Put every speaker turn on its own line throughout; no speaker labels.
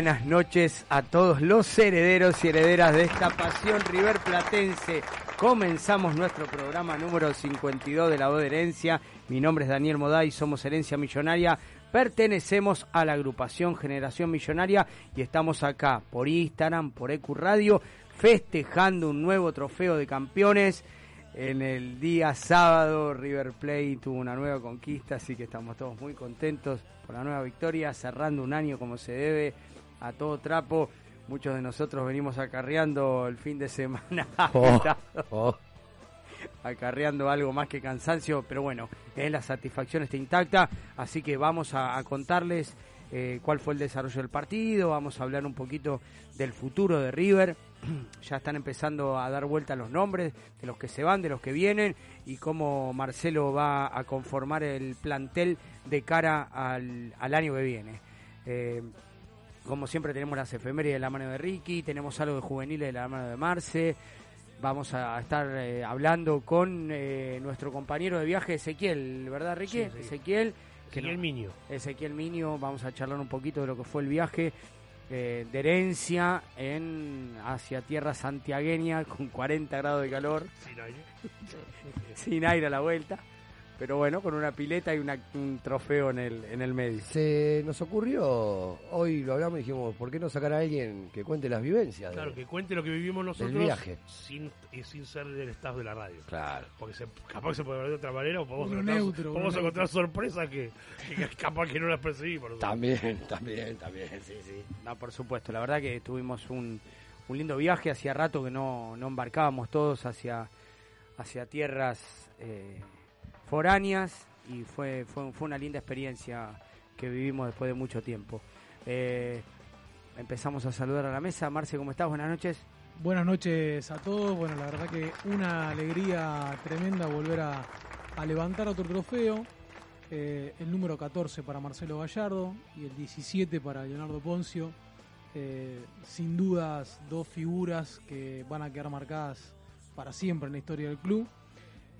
buenas noches a todos los herederos y herederas de esta pasión River Platense. Comenzamos nuestro programa número 52 de la voz de herencia. Mi nombre es Daniel Moday, somos Herencia Millonaria. Pertenecemos a la agrupación Generación Millonaria y estamos acá por Instagram, por EQ Radio, festejando un nuevo trofeo de campeones. En el día sábado River Plate tuvo una nueva conquista, así que estamos todos muy contentos por la nueva victoria, cerrando un año como se debe a todo trapo. Muchos de nosotros venimos acarreando el fin de semana. Oh, oh. Acarreando algo más que cansancio, pero bueno, eh, la satisfacción está intacta, así que vamos a, contarles eh, cuál fue el desarrollo del partido, vamos a hablar un poquito del futuro de River. ya están empezando a dar vuelta los nombres de los que se van, de los que vienen y cómo Marcelo va a conformar el plantel de cara al, al año que viene. Eh, como siempre tenemos las efemérides de la mano de Ricky, tenemos algo de juveniles de la mano de Marce. Vamos a estar eh, hablando con eh, nuestro compañero de viaje Ezequiel, ¿verdad Ricky? Ezequiel.
Ezequiel Minio.
Ezequiel Minio, vamos a charlar un poquito de lo que fue el viaje eh, de herencia en hacia tierra santiagueña con 40 grados de calor. Sin aire. Sin aire a la vuelta pero bueno, con una pileta y un trofeo en el, en el medio.
Se nos ocurrió, hoy lo hablamos y dijimos, ¿por qué no sacar a alguien que cuente las vivencias?
Claro, que cuente lo que vivimos nosotros
viaje.
Sin, sin ser del staff de la radio.
Claro.
Porque se, capaz que se puede ver de otra manera o podemos, encontrar, podemos encontrar sorpresas que, capaz que no las percibimos.
También, también, también, sí, sí.
No, por supuesto, la verdad que tuvimos un, un lindo viaje, hacía rato que no, no embarcábamos todos hacia, hacia tierras... Eh, foráneas y fue, fue, fue una linda experiencia que vivimos después de mucho tiempo. Eh, empezamos a saludar a la mesa. Marce, ¿cómo estás? Buenas noches.
Buenas noches a todos. Bueno, la verdad que una alegría tremenda volver a, levantar otro trofeo. Eh, el número 14 para Marcelo Gallardo y el 17 para Leonardo Poncio. Eh, sin dudas, dos figuras que van a quedar marcadas para siempre en la historia del club.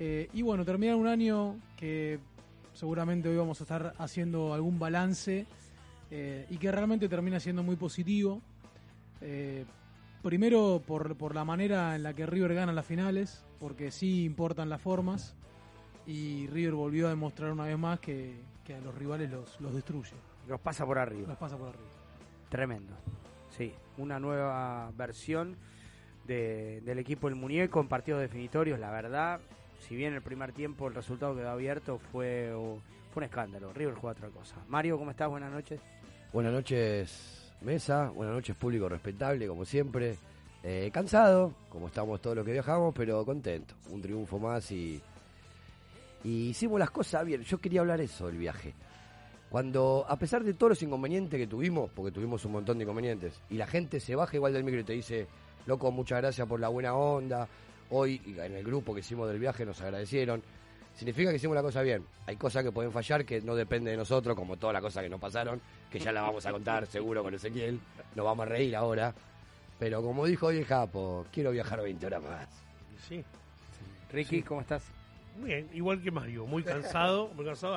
Eh, y bueno, terminar un año que seguramente hoy vamos a estar haciendo algún balance y que realmente termina siendo muy positivo. primero por, por la manera en la que River gana las finales, porque sí importan las formas y River volvió a demostrar una vez más que, a los rivales los, los destruye.
Los pasa por arriba.
Los pasa por arriba.
Tremendo. Sí, una nueva versión del equipo del muñeco en partidos definitorios. La verdad, si bien el primer tiempo el resultado quedó abierto, fue, fue un escándalo. River jugó otra cosa. Mario, ¿cómo estás? Buenas noches.
Buenas noches, mesa. Buenas noches, público respetable, como siempre. Eh, cansado, como estamos todos los que viajamos, pero contento. Un triunfo más y y hicimos las cosas bien. Yo quería hablar eso del viaje. Cuando, a pesar de todos los inconvenientes que tuvimos, porque tuvimos un montón de inconvenientes, y la gente se baja igual del micro y te dice, loco, muchas gracias por la buena onda, hoy en el grupo que hicimos del viaje nos agradecieron, significa que hicimos la cosa bien. Hay cosas que pueden fallar que no depende de nosotros, como todas las cosas que nos pasaron, que ya la vamos a contar seguro con Ezequiel, nos vamos a reír ahora. Pero como dijo hoy el Japo, quiero viajar 20 horas más.
Sí. Ricky, ¿cómo estás?
bien, igual que Mario, muy cansado, muy cansado,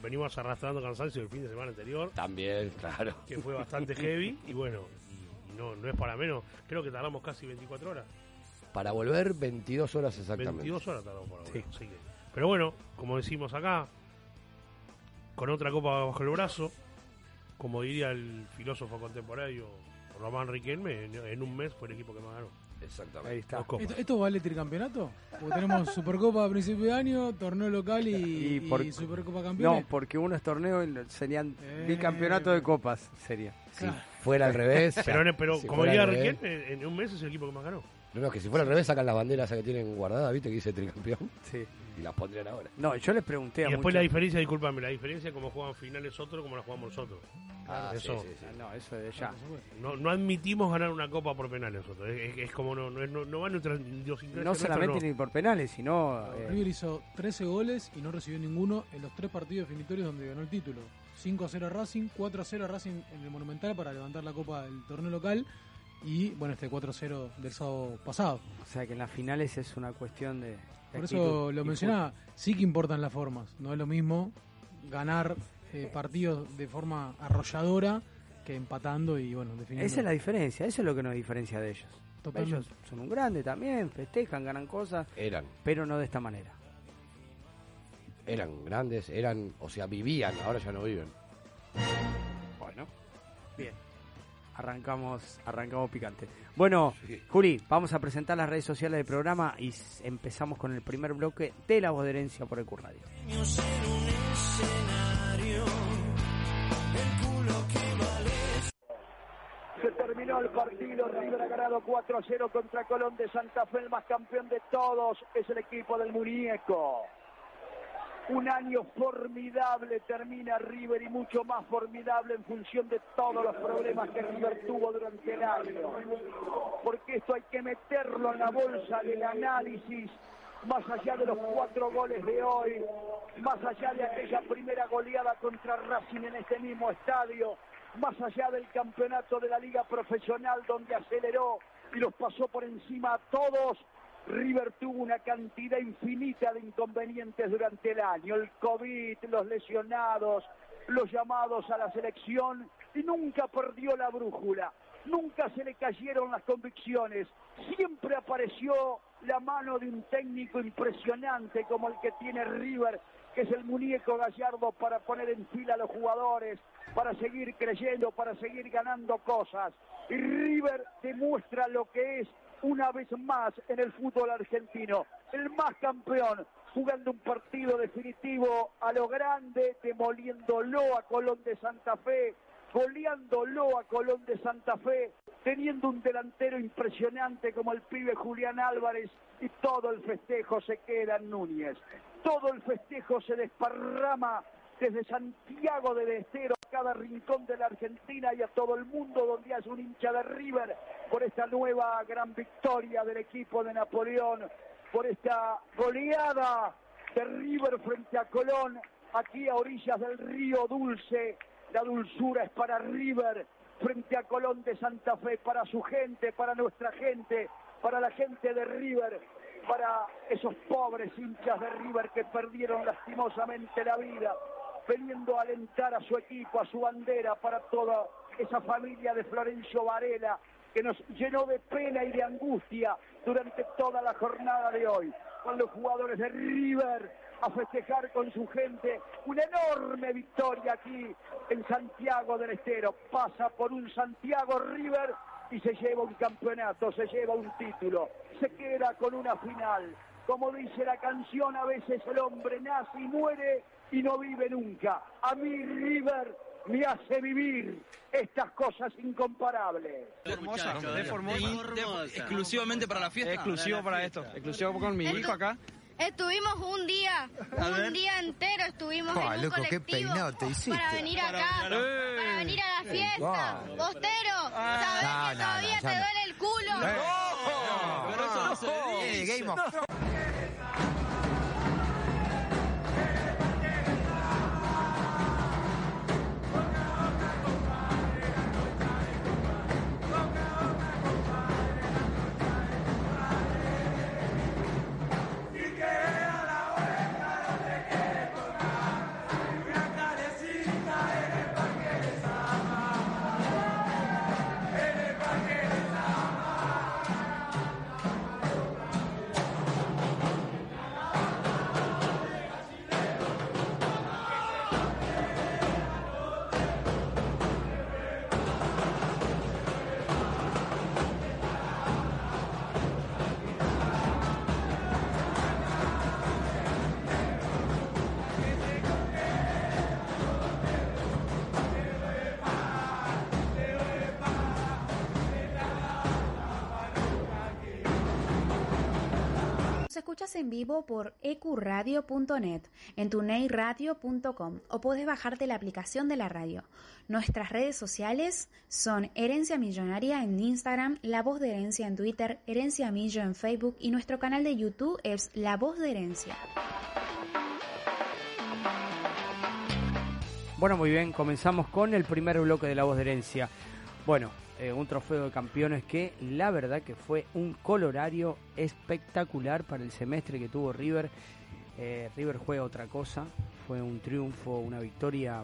venimos arrastrando cansancio el fin de semana anterior.
También, claro.
Que fue bastante heavy y bueno, y, no, no es para menos, creo que tardamos casi 24 horas.
Para volver 22 horas exactamente.
22 horas tardamos para volver. Sí. pero bueno, como decimos acá, con otra copa bajo el brazo, como diría el filósofo contemporáneo Román Riquelme, en un mes fue el equipo que más ganó.
Exactamente.
¿Esto, vale tricampeonato? Porque tenemos Supercopa a principio de año, torneo local y, Supercopa campeón.
No, porque uno es torneo y serían eh, bicampeonato de copas, sería.
Si fuera al revés.
pero, pero como diría Riquelme, en un mes es el equipo que más ganó.
No, no, que si fuera al revés sacan las banderas que tienen guardadas, ¿viste? Que dice tricampeón. Sí. Y las pondrían ahora.
No, yo les pregunté
a Y después la diferencia, discúlpame, la diferencia como juegan finales otros como la jugamos nosotros.
Ah, eso. Sí, sí, No, eso de ya.
No, no admitimos ganar una copa por penales nosotros. Es, es como no, no, no, no va nuestra
No solamente ni por penales, sino.
Eh... River hizo 13 goles y no recibió ninguno en los tres partidos definitorios donde ganó el título. 5 a 0 a Racing, 4 a 0 a Racing en el Monumental para levantar la copa del torneo local y bueno, este 4-0 del sábado pasado.
O sea que en las finales es una cuestión de...
Por eso lo mencionaba, sí que importan las formas, no es lo mismo ganar eh, partidos de forma arrolladora que empatando y bueno,
definiendo. Esa es la diferencia, eso es lo que nos diferencia de ellos. Ellos son un grande también, festejan, ganan cosas.
Eran.
Pero no de esta manera.
Eran grandes, eran, o sea, vivían, ahora ya no viven.
Bueno, bien arrancamos, arrancamos picante. Bueno, Juli, vamos a presentar las redes sociales del programa y empezamos con el primer bloque de la voz de herencia por el Radio.
Se terminó el partido, River ha ganado 4 a 0 contra Colón de Santa Fe, el más campeón de todos es el equipo del muñeco. Un año formidable termina River y mucho más formidable en función de todos los problemas que River tuvo durante el año. Porque esto hay que meterlo en la bolsa del análisis, más allá de los cuatro goles de hoy, más allá de aquella primera goleada contra Racing en este mismo estadio, más allá del campeonato de la liga profesional donde aceleró y los pasó por encima a todos River tuvo una cantidad infinita de inconvenientes durante el año, el COVID, los lesionados, los llamados a la selección y nunca perdió la brújula, nunca se le cayeron las convicciones, siempre apareció la mano de un técnico impresionante como el que tiene River, que es el muñeco Gallardo para poner en fila a los jugadores, para seguir creyendo, para seguir ganando cosas. Y River demuestra lo que es una vez más en el fútbol argentino. El más campeón, jugando un partido definitivo a lo grande, demoliéndolo a Colón de Santa Fe, goleándolo a Colón de Santa Fe, teniendo un delantero impresionante como el pibe Julián Álvarez y todo el festejo se queda en Núñez. Todo el festejo se desparrama desde Santiago del Estero cada rincón de la Argentina y a todo el mundo donde hay un hincha de River por esta nueva gran victoria del equipo de Napoleón, por esta goleada de River frente a Colón, aquí a orillas del río Dulce. La dulzura es para River frente a Colón de Santa Fe, para su gente, para nuestra gente, para la gente de River, para esos pobres hinchas de River que perdieron lastimosamente la vida, veniendo a alentar a su equipo, a su bandera, para toda esa familia de Florencio Varela, que nos llenó de pena y de angustia durante toda la jornada de hoy, con los jugadores de River a festejar con su gente una enorme victoria aquí en Santiago del Estero. Pasa por un Santiago River y se lleva un campeonato, se lleva un título, se queda con una final. Como dice la canción, a veces el hombre nace y muere y no vive nunca. A mí River me hace vivir estas cosas incomparables.
Formosa, de Formosa, exclusivamente para la fiesta.
Exclusivo para esto, exclusivo con mi hijo acá.
Estuvimos un día, un día entero estuvimos en un
loco, qué
colectivo
peinado te hiciste.
para venir acá, para venir a la fiesta. Bostero, ¿sabés
No,
que
no,
todavía
no,
te duele el culo?
Pero eso no se
Eh,
dice.
Game of
escuchas en vivo por ecuradio.net, en tuneiradio.com o podés bajarte la aplicación de la radio. Nuestras redes sociales son Herencia Millonaria en Instagram, La Voz de Herencia en Twitter, Herencia Millo en Facebook y nuestro canal de YouTube es La Voz de Herencia.
Bueno, muy bien, comenzamos con el primer bloque de La Voz de Herencia. Bueno, eh, un trofeo de campeones que la verdad que fue un colorario espectacular para el semestre que tuvo River. Eh, River juega otra cosa, fue un triunfo, una victoria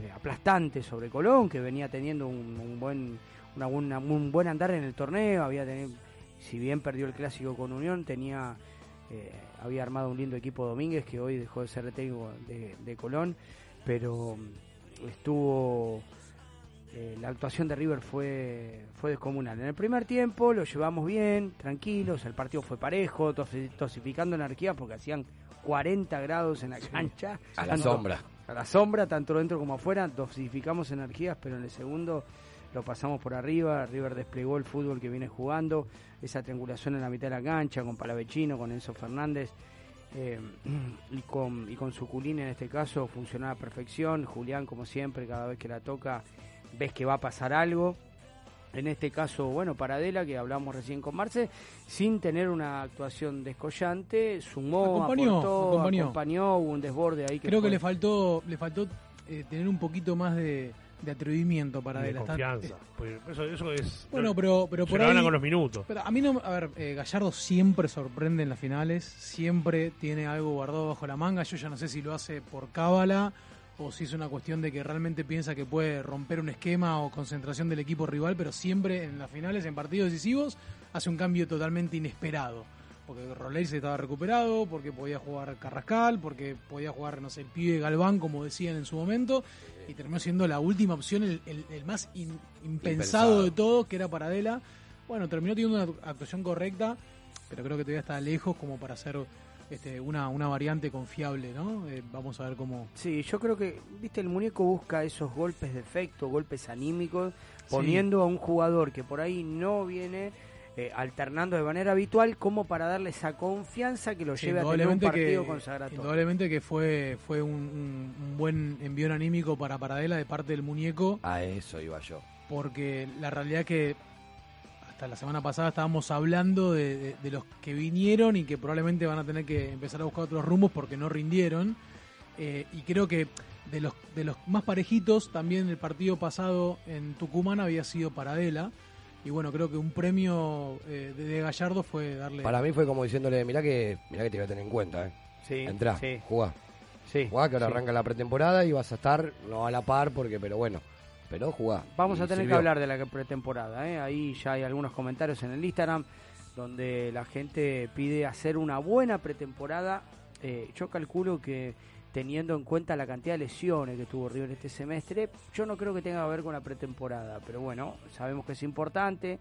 eh, aplastante sobre Colón, que venía teniendo un, buen un buen andar en el torneo, había tenido, si bien perdió el clásico con Unión, tenía había armado un lindo equipo Domínguez que hoy dejó de ser técnico de, de Colón, pero mm, estuvo eh, la actuación de River fue fue descomunal. En el primer tiempo lo llevamos bien, tranquilos, el partido fue parejo, tosi- tosificando energía porque hacían 40 grados en la cancha.
A la
Tanto-
sombra.
A la sombra, tanto dentro como afuera, dosificamos energías, pero en el segundo lo pasamos por arriba, River desplegó el fútbol que viene jugando, esa triangulación en la mitad de la cancha con Palavecino, con Enzo Fernández eh, y con y con Suculín en este caso funcionó a perfección, Julián como siempre cada vez que la toca ves que va a pasar algo. En este caso, bueno, Paradela, que hablamos recién con Marce, sin tener una actuación descollante, sumó,
Acompañó,
aportó,
acompañó.
acompañó, hubo un desborde ahí que
Creo que le faltó, le faltó eh, tener un poquito más de, de atrevimiento para
de
él. Está-
confianza. Pues eso, eso es.
Bueno, pero, pero por ahí.
con los minutos.
Pero a mí no. A ver, eh, Gallardo siempre sorprende en las finales. Siempre tiene algo guardado bajo la manga. Yo ya no sé si lo hace por cábala o si es una cuestión de que realmente piensa que puede romper un esquema o concentración del equipo rival. Pero siempre en las finales, en partidos decisivos, hace un cambio totalmente inesperado. Porque Roley se estaba recuperado, porque podía jugar Carrascal, porque podía jugar, no sé, el pibe Galván, como decían en su momento, y terminó siendo la última opción, el, el- el más in- impensado,
Impensado.
de todo, que era Paradela. Bueno, terminó teniendo una actuación correcta, pero creo que todavía está lejos como para hacer este, una, una variante confiable, ¿no? Eh, vamos a ver cómo...
Sí, yo creo que, viste, el muñeco busca esos golpes de efecto, golpes anímicos, poniendo a un jugador que por ahí no viene eh, alternando de manera habitual como para darle esa confianza que lo lleve a tener un partido
que,
consagratorio.
indudablemente que fue fue un, un- un buen envión anímico para Paradela de parte del muñeco,
A eso iba yo.
porque la realidad que hasta la semana pasada estábamos hablando de, de- de los que vinieron y que probablemente van a tener que empezar a buscar otros rumbos porque no rindieron. Eh, y creo que de los, de los más parejitos, también el partido pasado en Tucumán había sido Paradela. Y bueno, creo que un premio eh, de, de Gallardo fue darle...
Para mí fue como diciéndole, mirá que, mirá que te voy a tener en cuenta, ¿eh?
Sí,
Entrá,
sí,
jugá.
sí,
Jugá, que ahora
sí.
arranca la pretemporada y vas a estar, no a la par, porque, pero bueno, pero jugá.
Vamos a tener
sirvió.
que hablar de la pretemporada. ¿eh? Ahí ya hay algunos comentarios en el Instagram donde la gente pide hacer una buena pretemporada. Eh, yo calculo que teniendo en cuenta la cantidad de lesiones que tuvo River este semestre, yo no creo que tenga que ver con la pretemporada. Pero bueno, sabemos que es importante.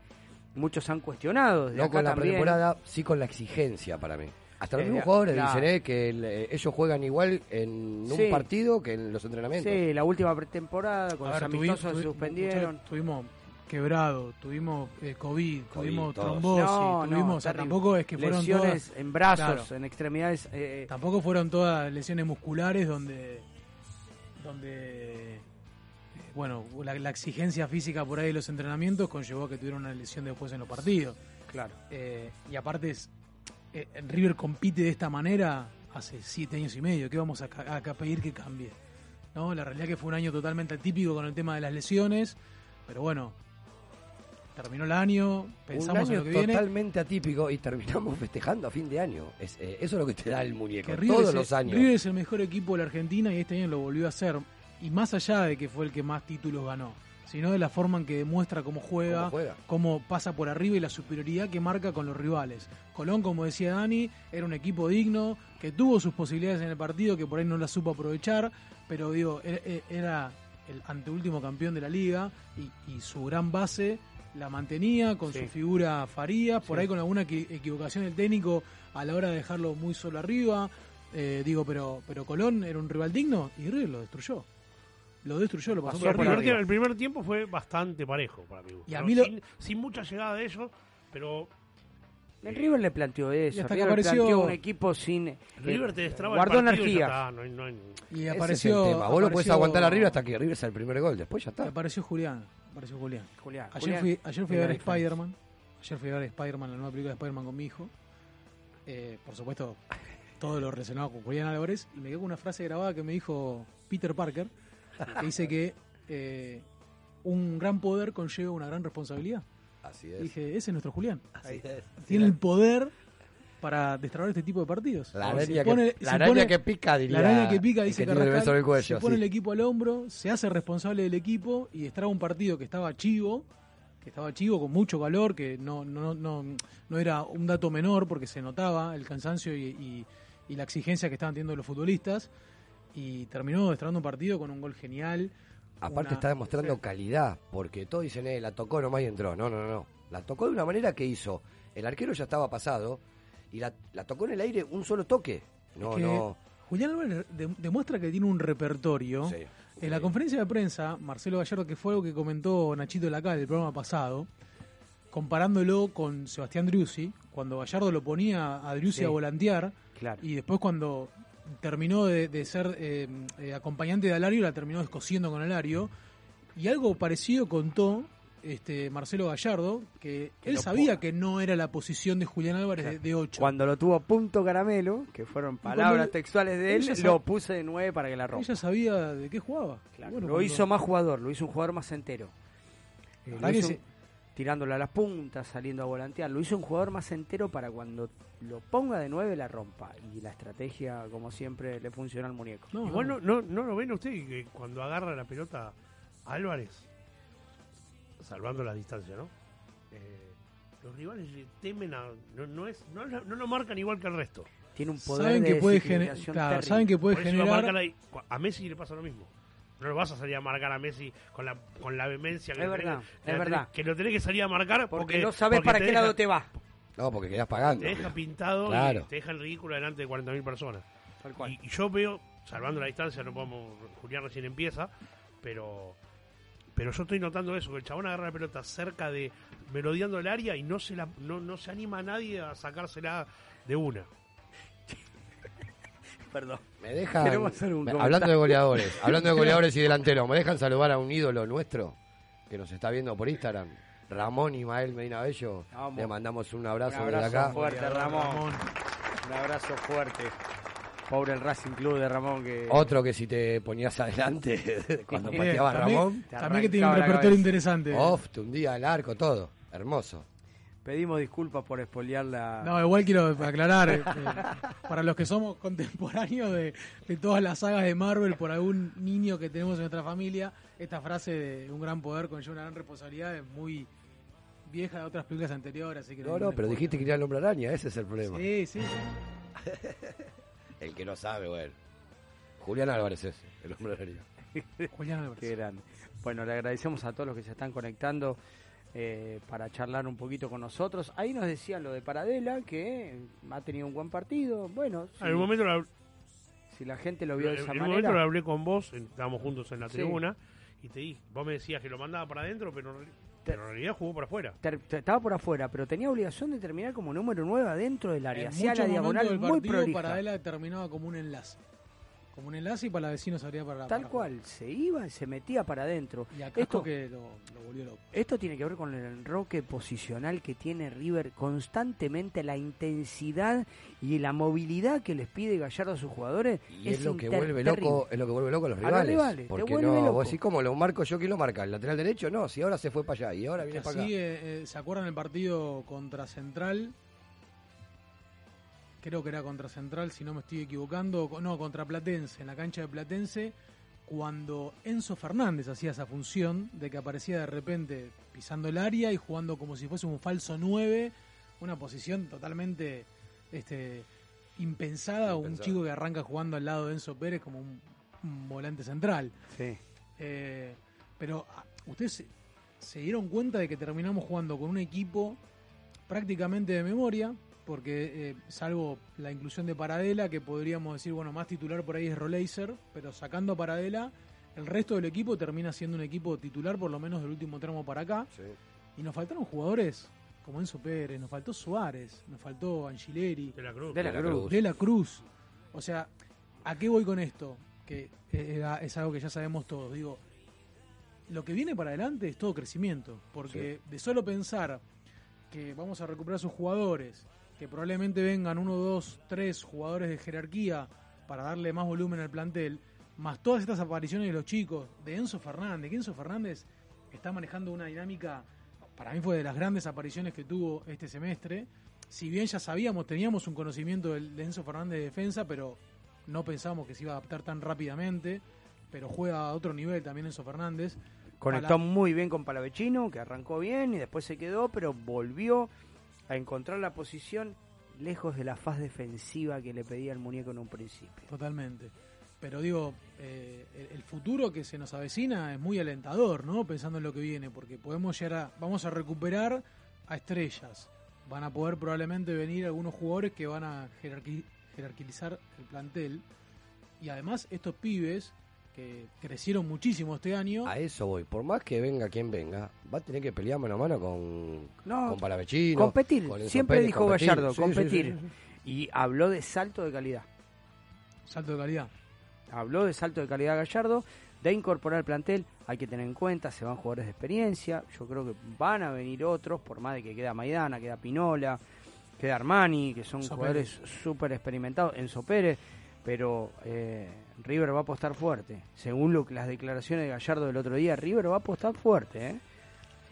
Muchos han cuestionado.
No con la
también.
pretemporada, sí con la exigencia para mí. Hasta los
Eh,
mismos jugadores
claro.
dicen eh, que el- eh, ellos juegan igual en un
Sí.
partido que en los entrenamientos.
Sí, la última pretemporada con
A
los
ver, tuvi-
amistosos
tuvi-
se suspendieron.
Tuvimos quebrado, tuvimos eh, COVID,
COVID,
tuvimos
todos.
trombosis,
No, no,
tuvimos, o sea,
terrible.
tampoco es que fueron
lesiones
todas,
en brazos,
Claro.
en extremidades. eh,
tampoco fueron todas lesiones musculares donde, donde eh, bueno, la, la exigencia física por ahí de los entrenamientos conllevó a que tuvieron una lesión después en los partidos.
claro.
Eh, y aparte, es, eh, River compite de esta manera hace siete años y medio. ¿Qué vamos a, pedir que cambie? ¿No? La realidad que fue un año totalmente atípico con el tema de las lesiones. Pero bueno, terminó el año, pensamos
un
en lo que viene.
totalmente atípico y terminamos festejando a fin de año. Es, eh, eso es lo que te da el muñeco. Todos
es,
los años.
River es el mejor equipo de la Argentina y este año lo volvió a hacer. Y más allá de que fue el que más títulos ganó, sino de la forma en que demuestra cómo juega,
¿Cómo juega?
cómo pasa por arriba y la superioridad que marca con los rivales. Colón, como decía Dani, era un equipo digno, que tuvo sus posibilidades en el partido, que por ahí no las supo aprovechar, pero digo, era, era el anteúltimo campeón de la liga y, y su gran base la mantenía con
Sí.
su figura Farías, por
Sí.
ahí con alguna equi- equivocación del técnico a la hora de dejarlo muy solo arriba. Eh, digo, pero, pero Colón era un rival digno y River lo destruyó. Lo destruyó, lo pasó
Pasó
por
el,
por
arriba.
primer
arriba.
tiempo, el primer tiempo fue bastante parejo para mí.
Y a mí lo-
sin, sin mucha llegada de ellos, pero
El River le planteó eso.
Y hasta que
River
apareció-
planteó un equipo sin. eh,
River te destraba
guardó
el partido y ya
energía.
está, no hay- no hay-
Y
Ese
apareció.
es el tema. Vos lo podés
apareció-
aguantar a River hasta que River sea el primer gol. Después ya
y
está.
apareció Julián. Apareció Julián.
Julián,
Ayer
Julián,
fui, ayer fui a ver. Spider-Man. Ayer fui a ver Spider-Man, la nueva película de Spider-Man con mi hijo. Eh, por supuesto, todo lo relacionado con Julián Álvarez. Y me quedó con una frase grabada que me dijo Peter Parker, que dice que eh, un gran poder conlleva una gran responsabilidad.
Así es.
dije, ese es nuestro Julián.
Así es.
Tiene el poder para destrabar este tipo de partidos.
La
si
araña,
pone-
que, la
si
araña
pone-
que pica, diría.
La araña que pica, dice
que
Carrascal,
el cuello.
se pone
sí.
el equipo al hombro, se hace responsable del equipo y destraba un partido que estaba chivo, que estaba chivo con mucho calor, que no, no, no, no era un dato menor porque se notaba el cansancio y, y- y la exigencia que estaban teniendo los futbolistas y terminó destrabando un partido con un gol genial.
Aparte
una-
está demostrando calidad, porque todos dicen, eh, la tocó nomás y entró. No, no, no, no. La tocó de una manera que hizo. El arquero ya estaba pasado y la, la tocó en el aire un solo toque. No,
que
no.
Julián Álvarez de- demuestra que tiene un repertorio.
Sí,
En la conferencia de prensa, Marcelo Gallardo, que fue algo que comentó Nachito Lacal el programa pasado, comparándolo con Sebastián Driussi, cuando Gallardo lo ponía a Driussi
Sí.
a volantear,
Claro.
y después cuando terminó de, de ser eh, eh, acompañante de Alario, la terminó descosiendo con Alario, y algo parecido contó este Marcelo Gallardo, que él
lo
sabía que no era la posición de Julián Álvarez
Claro.
de, de 8.
Cuando lo tuvo a punto caramelo, que fueron palabras
él-
textuales de él, lo puse de 9 para que la rompa.
Ella sabía de qué jugaba.
Claro,
Bueno,
lo
cuando-
hizo más jugador, lo hizo un jugador más entero. Eh,
La
lo hizo tirándole a las puntas, saliendo a volantear. Lo hizo un jugador más entero para cuando lo ponga de 9 la rompa. Y la estrategia, como siempre, le funciona al muñeco.
No,
Igual
no.
no, lo ven usted que cuando agarra la pelota Álvarez, salvando la distancia, ¿no? Eh, los rivales le temen a. No, no, es, no, no lo marcan igual que el resto.
Tiene un poder
saben
de
que puede claro, saben que puede
a,
generar
a Messi le pasa lo mismo. No lo vas a salir a marcar a Messi con la, con la vehemencia que
Es
tenés-
verdad,
que
es verdad.
que lo tenés que salir a marcar porque,
Porque no sabes
porque
para qué
deja-
lado te va.
No, porque quedás pagando.
Te deja pintado
Claro.
y te deja el ridículo delante de 40.000 personas.
Tal cual.
Y, y yo veo, salvando la distancia, no podemos, Julián recién empieza, pero Pero yo estoy notando eso, que el chabón agarra la pelota cerca de, merodeando el área y no se la, no, no se anima a nadie a sacársela de una.
Perdón.
Me dejan,
Queremos hacer un
me- hablando de goleadores, hablando de goleadores y delanteros, ¿me dejan saludar a un ídolo nuestro que nos está viendo por Instagram? Ramón Imael Medina Bello.
Vamos.
Le mandamos un
Un
abrazo,
abrazo
desde acá.
fuerte, Ramón. Un abrazo fuerte. Pobre el Racing Club de Ramón que...
Otro que si te ponías adelante cuando pateaba
también-
Ramón.
También que tiene un repertorio interesante.
Off, te hundía el arco, todo. Hermoso.
Pedimos disculpas por espolear la...
No, igual quiero aclarar, eh, eh, para los que somos contemporáneos de, de todas las sagas de Marvel, por algún niño que tenemos en nuestra familia, esta frase de un gran poder conlleva una gran responsabilidad es muy vieja de otras películas anteriores. Así que
No, no,
ningún
pero
spoiler.
dijiste que era el hombre araña, ese es el problema.
Sí, sí. sí.
El que no sabe, bueno. Julián Álvarez es el hombre araña.
Julián Álvarez.
Qué grande. Bueno, le agradecemos a todos los que se están conectando eh, para charlar un poquito con nosotros. Ahí nos decían lo de Paradela, que ha tenido un buen partido. Bueno,
En un momento la,
si la gente lo vio de
en
esa
un momento
manera...
lo hablé con vos, en- estábamos juntos en la
Sí.
tribuna, y te dije, vos me decías que lo mandaba para adentro, pero, en pero en realidad jugó para afuera.
ter- ter- estaba por afuera, pero tenía obligación de terminar como número 9 adentro del área. Hacía la diagonal
del
muy prolija.
Paradela terminaba como un enlace. Como un enlace y para la vecino salía para
Tal
para
cual, se iba y se metía para adentro.
Y acá
Esto,
que lo, lo volvió loco.
esto tiene que ver con el enroque posicional que tiene River constantemente, la intensidad y la movilidad que les pide Gallardo a sus jugadores.
Y es, lo que vuelve loco, es lo que vuelve loco a los
A los
rivales.
rivales, te
porque no,
loco.
vos decís, ¿cómo lo marco yo? ¿Quién lo marca? ¿El lateral derecho? No, si ahora se fue para allá y ahora viene para acá.
eh, eh, ¿se acuerdan el partido contra Central? Creo que era contra Central, si no me estoy equivocando. No, contra Platense, en la cancha de Platense, cuando Enzo Fernández hacía esa función de que aparecía de repente pisando el área y jugando como si fuese un falso 9, una posición totalmente este, impensada, un chico que arranca jugando al lado de Enzo Pérez como un, un volante central.
Sí.
Eh, pero ah, ustedes se, se dieron cuenta de que terminamos jugando con un equipo prácticamente de memoria, porque eh, salvo la inclusión de Paradela, que podríamos decir, bueno, más titular por ahí es Roleiser, pero sacando a Paradela, el resto del equipo termina siendo un equipo titular, por lo menos del último tramo para acá.
Sí.
Y nos faltaron jugadores como Enzo Pérez, nos faltó Suárez, nos faltó Angileri,
De la Cruz.
De la
De la
Cruz.
De la Cruz. O sea, ¿a qué voy con esto? Que eh, es algo que ya sabemos todos. Digo, lo que viene para adelante es todo crecimiento. Porque de solo pensar que vamos a recuperar sus jugadores, que probablemente vengan uno, dos, tres jugadores de jerarquía para darle más volumen al plantel, más todas estas apariciones de los chicos, de Enzo Fernández, que Enzo Fernández está manejando una dinámica, para mí fue de las grandes apariciones que tuvo este semestre. Si bien ya sabíamos, teníamos un conocimiento de Enzo Fernández de defensa, pero no pensábamos que se iba a adaptar tan rápidamente. Pero juega a otro nivel también Enzo Fernández.
Conectó
Pala-
muy bien con Palavecino, que arrancó bien y después se quedó, pero volvió a encontrar la posición lejos de la faz defensiva que le pedía el muñeco en un principio.
Totalmente. Pero digo, eh, el, futuro que se nos avecina es muy alentador, ¿no? Pensando en lo que viene, porque podemos llegar vamos a recuperar a estrellas. Van a poder probablemente venir algunos jugadores que van a jerarqui- jerarquizar el plantel. Y además estos pibes que crecieron muchísimo este año,
A eso voy. Por más que venga quien venga, va a tener que pelear mano a mano con,
No,
con Palavecino.
competir,
con
siempre
Pérez,
dijo
competir.
Gallardo,
Sí, sí,
competir.
sí, sí, sí.
Y habló de salto de calidad.
salto de calidad.
Habló de salto de calidad Gallardo, de incorporar el plantel, hay que tener en cuenta, se van jugadores de experiencia, yo creo que van a venir otros, por más de que queda Maidana, queda Pinola, queda Armani, que son
Enzo
jugadores súper experimentados, Enzo Pérez, pero eh, River va a apostar fuerte. Según lo las declaraciones de Gallardo del otro día, River va a apostar fuerte, ¿eh?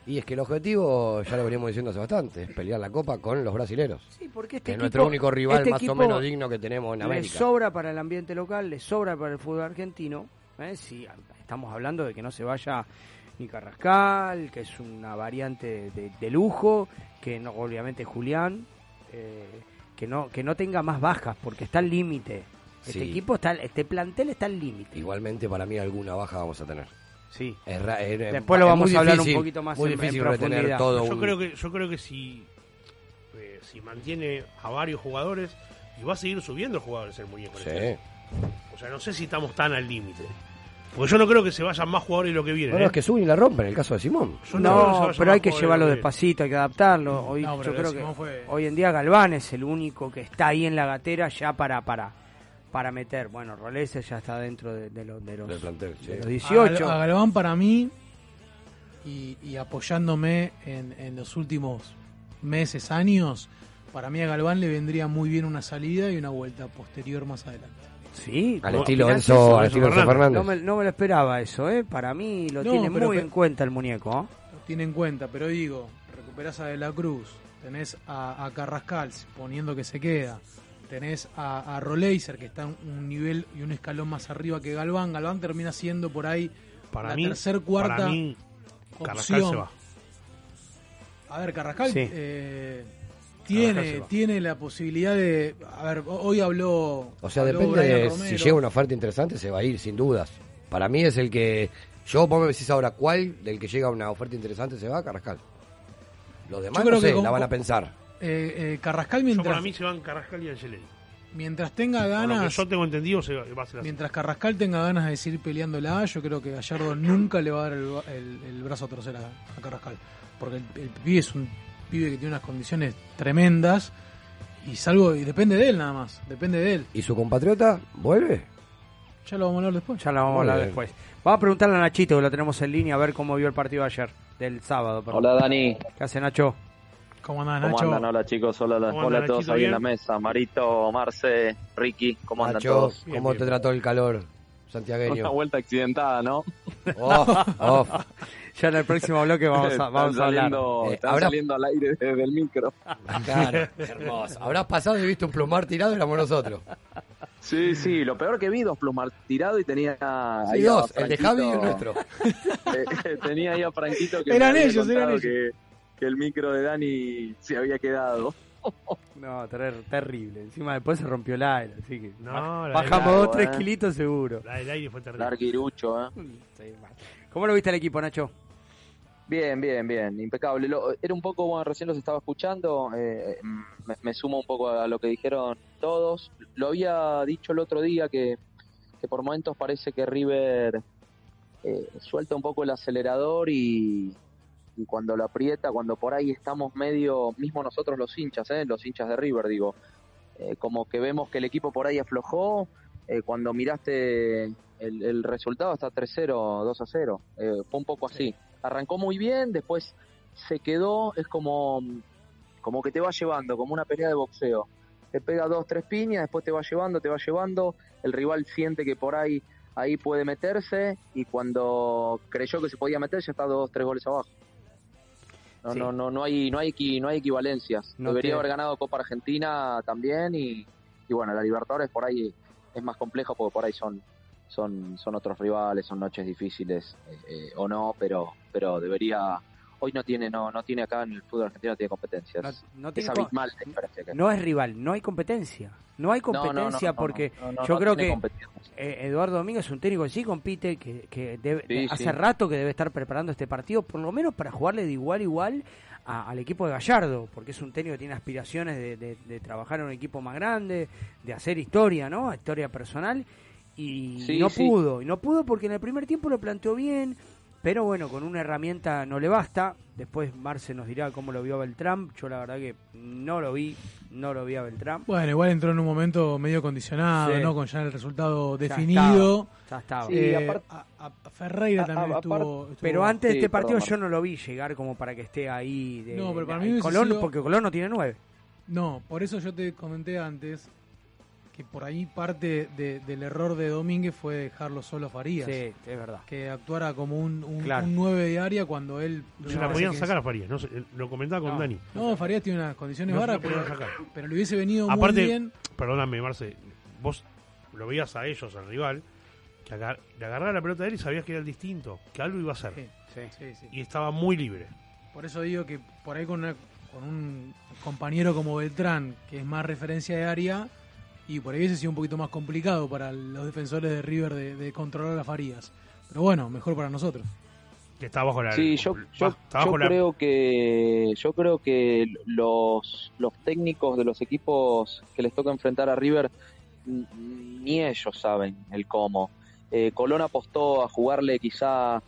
Y es que el objetivo, ya lo veníamos diciendo hace bastante, es pelear la copa con los brasileros.
Sí, porque
Que
este
es nuestro único rival
este
más o menos digno que tenemos en
le
América.
sobra para el ambiente local, le sobra para el fútbol argentino. ¿eh? Si estamos hablando de que no se vaya ni Carrascal, que es una variante de, de lujo, que no, obviamente Julián, eh, que no que no tenga más bajas porque está al límite. Este
Sí.
equipo está, este plantel está al límite.
Igualmente para mí alguna baja vamos a tener.
Sí.
Es ra- es-
Después lo
es
vamos a hablar un
difícil,
poquito más
Muy
en- en
difícil retener todo
Yo
un-
creo que yo creo que si eh, si mantiene a varios jugadores y va a seguir subiendo jugadores el muñeco.
Sí.
este. O sea, no sé si estamos tan al límite. Porque yo no creo que se vayan más jugadores de lo que viene.
Bueno,
¿eh?
es que Zuni la rompe en el caso de Simón.
Yo no
pero hay que llevarlo
de
despacito, hay que adaptarlo. Hoy,
No,
yo creo que
fue-
hoy en día Galván es el único que está ahí en la gatera ya para para para meter. Bueno, Rolese ya está dentro de, de los, de los,
Del plantel, sí.
de los
A,
18.
Gal- a Galván para mí, y, y apoyándome en, en los últimos meses, años, para mí a Galván le vendría muy bien una salida y una vuelta posterior más adelante.
Sí,
Al
¿vos
estilo Enzo,
eso?
al estilo Fernández.
No me, no me lo esperaba eso, ¿eh? Para mí lo
No,
tiene muy
que-
en cuenta el muñeco. ¿eh?
Lo tiene en cuenta, pero digo, recuperás a De la Cruz, tenés a, a Carrascal, suponiendo que se queda, tenés a, a Roleiser, que está en un nivel y un escalón más arriba que Galván. Galván termina siendo por ahí
Para
la
mí,
tercer, cuarta
para mí, Carrascal
opción.
se va.
A ver, Carrascal
Sí.
eh, tiene, tiene la posibilidad de... A ver, hoy habló...
O sea,
habló
depende de si llega una oferta interesante, se va a ir, sin dudas. Para mí es el que. Yo, vos me decís ahora cuál del que llega una oferta interesante se va, Carrascal. Los demás no sé,
que con-
la van a pensar.
Eh, eh, Carrascal
Yo
mientras,
para mí se van Carrascal y Angelini.
mientras tenga
Por lo que
ganas...
yo tengo entendido, se va va a ser así.
Mientras Carrascal tenga ganas de seguir peleándola, yo creo que Gallardo nunca le va a dar el, el- el brazo a torcer a, a Carrascal. Porque el, el pibe es un pibe que tiene unas condiciones tremendas y salvo y depende de él nada más, depende de él.
¿Y su compatriota vuelve?
Ya lo vamos a hablar después.
Ya lo vamos a hablar
bien.
después. Vamos a preguntarle a Nachito, que lo tenemos en línea, a ver cómo vio el partido ayer, del sábado. perdón.
Hola Dani,
¿Qué hace Nacho?
¿Cómo
¿cómo
Nacho?
andan? Hola chicos, hola,
¿Cómo
hola
anda,
a todos
Nachito?
ahí en la mesa. Marito, Marce, Ricky, ¿cómo andan
Nacho,
todos?
Bien,
¿cómo
bien.
te trató el calor
Una
santiagueño?
vuelta accidentada, ¿no?
Oh, oh.
Ya en el próximo bloque vamos a, vamos
están
a hablar.
saliendo,
Eh,
están saliendo al aire desde el micro.
Claro, hermoso. Habrás pasado y viste un plumar tirado y éramos nosotros.
Sí, sí, lo peor que vi, dos plumar tirado y tenía
Sí,
ahí
dos, el de Javi y el nuestro.
eh, tenía ahí a Franquito que
Eran ellos, eran ellos.
Que, que el micro de Dani se había quedado.
No, ter- terrible. Encima después se rompió el aire, así que
No,
baj- bajamos
del
dos,
agua,
tres
eh.
kilitos seguro.
La del aire fue terrible.
Larguirucho, ¿eh?
Sí, mal. ¿Cómo lo viste el equipo, Nacho?
Bien, bien, bien, impecable. Lo- era un poco, bueno, recién los estaba escuchando, eh, me, me sumo un poco a lo que dijeron todos. Lo había dicho el otro día que, que por momentos parece que River eh, suelta un poco el acelerador y, y cuando lo aprieta, cuando por ahí estamos medio, mismo nosotros los hinchas, eh, los hinchas de River, digo, eh, como que vemos que el equipo por ahí aflojó, eh, cuando miraste el, el resultado está 3-0, 2-0, eh, fue un poco así. Arrancó muy bien, después se quedó, es como, como que te va llevando, como una pelea de boxeo. Te pega dos, tres piñas, después te va llevando, te va llevando, el rival siente que por ahí ahí puede meterse y cuando creyó que se podía meter ya está dos, tres goles abajo. No,
Sí.
no, no, no hay, no hay, no hay equivalencias.
No
Debería
te-
haber ganado Copa Argentina también y, y bueno, la Libertadores por ahí es más complejo porque por ahí son son son otros rivales, son noches difíciles eh, eh, o no, pero pero debería hoy no tiene no no tiene acá en el fútbol argentino no tiene competencias.
No, no
es
tiene
abismal que
no es rival, no hay competencia. No hay competencia
no,
porque yo creo que eh, Eduardo Domínguez es un técnico que sí compite, que, que debe-
Sí,
hace
sí.
rato que debe estar preparando este partido, por lo menos para jugarle de igual a igual a- al equipo de Gallardo, porque es un técnico que tiene aspiraciones de, de- de trabajar en un equipo más grande, de hacer historia, ¿no? Historia personal. Y
Sí,
no pudo, y no pudo porque en el primer tiempo lo planteó bien, pero bueno, con una herramienta no le basta. Después Marce nos dirá cómo lo vio a Beltrán. Yo la verdad que no lo vi, no lo vi a Beltrán.
Bueno, igual entró en un momento medio condicionado,
Sí.
¿no? Con ya el resultado
Ya
definido.
estaba, ya estaba.
Sí,
Eh,
aparte-
a, a- a Ferreira
a-
también
a-
estuvo, estuvo-
Pero antes de este partido
perdón,
yo no lo vi llegar como para que esté ahí. De,
No, pero para
de-
mí
Colón,
sido-
porque Colón no tiene nueve.
No, por eso yo te comenté antes que por ahí parte de- del error de Domínguez fue dejarlo solo a Farías.
Sí, es verdad.
Que actuara como un, un,
Claro.
un 9 de área cuando él...
Se
me
la podían sacar a Farías, no sé, lo comentaba con
No.
Dani.
No, Farías tiene unas condiciones
No se
varas,
lo
pero,
podían sacar.
pero le hubiese venido
Aparte,
muy bien.
perdóname, Marce, vos lo veías a ellos, al rival, que agar- le agarraba la pelota a él y sabías que era el distinto, que algo iba a hacer.
Sí,
Sí.
sí, sí.
Y estaba muy libre.
Por eso digo que por ahí con, una- con un compañero como Beltrán, que es más referencia de área, y por ahí hubiese sido un poquito más complicado para los defensores de River de, de controlar a Farías. Pero bueno, mejor para nosotros.
Que estaba bajo la.
Sí, yo, yo,
está bajo
yo
la-
creo que yo creo que los, los técnicos de los equipos que les toca enfrentar a River ni ellos saben el cómo. Eh, Colón apostó a jugarle quizá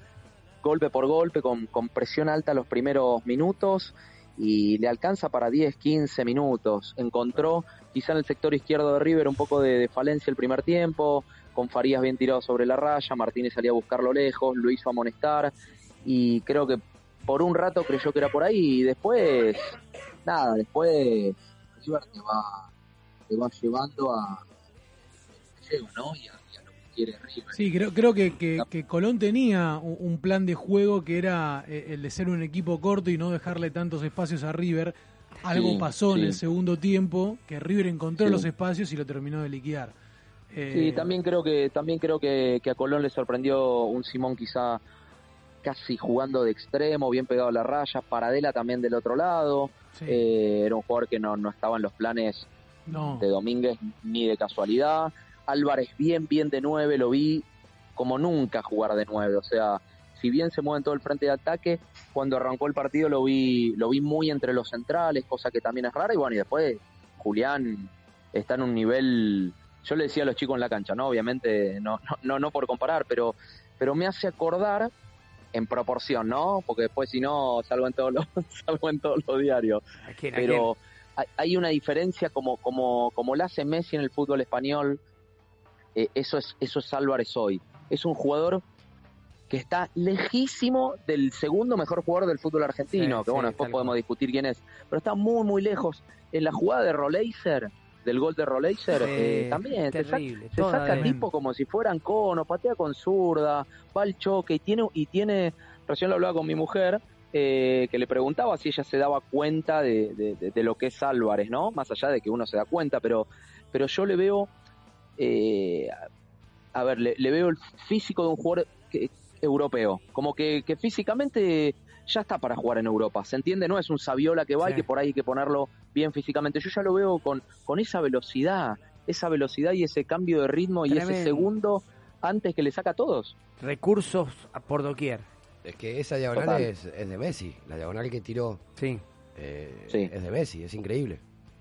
golpe por golpe, con, con presión alta los primeros minutos y le alcanza para 10, 15 minutos. Encontró quizá en el sector izquierdo de River un poco de, de falencia el primer tiempo, con Farías bien tirado sobre la raya, Martínez salía a buscarlo lejos, lo hizo amonestar y creo que por un rato creyó que era por ahí y después, nada, después River te va, te va llevando a, ¿no? Y a.
Sí, creo, creo que, que, que Colón tenía un, un plan de juego que era eh, el de ser un equipo corto y no dejarle tantos espacios a River. Algo
Sí,
pasó en el segundo tiempo que River encontró
Sí.
los espacios y lo terminó de liquidar. Eh,
Sí, también creo que también creo que, que a Colón le sorprendió un Simón quizá casi jugando de extremo, bien pegado a la raya, Paradela también del otro lado. Eh, era un jugador que no, no estaba en los planes
no.
de Domínguez ni de casualidad. Álvarez bien, bien de nueve, lo vi como nunca jugar de nueve. O sea, si bien se mueve en todo el frente de ataque, cuando arrancó el partido lo vi, lo vi muy entre los centrales, cosa que también es rara. Y bueno, y después Julián está en un nivel, yo le decía a los chicos en la cancha, ¿no? Obviamente, no, no, no, no por comparar, pero, pero me hace acordar en proporción, ¿no? Porque después si no, salgo en todos los, salgo en todos los diarios
¿A quién? ¿A
pero hay- hay una diferencia como como como la hace Messi en el fútbol español eh, eso es eso es Álvarez hoy es un jugador que está lejísimo del segundo mejor jugador del fútbol argentino
Sí,
que bueno
sí,
después podemos
cual.
discutir quién es pero está muy muy lejos en la jugada de Roleiser del gol de Roleiser
Sí,
eh, también
terrible,
se saca
de-
tipo como si fueran cono patea con zurda va al choque y tiene y tiene recién lo hablaba con mi mujer eh, que le preguntaba si ella se daba cuenta de, de- de- de lo que es Álvarez, ¿no? Más allá de que uno se da cuenta, pero, pero yo le veo, eh, a ver, le, le veo el físico de un jugador que- europeo, como que, que físicamente ya está para jugar en Europa, ¿se entiende? No es un Saviola que va
Sí.
y que por ahí hay que ponerlo bien físicamente. Yo ya lo veo con, con esa velocidad, esa velocidad y ese cambio de ritmo y ese segundo antes que le saca a todos.
Recursos por doquier.
Es que esa diagonal es, es de Messi. La diagonal que tiró
Sí.
eh,
Sí.
es de Messi, es increíble.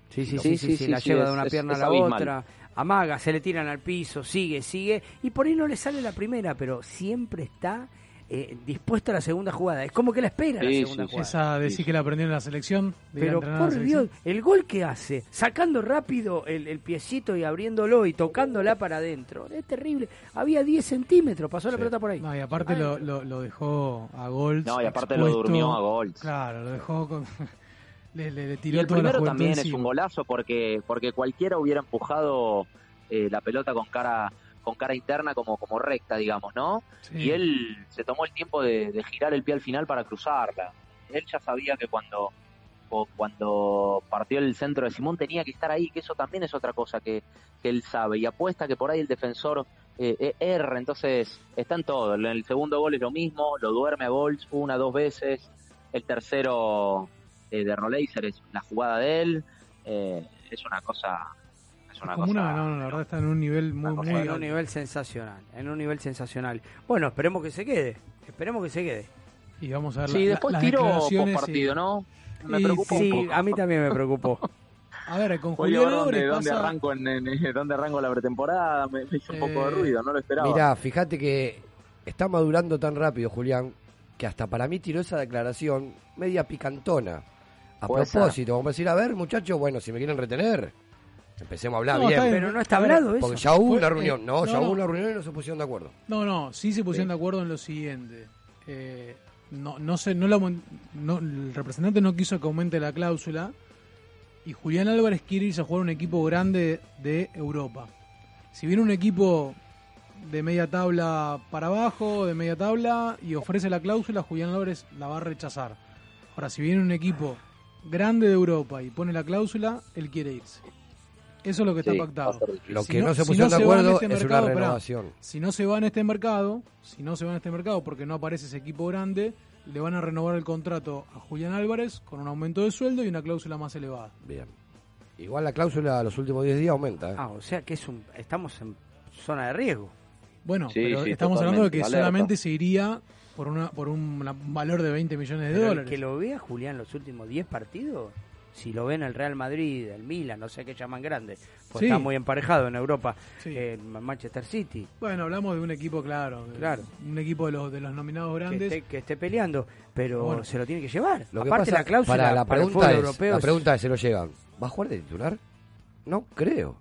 Sí, sí, sí,
Sí,
sí,
sí,
sí,
sí,
la
sí,
lleva de una
es-
pierna
es
a la
abismal.
otra, amaga, se le tiran al piso, sigue, sigue, y por ahí no le sale la primera, pero siempre está eh, dispuesto a la segunda jugada. Es como que la espera la
Sí,
segunda
sí, sí.
jugada.
Esa decir que la aprendió en la selección. de
Pero por. Dios, el gol que hace, sacando rápido el, el piecito y abriéndolo y tocándola para adentro, es terrible. Había 10 centímetros, pasó la
Sí.
pelota por ahí.
No, y aparte lo, lo, lo dejó a Golds.
No, y aparte lo durmió a Golds.
Claro, lo dejó con. le, le, le
Y el
toda
primero también es un golazo porque porque cualquiera hubiera empujado eh, la pelota con cara con cara interna como como recta, digamos, ¿no?
Sí.
Y él se tomó el tiempo de, de girar el pie al final para cruzarla. Él ya sabía que cuando cuando partió el centro de Simón tenía que estar ahí, que eso también es otra cosa que, que él sabe y apuesta que por ahí el defensor eh, eh, erra, entonces está en todo. En el segundo gol es lo mismo, lo duerme a Golds una, dos veces. El tercero eh, de Roleiser es la jugada de él. eh, es una cosa. Es una
Como
cosa.
una, no, no, la verdad está en un nivel muy, muy
en un nivel sensacional, en un nivel sensacional. Bueno, esperemos que se quede, esperemos que se quede.
Y vamos a ver
Sí,
la-
después
las declaraciones
por partido,
y-
¿no? Me
Y
preocupa un
Sí,
poco.
a mí también me preocupó.
A ver, con
Oye,
Julián
¿dónde,
Álvarez
dónde
pasa-
arranco en, en- dónde arranco la pretemporada? Me, me hizo un poco de
Eh,
ruido, no lo esperaba.
Mira, fíjate que está madurando tan rápido, Julián, que hasta para mí tiró esa declaración media picantona. A propósito, vamos a decir, a ver, muchachos, bueno, si me quieren retener, empecemos a hablar
No,
bien.
está bien.
Pero no está hablado eso.
Porque ya hubo una reunión,
eh,
no, ya
no,
hubo una reunión y no se pusieron de acuerdo.
No, no, sí se pusieron
Sí.
de acuerdo en lo siguiente. Eh, no, no sé, no, la mon- no- el representante no quiso que aumente la cláusula y Julián Álvarez quiere irse a jugar a un equipo grande de Europa. Si viene un equipo de media tabla para abajo, de media tabla y ofrece la cláusula, Julián Álvarez la va a rechazar. Ahora, si viene un equipo grande de Europa y pone la cláusula, él quiere irse. Eso es lo que está pactado.
Lo
Si
que
no-
no, se
si
pusieron
no
de acuerdo
este
es
mercado,
una
pará.
renovación.
Si no se va en este mercado, si no se va en este mercado porque no aparece ese equipo grande, le van a renovar el contrato a Julián Álvarez con un aumento de sueldo y una cláusula más elevada.
Bien. Igual la cláusula los últimos 10 días aumenta. ¿eh?
Ah, o sea que es un, estamos en zona de riesgo.
Bueno,
Sí,
pero
sí,
estamos hablando de que.
Alerta.
solamente se iría por una por un una- valor de 20 millones de
Pero el
dólares.
que lo vea Julián los últimos 10 partidos, si lo ven el Real Madrid, el Milan, no sé qué llaman grande, pues
Sí.
está muy emparejado en Europa,
Sí.
eh, Manchester City,
Bueno, hablamos de un equipo, claro.
Claro.
Un equipo de los, de los nominados
que
grandes.
esté, que esté peleando, pero
Bueno.
se lo tiene que llevar.
Lo que
Aparte
pasa,
la cláusula
para la
para el
es,
europeo
la pregunta es, se lo llegan. ¿Va a jugar de titular? No creo.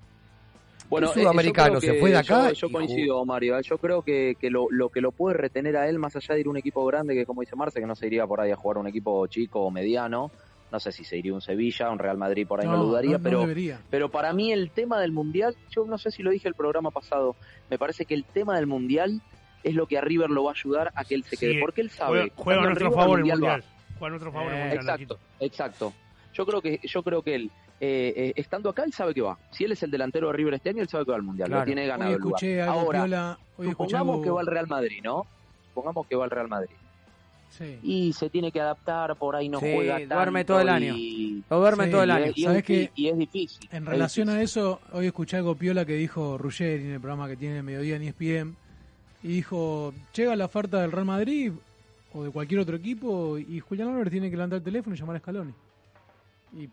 Bueno,
Un
eh,
sudamericano se fue de acá
Yo, yo
y jugó.
coincido, Mario. Yo creo que, que lo, lo que lo puede retener a él, más allá de ir a un equipo grande, que como dice Marce, que no se iría por ahí a jugar a un equipo chico o mediano. No sé si se iría un Sevilla, un Real Madrid, por ahí no, lo dudaría,
no, no
pero,
debería.
pero para mí el tema del Mundial, yo no sé si lo dije el programa pasado, me parece que el tema del Mundial es lo que a River lo va a ayudar a que él se quede,
Sí,
porque él sabe.
Juega, juega a nuestro
River,
favor el mundial. Juega a nuestro favor el mundial.
Exacto, exacto. Yo creo que yo creo que él eh, eh, estando acá él sabe que va. Si él es el delantero de River este año, él sabe que va al mundial.
Claro.
Lo tiene ganado
Hoy
el lugar.
escuché algo
Ahora.
Hoy escuché
supongamos que va al Real Madrid, ¿no? Supongamos que va al Real Madrid.
Sí.
Y se tiene que adaptar, por ahí no
Sí,
juega
duerme
tanto
todo el año.
Y,
Lo duerme
Sí,
todo el año.
y es difícil, y es difícil.
En
es
relación a eso, hoy escuché algo piola que dijo Ruggeri en el programa que tiene Mediodía en ESPN. Y dijo, llega la oferta del Real Madrid o de cualquier otro equipo y Julián Álvarez tiene que levantar el teléfono y llamar a Scaloni. Y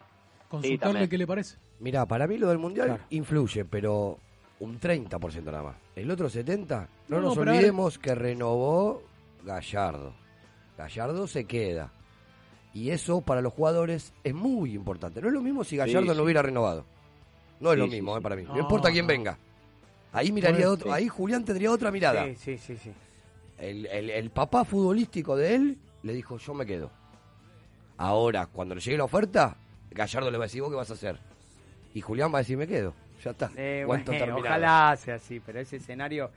consultarle
también.
qué le parece.
Mira, para mí lo del Mundial
Claro.
influye, pero un 30% nada más. El otro 70%, no,
No,
nos olvidemos que renovó Gallardo. Gallardo se queda. Y eso para los jugadores es muy importante. No es lo mismo si Gallardo
Sí,
no
sí.
hubiera renovado. No es
Sí,
lo
sí,
mismo,
sí.
eh, para mí. No,
No,
importa quién
no.
venga. Ahí miraría otro,
sí.
ahí Julián tendría otra mirada.
Sí, sí, sí, sí.
El, el- el papá futbolístico de él le dijo, yo me quedo. Ahora, cuando le llegue la oferta, Gallardo le va a decir, ¿vos qué vas a hacer? Y Julián va a decir, me quedo. Ya está.
Eh, bueno, ojalá sea así, pero ese escenario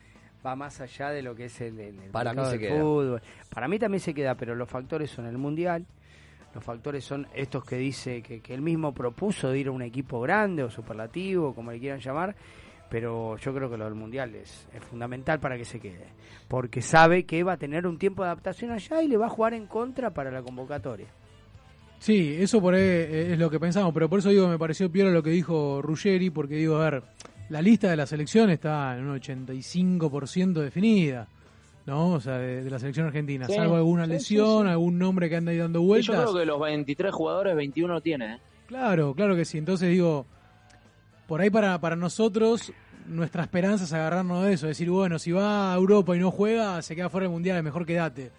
va más allá de lo que es el, el- el
Para mí se queda.
fútbol. Para mí también se queda, pero los factores son el mundial, los factores son estos que dice que, que él mismo propuso de ir a un equipo grande o superlativo, como le quieran llamar, pero yo creo que lo del mundial es, es fundamental para que se quede, porque sabe que va a tener un tiempo de adaptación allá y le va a jugar en contra para la convocatoria.
Sí, eso por ahí es lo que pensamos, pero por eso digo, me pareció piola lo que dijo Ruggeri, porque digo, a ver, la lista de la selección está en un 85% definida, ¿no? O sea, de, de la selección argentina,
Sí,
salvo alguna
sí,
lesión,
sí,
algún nombre que anda ahí dando vueltas.
yo creo que los 23 jugadores, 21 tiene. ¿eh?
Claro, claro que sí. Entonces digo, por ahí para, para nosotros, nuestra esperanza es agarrarnos de eso, decir, bueno, si va a Europa y no juega, se queda fuera del Mundial, mejor quédate.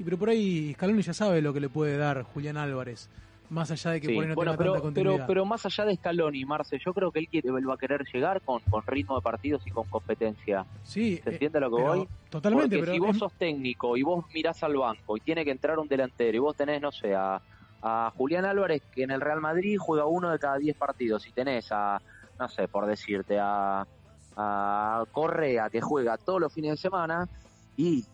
Y pero por ahí Scaloni ya sabe lo que le puede dar Julián Álvarez, más allá de que
Sí,
por ahí no
bueno,
tenga
pero,
tanta continuidad.
pero, pero más allá de Scaloni, Marce, yo creo que él, quiere, él va a querer llegar con, con ritmo de partidos y con competencia.
sí,
¿Se
eh,
entiende lo que voy?
Totalmente,
Porque
pero
si vos sos técnico y vos mirás al banco y tiene que entrar un delantero y vos tenés, no sé, a, a Julián Álvarez que en el Real Madrid juega uno de cada 10 partidos y tenés a, no sé, por decirte, a, a Correa que juega todos los fines de semana y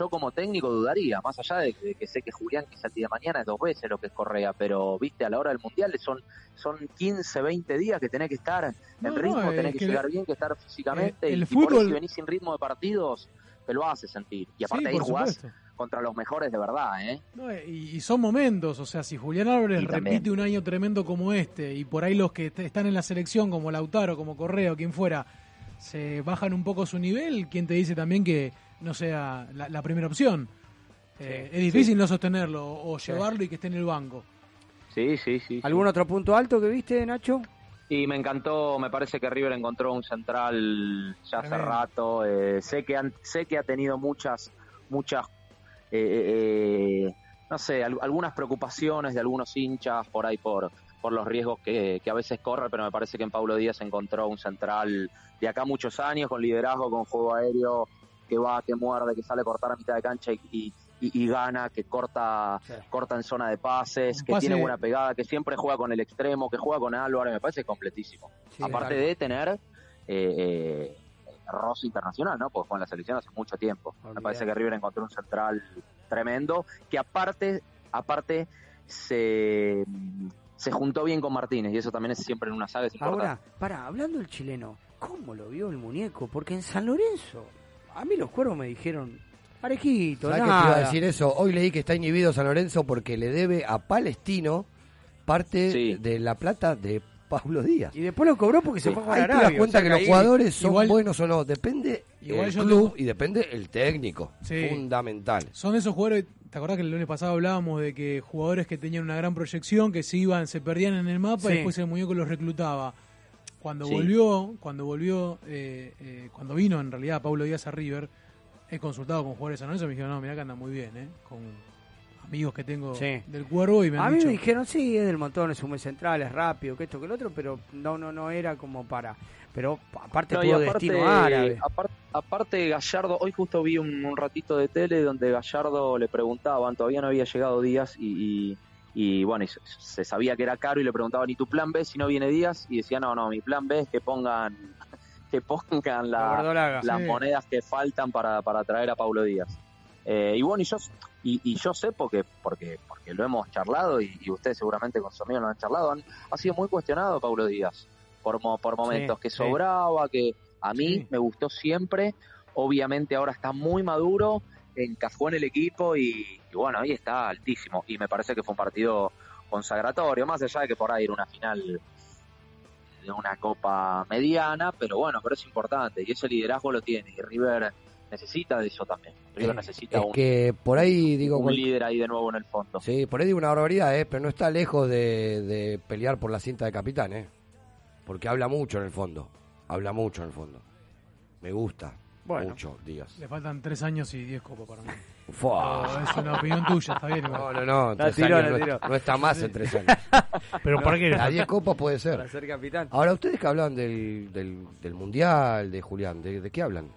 yo como técnico dudaría, más allá de, de que sé que Julián quizá el día de mañana es dos veces lo que es Correa, pero viste, a la hora del Mundial son, son 15, 20 días que tenés que estar en
No, no,
ritmo,
es
tenés que,
que
llegar
le-
bien, que estar físicamente
Eh, el
y, y por
fútbol-
si venís sin ritmo de partidos te lo hace sentir. Y aparte
sí,
ahí jugás
supuesto.
contra los mejores de verdad, ¿eh?
No, y, y son momentos, o sea, si Julián Álvarez
Y también.
repite un año tremendo como este, y por ahí los que están en la selección, como Lautaro, como Correa o quien fuera, se bajan un poco su nivel, ¿quién te dice también que no sea la, la primera opción? Eh, es difícil no sostenerlo o llevarlo y que esté en el banco.
Sí, sí, sí.
¿Algún otro punto alto que viste, Nacho?
Y me encantó, me parece que River encontró un central ya hace rato. eh, sé que han- sé que ha tenido muchas, muchas, eh, eh, eh, no sé, al- algunas preocupaciones de algunos hinchas por ahí por por los riesgos que, que a veces corre, pero me parece que en Paulo Díaz encontró un central de acá muchos años, con liderazgo, con juego aéreo, que va, que muerde, que sale a cortar a mitad de cancha y, y, y- y gana, que corta,
Sí.
corta en zona de pases, que
pase-
tiene buena pegada, que siempre juega con el extremo, que juega con Álvarez, me parece completísimo.
Sí,
Aparte
claro.
de tener eh, eh, roce internacional, ¿no? Porque juega en la selección hace mucho tiempo. Me parece que River encontró un central tremendo, que aparte, aparte se, se juntó bien con Martínez, y eso también es siempre en una saga es.
Ahora, para, hablando del chileno, ¿cómo lo vio el muñeco? Porque en San Lorenzo, a mí los cuervos me dijeron, parejito,
¿Sabes qué te
nada.
iba a decir eso? Hoy leí que está inhibido San Lorenzo porque le debe a Palestino parte
Sí.
de la plata de Pablo Díaz.
Y después lo cobró porque se fue a jugar
Ahí te das cuenta
o sea
que los jugadores son
igual-
buenos o no. Depende
igual
el
yo
club
tengo-
y depende el técnico.
Sí.
Fundamental.
Son esos jugadores, ¿Te acordás que el lunes pasado hablábamos de que jugadores que tenían una gran proyección, que se iban, se perdían en el mapa
Sí.
y después el muñeco los reclutaba? Cuando
Sí.
volvió, cuando volvió, eh, eh, cuando vino en realidad Pablo Díaz a River, he consultado con jugadores anónimos y me dijeron, no, mirá que anda muy bien, ¿eh? Con amigos que tengo
Sí.
del cuervo y me han
A mí
dicho,
me dijeron, sí, es del montón, es un buen central, es rápido, que esto, que el otro, pero no, no, no era como para. Pero aparte
No,
tuvo
aparte,
destino árabe.
apar- aparte Gallardo, hoy justo vi un, un ratito de tele donde Gallardo le preguntaban, todavía no había llegado Díaz y, y, y, bueno, y se, sabía que era caro y le preguntaban, ¿y tu plan B si no viene Díaz? Y decía, no, no, mi plan B es que pongan que pongan
La
la-
verdolaga.
las
Sí.
monedas que faltan para, para traer a Paulo Díaz. Eh, y bueno, y yo, y, y yo sé porque, porque, porque lo hemos charlado y, y ustedes seguramente con su amigo lo han charlado, han- ha sido muy cuestionado Paulo Díaz por, por momentos,
Sí,
que
sí.
sobraba, que a mí me gustó siempre, obviamente ahora está muy maduro, encajó en el equipo y, y bueno, ahí está altísimo y me parece que fue un partido consagratorio, más allá de que por ahí era una final de una copa mediana, pero bueno, pero es importante y ese liderazgo lo tiene y River necesita de eso también. River
Eh,
necesita
es
un,
que por ahí digo
un líder ahí de nuevo en el fondo.
Sí, por ahí digo una barbaridad, ¿eh? pero no está lejos de, de pelear por la cinta de capitán, ¿eh? porque habla mucho en el fondo, habla mucho en el fondo. Me gusta
Bueno.
mucho, Díaz.
le faltan tres años y diez copas para mí.
Fua.
Es una opinión tuya, está bien. igual.
No, no, no, tres
tiró,
años no, no está más en tres años.
Pero ¿para qué?
A 10 copas puede
Para
ser.
ser capitán.
Ahora, ustedes que hablan del, del, del Mundial, de Julián, ¿de, de qué hablan?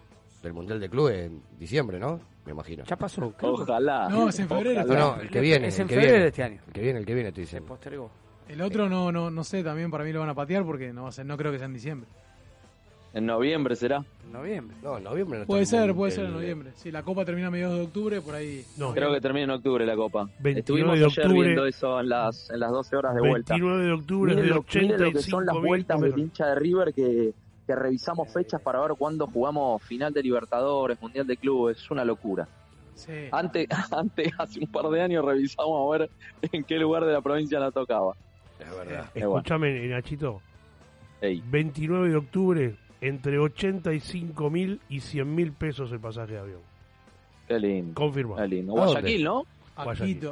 Del Mundial de Club en diciembre, ¿no? Me imagino.
Ya pasó.
Ojalá.
No, es en febrero.
No, no, el que viene.
Es
el
en
que
febrero
viene.
de este año.
El que viene, el que viene, estoy
Se
diciendo.
postergó.
El otro no, no, no sé, también para mí lo van a patear porque no va a ser, no creo que sea en diciembre.
En noviembre será.
En noviembre.
No, en noviembre no
Puede ser, puede ser en noviembre. Si la copa termina a mediados de octubre, por ahí.
No,
Creo que termina en octubre la copa.
29
Estuvimos
de
ayer viendo eso en las, en las 12 horas de vuelta.
29 de octubre
Miren
de
lo, miren lo que
85
son las vueltas del hincha de River que, que revisamos fechas para ver cuándo jugamos final de Libertadores, Mundial de Clubes. Es una locura.
Sí.
Antes, antes, hace un par de años revisamos a ver en qué lugar de la provincia la tocaba.
Es verdad.
Escúchame, Nachito.
Ey,
29 de octubre, entre 85 mil y 100 mil pesos el pasaje de avión.
qué lindo.
Confirma.
Qué lindo. Guayaquil, ¿no?
Guayaquil.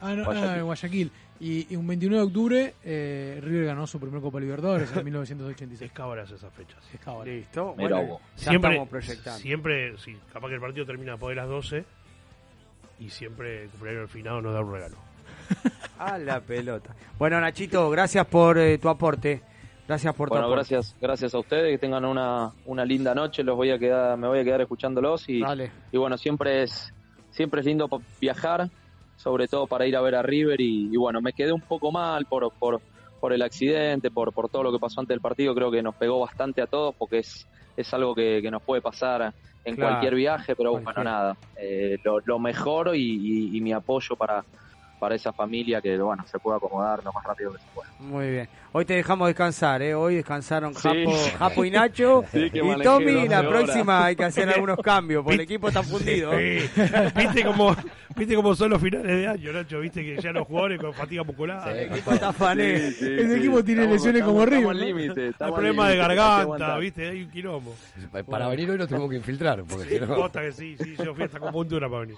Ah, no,
Guayaquil.
ah, Guayaquil. Y, y un 29 de octubre, eh, River ganó su primer Copa Libertadores en 1986.
Es cabras esas fechas.
Es cabal.
Listo. Bueno, ya
Siempre,
estamos proyectando.
siempre, sí, capaz que el partido termina después de las 12 y siempre el cumpleaños del finado nos da un regalo.
A la pelota. Bueno, Nachito, gracias por eh, tu aporte. Gracias por
Bueno,
aporte.
gracias, gracias a ustedes, que tengan una, una linda noche, los voy a quedar, me voy a quedar escuchándolos y,
Dale.
y bueno, siempre es, siempre es lindo viajar, sobre todo para ir a ver a River y, y bueno, me quedé un poco mal por, por, por el accidente, por, por todo lo que pasó antes del partido, creo que nos pegó bastante a todos porque es, es algo que, que nos puede pasar en
Claro,
cualquier viaje, pero
cualquier.
bueno, nada, eh, lo, lo mejor y, y- y mi apoyo para, para esa familia que bueno, se pueda acomodar lo más rápido que se pueda.
Muy bien. Hoy te dejamos descansar, ¿eh? Hoy descansaron
Sí.
Japo, Japo y Nacho.
Sí,
y Tommy,
12
la
horas.
próxima hay que hacer algunos cambios, porque el equipo está fundido.
Sí. ¿Viste cómo, ¿Viste cómo son los finales de año, Nacho? ¿Viste que ya los jugadores con fatiga muscular?
El equipo está fané.
Ese equipo tiene lesiones como
al
¿no?
límite.
Problemas de garganta. ¿viste? Hay un quilombo.
Para venir hoy nos tenemos que infiltrar, porque si no...
Que sí, sí, yo fui hasta con puntura para venir.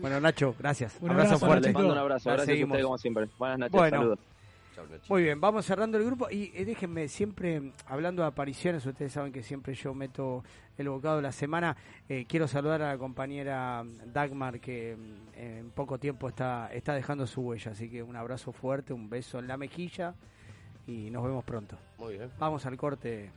Bueno, Nacho, gracias. Abrazo,
abrazo,
fuerte.
Les mando un abrazo. Gracias a ustedes como siempre. Buenas noches.
Bueno.
Saludos.
Muy bien, vamos cerrando el grupo y eh, déjenme siempre, hablando de apariciones, ustedes saben que siempre yo meto el bocado de la semana, eh, quiero saludar a la compañera Dagmar que mm, en poco tiempo está, está dejando su huella, así que un abrazo fuerte, un beso en la mejilla y nos vemos pronto.
Muy bien.
Vamos al corte,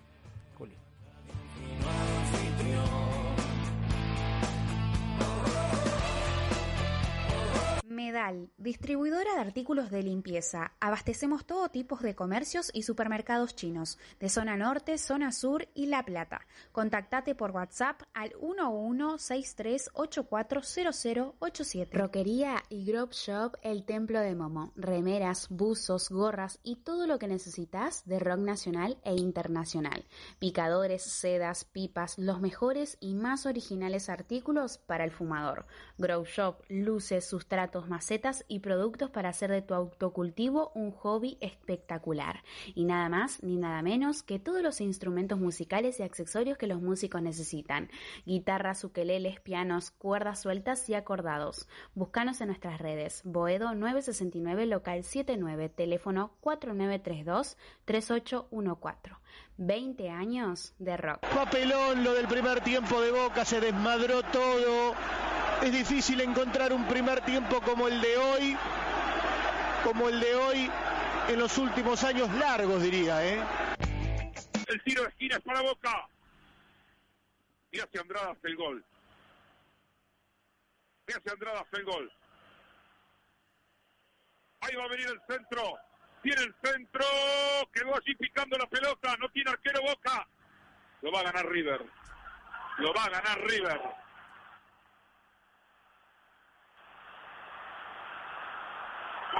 Medal, distribuidora de artículos de limpieza. Abastecemos todo tipo de comercios y supermercados chinos, de zona norte, zona sur y La Plata. Contactate por WhatsApp al 1163840087. Roquería y Grove Shop El Templo de Momo. Remeras, buzos, gorras y todo lo que necesitas de rock nacional e internacional. Picadores, sedas, pipas, los mejores y más originales artículos para el fumador. Grow Shop, luces, sustratos, macetas y productos para hacer de tu autocultivo un hobby espectacular. Y nada más ni nada menos que todos los instrumentos musicales y accesorios que los músicos necesitan. Guitarras, ukeleles, pianos, cuerdas sueltas y acordados. Búscanos en nuestras redes. Boedo 969 local 79, teléfono 4932 3814. 20 años de rock.
Papelón lo del primer tiempo de Boca, se desmadró todo. Es difícil encontrar un primer tiempo como el de hoy, como el de hoy en los últimos años largos, diría, ¿eh?
El tiro de esquina es para Boca. Y hacia Andrada hace el gol. Y hacia Andrada hace el gol. Ahí va a venir el centro. Tiene el centro. Quedó allí picando la pelota. No tiene arquero Boca. Lo va a ganar River. Lo va a ganar River. Oh,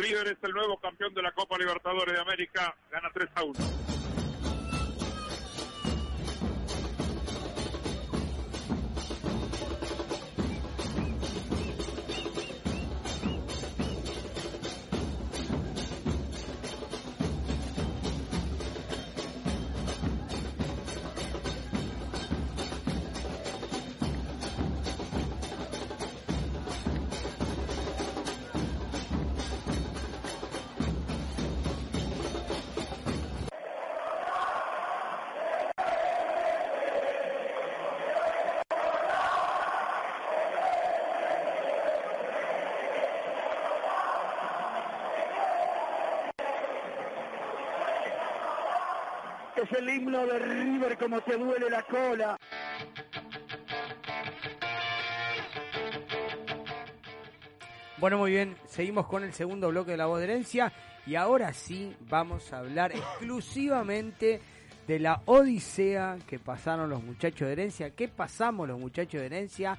River es el nuevo campeón de la Copa Libertadores de América, gana 3 a 1.
El himno de River como te duele la cola.
Bueno, muy bien, seguimos con el segundo bloque de la voz de herencia y ahora sí vamos a hablar exclusivamente de la odisea que pasaron los muchachos de herencia, que pasamos los muchachos de herencia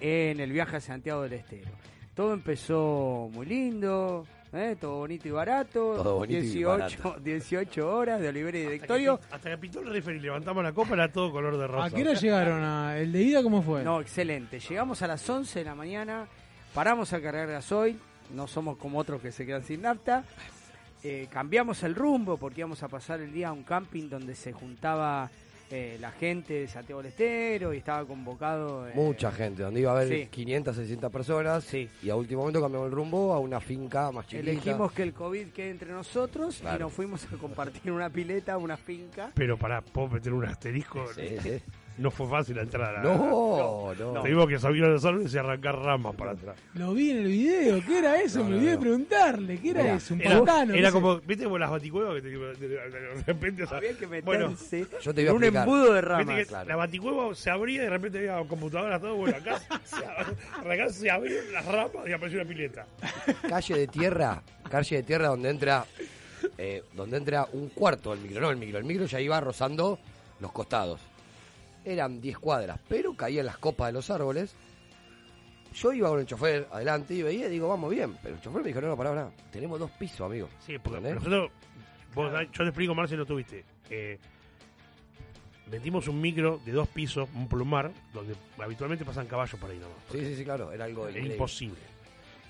en el viaje a Santiago del Estero. Todo empezó muy lindo, ¿eh? todo bonito y barato,
Todo bonito y
18,
barato.
18 horas de Olivera y Directorio.
Hasta que pintó el referee, levantamos la copa, era todo color de rosa.
¿A qué hora llegaron? A ¿El de ida cómo fue?
No, excelente. Llegamos a las 11 de la mañana, paramos a cargar gasoil, no somos como otros que se quedan sin nafta. Eh, cambiamos el rumbo porque íbamos a pasar el día a un camping donde se juntaba eh, la gente de Santiago del Estero y estaba convocado. eh,
Mucha gente, donde iba a haber
sí.
500, 600 personas. Y a último momento cambiamos el rumbo a una finca más chiquita.
Elegimos que el COVID quede entre nosotros y nos fuimos a compartir una pileta, una finca.
Pero para ¿puedo meter un asterisco?
Sí, sí.
No fue fácil entrar a
No, no.
Tuvimos que subir a los árboles y arrancar ramas para atrás.
Lo vi en el video. ¿Qué era eso? Me olvidé de preguntarle. ¿Qué era
Era-
eso? ¿Un
era,
pantano?
era
¿Qué
como, ¿viste como las baticuevas que te, de, de- de repente o sea,
Había que
bueno,
meterse
Yo te iba a
un
explicar.
embudo de ramas.
claro.
la baticueva se abría y de repente había computadoras todo, bueno, acá se, acá se abrieron las ramas y apareció una pileta.
calle de tierra, calle de tierra donde entra eh, donde entra un cuarto del micro, no el micro, el micro ya iba rozando los costados. Eran 10 cuadras, pero caían las copas de los árboles. Yo iba con el chofer adelante y veía y digo, vamos bien, pero el chofer me dijo, no, no, pará, pará, tenemos dos pisos, amigo.
Sí, porque
¿Entendés?
nosotros, vos, yo te explico, Marce, no tuviste. Eh, metimos un micro de dos pisos, un plumar, donde habitualmente pasan caballos por ahí nomás.
Sí, sí, sí, claro, era algo
Era
increíble.
imposible.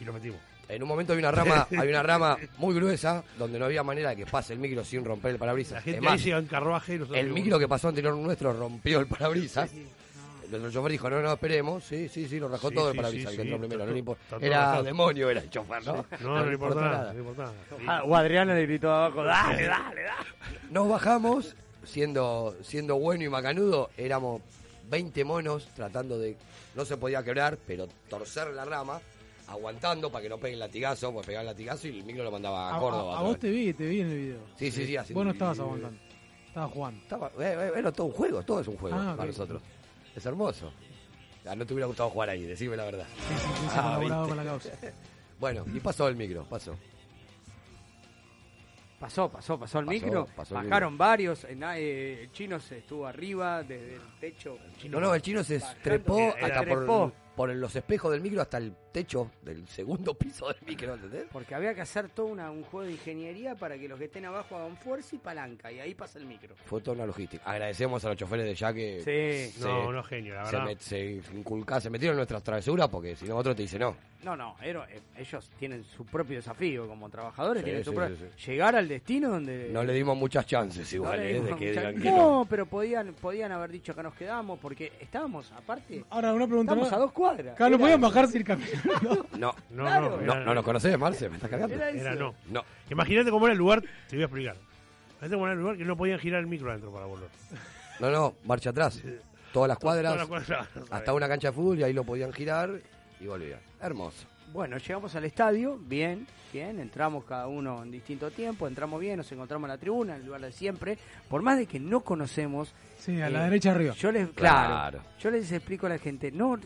Y lo metimos.
En un momento hay una rama, hay una rama muy gruesa donde no había manera de que pase el micro sin romper el
La
parabrisas.
gente
Es más,
ahí llega en carruaje y nosotros
el micro que pasó anterior nuestro rompió el parabrisas. Nuestro chofer dijo, no, no, esperemos. Sí, sí, sí, lo rajó
Sí,
todo el
sí,
parabrisas,
sí,
el que
sí,
entró primero.
está
No Era
rajado.
demonio, era el chofer, ¿no?
No, no, le importa nada, no le importa nada. Sí.
Ah, o Adriana le gritó abajo, dale, dale, dale.
Nos bajamos, siendo, siendo bueno y macanudo, éramos 20 monos tratando de. No se podía quebrar, pero torcer la rama, aguantando para que no pegue el latigazo, pues pegaba el latigazo y el micro lo mandaba a,
A,
Córdoba.
a- vos te vi, te vi en el video.
Sí, sí, sí. haciendo-
Vos no estabas aguantando. Estabas jugando.
Estaba, eh, eh, era todo un juego, todo es un juego
Ah,
para nosotros. Es hermoso. Ah, no te hubiera gustado jugar ahí, decime la verdad.
Sí, sí, sí,
Ah,
colaborado
¿viste?
con la causa.
Bueno, y pasó el micro, pasó.
Pasó, pasó, pasó el
Pasó,
micro.
pasó el
Bajaron varios. na- eh, el chino se estuvo arriba desde el techo.
No, no, el chino se
Bajando,
trepó hasta por,
trepó.
por los espejos del micro hasta el techo del segundo piso del micro, ¿entendés?
Porque había que hacer todo una- un juego de ingeniería para que los que estén abajo hagan fuerza y palanca. Y ahí pasa el micro.
Fue toda una logística. Agradecemos a los choferes de ya que
Sí.
se-
No, no, genio, la
se,
verdad.
met- se inculca- se metieron en nuestras travesuras porque si no otro te dice no.
No, no, eh, ellos tienen su propio desafío como trabajadores.
Sí,
tienen su propio-
sí,
Llegar al destino donde...
No le dimos muchas chances
No
igual,
le
¿eh? de que digan que
no,
no.
pero podían podían haber dicho que nos quedamos porque estábamos, aparte,
Ahora, una pregunta.
estamos
¿no?
a dos cuadras.
Claro, no podían bajarse y ir caminando.
No,
No,
Claro.
no,
no, no nos conocés, Marce, me estás cargando.
Era
no.
No,
Imagínate cómo era el lugar, te voy a explicar. Imagínate cómo era el lugar que no podían girar el micro adentro para volver.
no, no, marcha atrás. Todas las cuadras,
Todas las cuadras, no
hasta una cancha de fútbol y ahí lo podían girar y volvían. Hermoso.
Bueno, llegamos al estadio, bien, bien, entramos cada uno en distinto tiempo, entramos bien, nos encontramos en la tribuna, en el lugar de siempre, por más de que no conocemos.
Sí, a la
eh,
derecha arriba.
Yo les, claro,
Claro.
yo les explico a la gente, no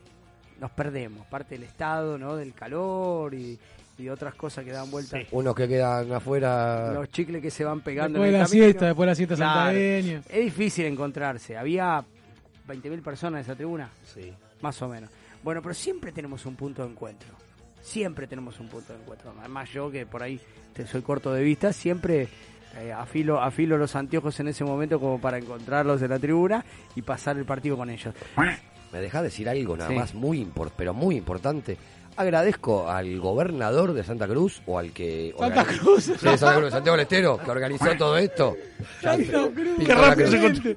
nos perdemos, parte del estado, ¿no? Del calor y, y otras cosas que dan vueltas.
Sí.
Unos que quedan afuera.
Los chicles que se van pegando
Después
en
de
el
la
camino.
siesta, después de la siesta
Claro.
santagueña.
Es difícil encontrarse. Había 20.000 personas en esa tribuna,
Sí.
más o menos. Bueno, pero siempre tenemos un punto de encuentro. Siempre tenemos un punto de encuentro. Además yo que por ahí te soy corto de vista, siempre eh, afilo, afilo los anteojos en ese momento como para encontrarlos en la tribuna y pasar el partido con ellos.
¿Me dejás decir algo nada
Sí.
más muy pero muy importante? Agradezco al gobernador de Santa Cruz o al que...
Santa Cruz.
Sí, de Santa Cruz, Santiago del Estero, que organizó todo esto.
Santa Cruz.
Qué rápido se contó.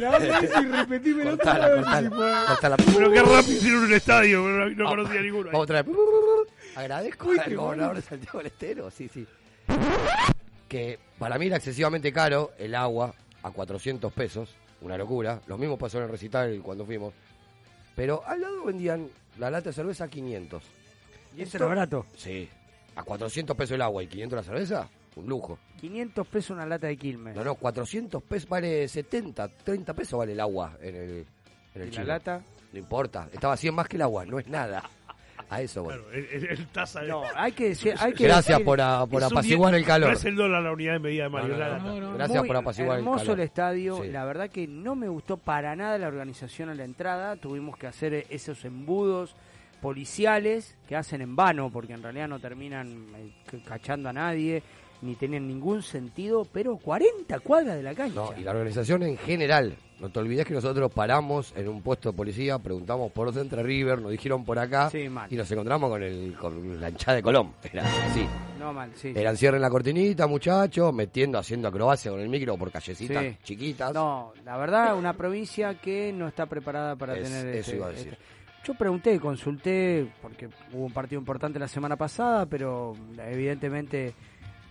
La y repetímelo
Cortala, cortala,
puede.
cortala.
Pero qué rápido hicieron un estadio, pero no, no conocía ninguno. ahí.
Vamos otra vez. Agradezco
Uy,
al gobernador de Santiago del Estero, sí, sí. Que para mí era excesivamente caro el agua a 400 pesos, una locura. Lo mismo pasó en el recital cuando fuimos. Pero al lado vendían la lata de cerveza a 500.
¿Y eso era barato?
Sí. A 400 pesos el agua y 500 la cerveza, un lujo.
500 pesos una lata de Quilmes.
No, no, 400 pesos vale 70, 30 pesos vale el agua en el, en el
¿Y la
chino.
lata?
No importa, estaba 100 más que el agua, no es nada. A eso, voy.
Claro, el, el- taza de...
No, hay que decir... Hay que
Gracias
decir-
por, a- por apaciguar el calor.
No es el dólar la unidad de medida de Mario,
no,
la
no,
lata.
no, no.
Gracias
Muy
por apaciguar el
hermoso
calor.
el estadio,
Sí.
la verdad que no me gustó para nada la organización a la entrada, tuvimos que hacer esos embudos policiales que hacen en vano porque en realidad no terminan eh, cachando a nadie ni tienen ningún sentido, pero 40 cuadras de la cancha.
No, y la organización en general. No te olvides que nosotros paramos en un puesto de policía, preguntamos por Centro River, nos dijeron por acá
Sí,
y nos encontramos con el con la hinchada de Colón. Era así.
No mal, sí.
Eran cierren la cortinita, muchachos, metiendo, haciendo acrobacia con el micro por callecitas
Sí.
chiquitas.
No, la verdad, una provincia que no está preparada para
Es-
tener
eso
este-
iba a decir.
este- Yo pregunté, consulté, porque hubo un partido importante la semana pasada, pero evidentemente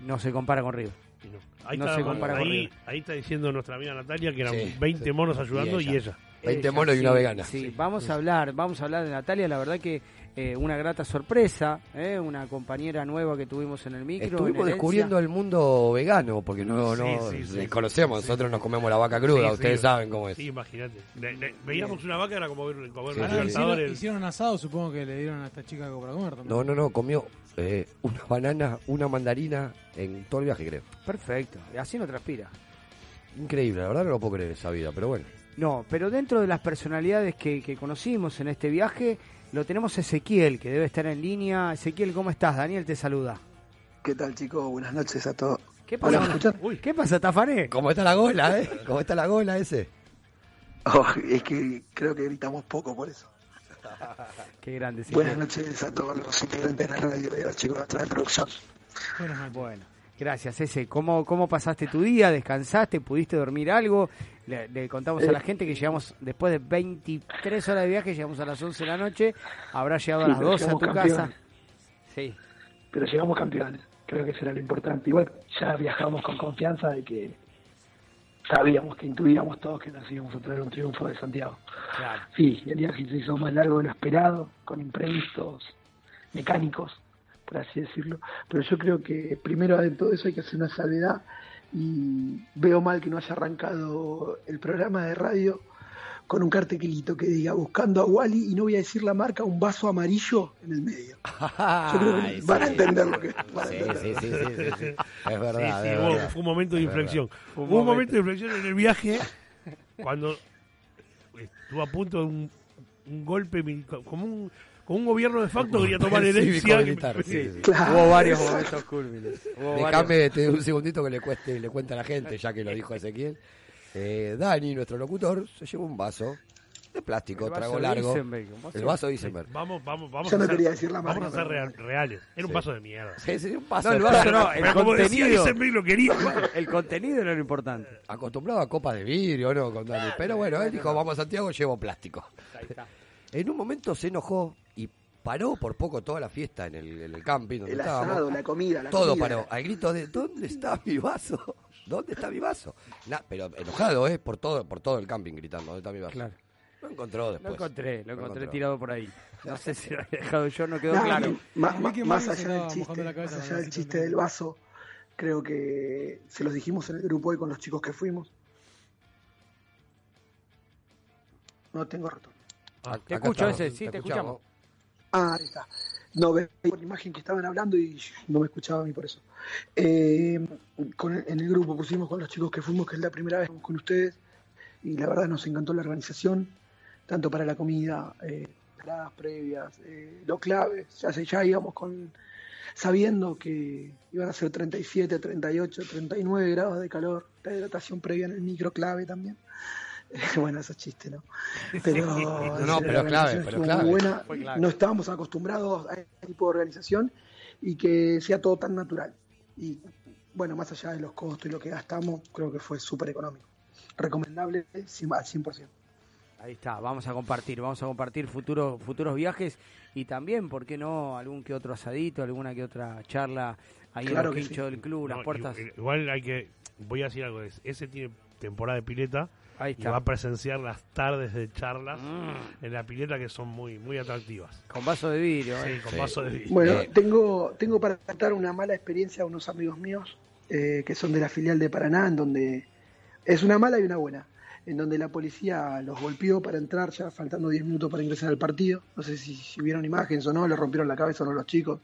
no se compara con River.
Y no. Ahí,
No
está,
se compara con
ahí,
River.
ahí está diciendo nuestra amiga Natalia que eran
Sí,
20
sí.
monos ayudando
Y
y
ella.
ella.
20
Ella,
monos y una vegana.
Sí,
Sí.
vamos a hablar, vamos a hablar de Natalia, la verdad que eh, una grata sorpresa, eh, una compañera nueva que tuvimos en el micro.
Estuvimos descubriendo el mundo vegano, porque no,
Sí,
no
sí, sí.
desconocemos, nosotros nos comemos la vaca cruda,
Sí,
ustedes
sí.
saben cómo es.
Sí, imagínate. Le- le- veíamos una vaca, era como ver, como ver
Sí,
los
sí.
Hicieron, hicieron asado, supongo que le dieron a esta chica algo para comer también.
No, no, no, comió eh, una banana, una mandarina en todo el viaje, creo.
Perfecto, así no transpira.
Increíble, la verdad no lo puedo creer esa vida, pero bueno.
No, pero dentro de las personalidades que, que conocimos en este viaje, lo tenemos Ezequiel, que debe estar en línea. Ezequiel, ¿cómo estás? Daniel te saluda.
¿Qué tal chicos? Buenas noches a todos.
¿Qué
Hola,
pasa?
¿me escuchan?
Uy, ¿qué pasa, Tafané?
¿Cómo está la gola, eh? ¿Cómo está la gola ese?
Oh, es que creo que gritamos poco por eso.
Qué grande,
Buenas
Ezequiel.
noches a todos los integrantes de la radio y a los chicos de atrás de producción.
Buenas.
Bueno, gracias, Ese. ¿Cómo, ¿Cómo pasaste tu día? ¿Descansaste? ¿Pudiste dormir algo? Le, le contamos a
Eh,
la gente que llegamos, después de 23 horas de viaje, llegamos a las 11 de la noche. Habrá llegado a
Sí,
las
pero
12 a tu casa. Sí,
Pero llegamos campeones. Creo que eso era lo importante. Igual ya viajamos con confianza de que sabíamos que intuíamos todos que nos íbamos a traer un triunfo de Santiago.
claro.
Sí, el viaje se hizo más largo de lo esperado, con imprevistos mecánicos, por así decirlo. Pero yo creo que primero de todo eso hay que hacer una salvedad y veo mal que no haya arrancado el programa de radio con un cartelito que diga buscando a Wally y no voy a decir la marca, un vaso amarillo en el medio. Yo creo que
Ay,
van a entender lo que van a
Sí,
entender.
sí, sí, sí, sí, sí. Es verdad.
Sí, sí,
es
hubo-
verdad.
fue un momento de inflexión. Hubo un momento de inflexión en el viaje cuando estuvo a punto de un, un golpe, mil- como un, un gobierno de facto quería tomar herencia.
Cívico-militar, sí, sí, sí.
Hubo varios momentos varios.
Déjame te doy un segundito que le cueste, le cuente a la gente, ya que lo dijo Ezequiel. Eh, Dani, nuestro locutor, se llevó un vaso de plástico,
El vaso
trago largo.
Vaso
El
de-
vaso de Isenberg.
Vamos, vamos, vamos
Yo
a
no
ser,
quería decir la
vamos
marca,
a ser real- reales. Era un vaso de mierda.
Sí, sí, un vaso
No, el vaso no,
como
contenido.
Isenberg lo quería.
El contenido era lo importante.
Acostumbrado a copas de vidrio, ¿no? Con Dani. Pero bueno, él dijo, vamos a Santiago, llevo plástico. En un momento se enojó y paró por poco toda la fiesta en el, en el camping donde
El
estábamos.
asado, la comida, la
Todo
comida.
paró, al grito de ¿dónde está mi vaso? ¿Dónde está mi vaso? Pero enojado, ¿eh? Por todo, por todo el camping gritando, ¿dónde está mi vaso?
Claro.
Lo encontró después.
Lo encontré, lo encontré
encontró.
tirado por ahí. No sé si lo he dejado yo, no quedó
No,
claro.
más
se
allá del chiste, más allá
el
del chiste
de
del vaso, creo que se los dijimos en el grupo hoy con los chicos que fuimos. No tengo retorno.
Ah,
Te escucho
estamos,
ese, sí, te
escuchamos.
escuchamos.
Ah, ahí está. No, ve por la imagen que estaban hablando y no me escuchaba a mí por eso. Eh, con en el grupo pusimos con los chicos que fuimos, que es la primera vez con ustedes, y la verdad nos encantó la organización, tanto para la comida, eh, las previas, eh, lo clave, ya, ya íbamos con sabiendo que iban a ser 37, 38, 39 grados de calor, la hidratación previa en el micro clave también. bueno, eso es chiste, ¿no? Pero,
No, pero es clave, pero clave.
muy buena,
Fue clave.
no estábamos acostumbrados a este tipo de organización y que sea todo tan natural. Y bueno, más allá de los costos y lo que gastamos, creo que fue súper económico. Recomendable cien- al 100%.
Ahí está, vamos a compartir, vamos a compartir futuros futuros viajes y también, ¿por qué no? Algún que otro asadito, alguna que otra charla ahí
Claro
en
que
los quinchos del club,
No,
las puertas.
igual, igual hay que. Voy a decir algo. es- Ese tiene temporada de pileta
Ahí
y va a presenciar las tardes de charlas
Mm,
en la pileta que son muy muy atractivas.
con vaso de vidrio,
Sí,
¿eh?
con
Sí.
vaso de vidrio.
Bueno,
Eh.
tengo, tengo para contar una mala experiencia a unos amigos míos eh, que son de la filial de Paraná, en donde es una mala y una buena, en donde la policía los golpeó para entrar, ya faltando 10 minutos para ingresar al partido. No sé si, si vieron imágenes o no, le rompieron la cabeza o no los chicos.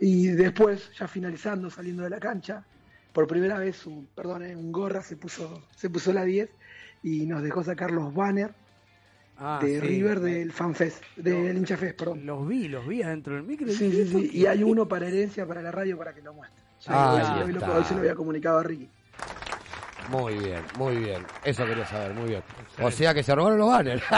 Y después, ya finalizando, saliendo de la cancha, por primera vez, un, perdón, un gorra se puso, se puso la 10 y nos dejó sacar los banners
Ah,
de
sí.
River del FanFest, del hincha fest, perdón.
Los vi, los vi adentro del micro. y
Sí, sí,
¿por
sí. Y hay uno para herencia para la radio para que lo muestre. Ya,
Ah,
lo, hoy se lo había comunicado a Ricky.
Muy bien, muy bien. Eso quería saber, muy bien. O sea que se robaron los banners.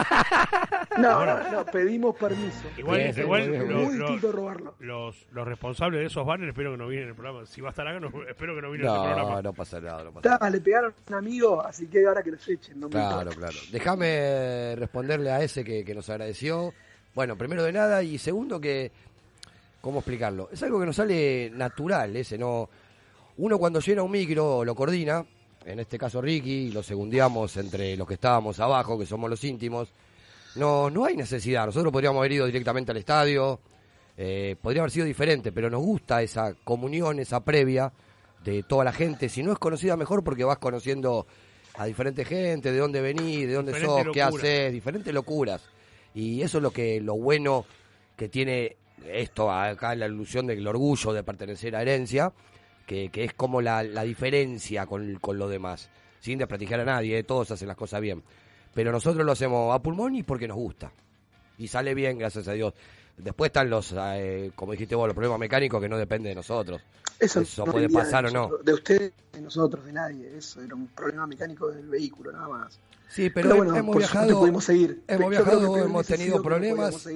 No, no, no, pedimos permiso.
Igual,
Bien,
igual
bien,
lo-
Muy
lo-
distinto robarlo.
los, los responsables de esos banners espero que no vienen en el programa. Si va a estar acá, no- espero que no vienen en el
No,
programa.
no pasa nada, no pasa nada.
Ta, le pegaron a un amigo, así que ahora que los echen. No me
Claro, claro. Déjame responderle a ese que, que nos agradeció. Bueno, primero de nada y segundo que, ¿cómo explicarlo? Es algo que nos sale natural, ese no. Uno cuando llena un micro lo coordina, en este caso Ricky, lo segundiamos entre los que estábamos abajo, que somos los íntimos. No, no hay necesidad. Nosotros podríamos haber ido directamente al estadio, eh, podría haber sido diferente, pero nos gusta esa comunión, esa previa de toda la gente. Si no es conocida, mejor porque vas conociendo a diferente gente, de dónde venís, de dónde sos, qué haces, diferentes locuras. Y eso es lo que lo bueno que tiene esto, acá la ilusión del orgullo de pertenecer a herencia, que, que es como la, la diferencia con, con lo demás. Sin desprestigiar a nadie, eh, todos hacen las cosas bien. Pero nosotros lo hacemos a pulmón y porque nos gusta. Y sale bien, gracias a Dios. Después están los, eh, como dijiste vos, los problemas mecánicos que no dependen de nosotros.
Eso,
Eso
no
puede pasar
de
o no.
De ustedes, de nosotros, de nadie. Eso era un problema mecánico del vehículo, nada más.
Sí, pero,
Pero bueno,
hemos viajado,
pudimos seguir.
hemos viajado, hemos
hubiese
tenido problemas.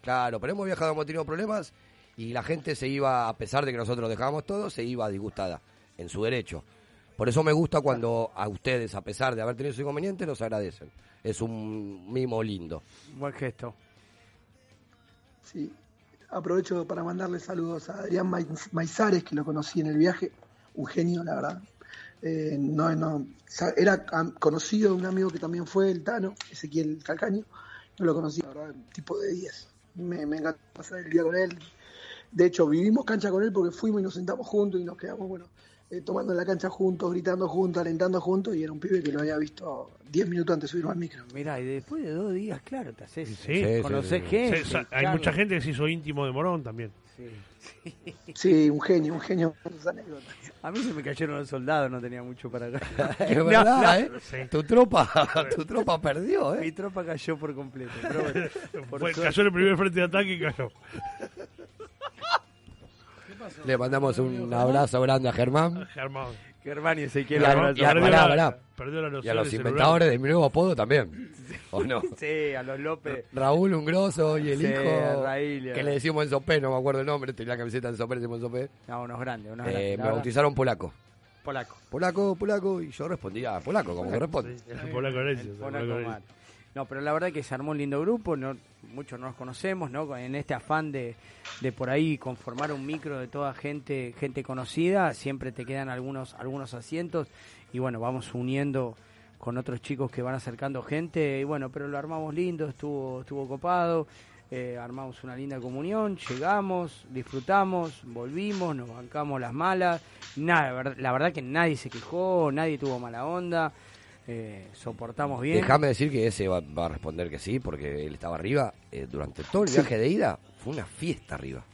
Claro, pero hemos viajado, hemos tenido problemas y la gente se iba, a pesar de que nosotros dejábamos todo, se iba disgustada en su derecho. Por eso me gusta cuando a ustedes, a pesar de haber tenido su inconveniente, nos agradecen. Es un mimo lindo.
Buen gesto.
Sí. Aprovecho para mandarle saludos a Adrián Maiz- Maizares, que lo conocí en el viaje. Un genio, la verdad. Eh, no, no, era conocido de un amigo que también fue el Tano, Ezequiel Calcaño. No lo conocí, la verdad, un tipo de 10. Me, me encanta pasar el día con él. De hecho, vivimos cancha con él porque fuimos y nos sentamos juntos y nos quedamos, bueno,
eh, tomando en la cancha juntos, gritando juntos, alentando juntos, y era un pibe que lo había visto 10 minutos antes de subirme al micro.
Mirá, y después de dos días, claro, te haces.
Sí, sí,
gente.
Sí, hay mucha gente que se hizo íntimo de Morón también.
Sí, un genio, un genio.
A mí se me cayeron los soldados, no tenía mucho para acá.
Es
No,
verdad,
no,
¿eh? Tu tropa, tu tropa perdió, ¿eh?
Mi tropa cayó por completo. Pero bueno, por
Fue-
suerte-
cayó en el primer frente de ataque y cayó.
Le mandamos un abrazo grande a Germán.
Germán.
Germán y
Y
Ezequiel.
a, y a-
Perdió
pará,
la-
pará.
perdió la noción
Y a los inventadores de mi nuevo apodo también. ¿O no?
Sí, a los López.
Raúl Ungroso y el
Sí,
hijo
Raíl,
que le decimos Enzo P, no me acuerdo el nombre, tenía la camiseta Enzo P, le decimos Enzo P.
No, unos grandes, unos
Eh,
grandes.
me bautizaron polaco.
Polaco.
Polaco, polaco, y yo respondía polaco, como corresponde.
El polaco Necio, el
Polaco
polaco
mal. No, pero la verdad que se armó un lindo grupo, no, muchos no nos conocemos, ¿no? En este afán de, de por ahí conformar un micro de toda gente, gente conocida, siempre te quedan algunos, algunos asientos y bueno, vamos uniendo con otros chicos que van acercando gente y bueno, pero lo armamos lindo, estuvo, estuvo copado, eh, armamos una linda comunión, llegamos, disfrutamos, volvimos, nos bancamos las malas, nada, la verdad- la verdad que nadie se quejó, nadie tuvo mala onda. Eh, soportamos bien.
Déjame decir que ese va, va a responder que sí, porque él estaba arriba. eh, durante todo el
Sí.
viaje de ida fue una fiesta arriba.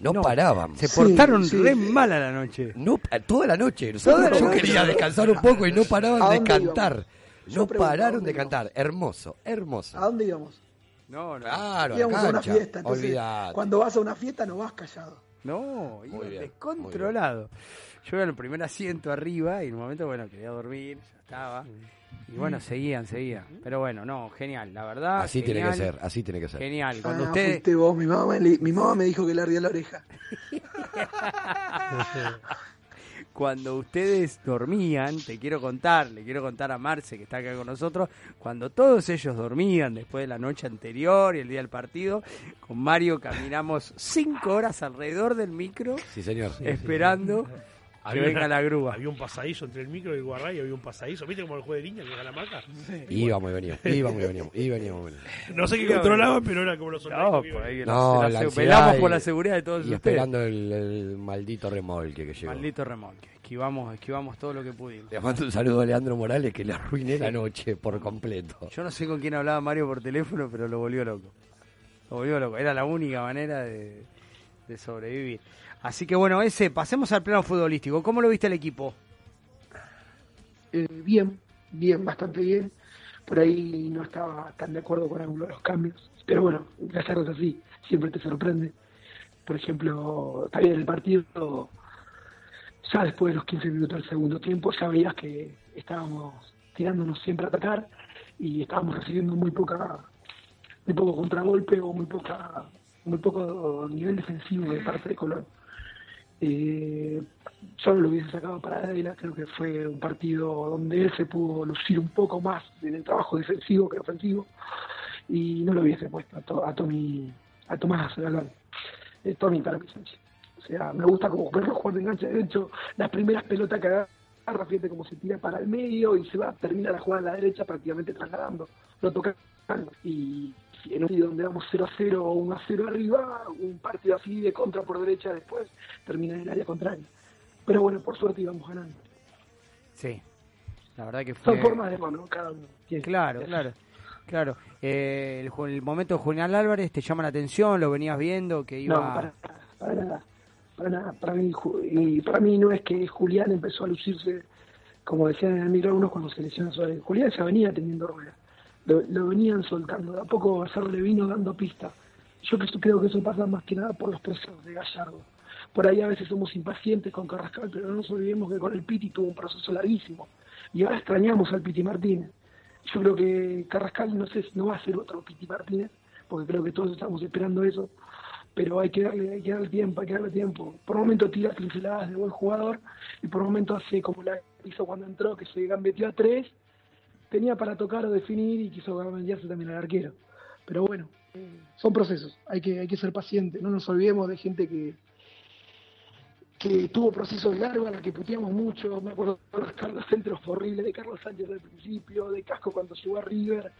No,
No,
paraban.
se portaron re mal a la noche.
No, toda la noche. Nosotros- yo
noche.
quería descansar un poco y no paraban
¿A
de cantar.
Yo
No
pregunto, ¿a
pararon de cantar. Hermoso, hermoso.
¿A dónde íbamos?
No, no.
Claro,
íbamos a una fiesta. Entonces, cuando vas a una fiesta no vas callado.
No, iba
Muy bien,
descontrolado. Yo iba en el primer asiento arriba y en un momento, bueno, quería dormir, ya estaba. Y bueno, seguían, seguían. Pero bueno, no, genial, la verdad.
Así tiene que ser, así tiene que ser.
Genial. Cuando
Ah,
ustedes.
fuiste vos, mi mamá, mi mamá me dijo que le ardía la oreja.
Cuando ustedes dormían, te quiero contar, le quiero contar a Marce que está acá con nosotros, cuando todos ellos dormían después de la noche anterior y el día del partido, con Mario caminamos cinco horas alrededor del micro
Sí, señor.
esperando que venga la grúa.
Había un pasadizo entre el micro y el guarray, había un pasadizo. ¿Viste como el juego de línea que la marca?
Íbamos y veníamos, íbamos y veníamos, veníamos y veníamos.
No sé qué controlaban, pero era como los
No, por ahí
No,
la-
la
se-
ansiedad
velamos
y-
por la seguridad de todos
Y
ustedes.
esperando el, el maldito remolque que llegó.
Maldito remolque. Esquivamos, esquivamos todo lo que pudimos.
Le mando un saludo a Leandro Morales que le arruiné la noche por completo.
Yo no sé con quién hablaba Mario por teléfono, pero lo volvió loco. Lo volvió loco. Era la única manera de, de sobrevivir. Así que bueno, ese, pasemos al plano futbolístico. ¿Cómo lo viste el equipo?
Eh, bien, bien, bastante bien. Por ahí no estaba tan de acuerdo con algunos de los cambios. Pero bueno, Gallardo es así, siempre te sorprende. Por ejemplo, bien el partido, ya después de los 15 minutos del segundo tiempo, ya veías que estábamos tirándonos siempre a atacar y estábamos recibiendo muy poca muy poco contragolpe o muy poca muy poco nivel defensivo de parte de Colón. Eh, yo no lo hubiese sacado para Adela, creo que fue un partido donde él se pudo lucir un poco más en el trabajo defensivo que ofensivo y no lo hubiese puesto a, to- a Tommy a Tomás Galván. Eh, Tommy para mí Sánchez. O sea, me gusta como verlo jugar de enganche derecho, las primeras pelotas que agarra, fíjate cómo se tira para el medio y se va a terminar la jugada a la derecha prácticamente trasladando, no tocando. Y en un partido donde vamos 0 a 0 o 1 a 0 arriba, un partido así de contra por derecha después termina en el área contraria. Pero bueno, por suerte íbamos ganando.
Sí. La verdad que fue...
Son formas de mano, cada uno. tiene-
Claro, claro. Claro. Eh, el, el momento de Julián Álvarez te llama la atención, lo venías viendo, que iba...
No, para, para nada, para nada. Para mí, y para mí no es que Julián empezó a lucirse, como decían en el micro algunos cuando se lesionó. Julián ya venía teniendo ruedas, lo, lo venían soltando, de a poco Gallardo le vino dando pista. Yo creo que eso pasa más que nada por los procesos de Gallardo. Por ahí a veces somos impacientes con Carrascal, pero no nos olvidemos que con el Piti tuvo un proceso larguísimo. Y ahora extrañamos al Piti Martínez. Yo creo que Carrascal no sé no va a ser otro Piti Martínez, porque creo que todos estamos esperando eso pero hay que darle, hay que darle tiempo, hay que darle tiempo. Por momento tira pinceladas de buen jugador y por momento hace como la hizo cuando entró, que se gambeteó a tres, tenía para tocar o definir y quiso gambetearse también al arquero. Pero bueno, son procesos, hay que, hay que ser paciente, no nos olvidemos de gente que que tuvo procesos largos, a la que puteamos mucho, me acuerdo de los Carlos centros horribles de Carlos Sánchez al principio, de Casco cuando llegó a River,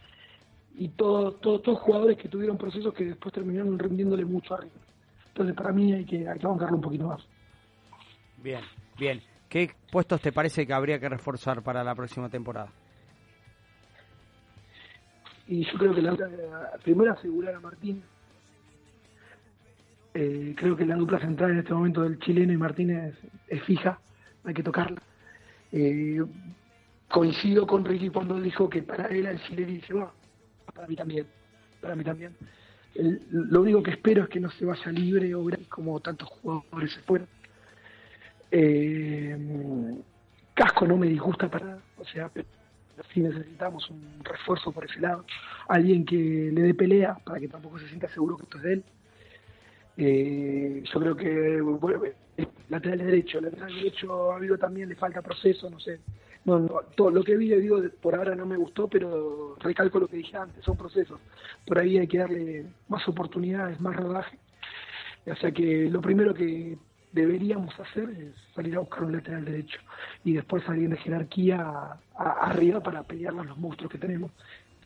y todos todos todos jugadores que tuvieron procesos que después terminaron rindiéndole mucho arriba. Entonces para mí hay que, hay que bancarlo un poquito más.
Bien, bien. ¿qué puestos te parece que habría que reforzar para la próxima temporada?
Y yo creo que la primero asegurar a Martín. Eh, creo que la dupla central en este momento del chileno y Martínez es, fija, hay que tocarla. Eh, coincido con Ricky cuando dijo que para él el chileno se va. Para mí también. Para mí también. lo único que espero es que no se vaya libre o gratis como tantos jugadores se fueron. Eh, Casco no me disgusta para o sea, sí necesitamos un refuerzo por ese lado, alguien que le dé pelea para que tampoco se sienta seguro que esto es de él. Eh, yo creo que bueno, lateral derecho, lateral derecho ha habido también, le falta proceso, no sé. No, todo lo que vi, digo, por ahora no me gustó, pero recalco lo que dije antes, son procesos. Por ahí hay que darle más oportunidades, más rodaje. O sea que lo primero que deberíamos hacer es salir a buscar un lateral derecho y después alguien de jerarquía arriba para pelearnos los monstruos que tenemos.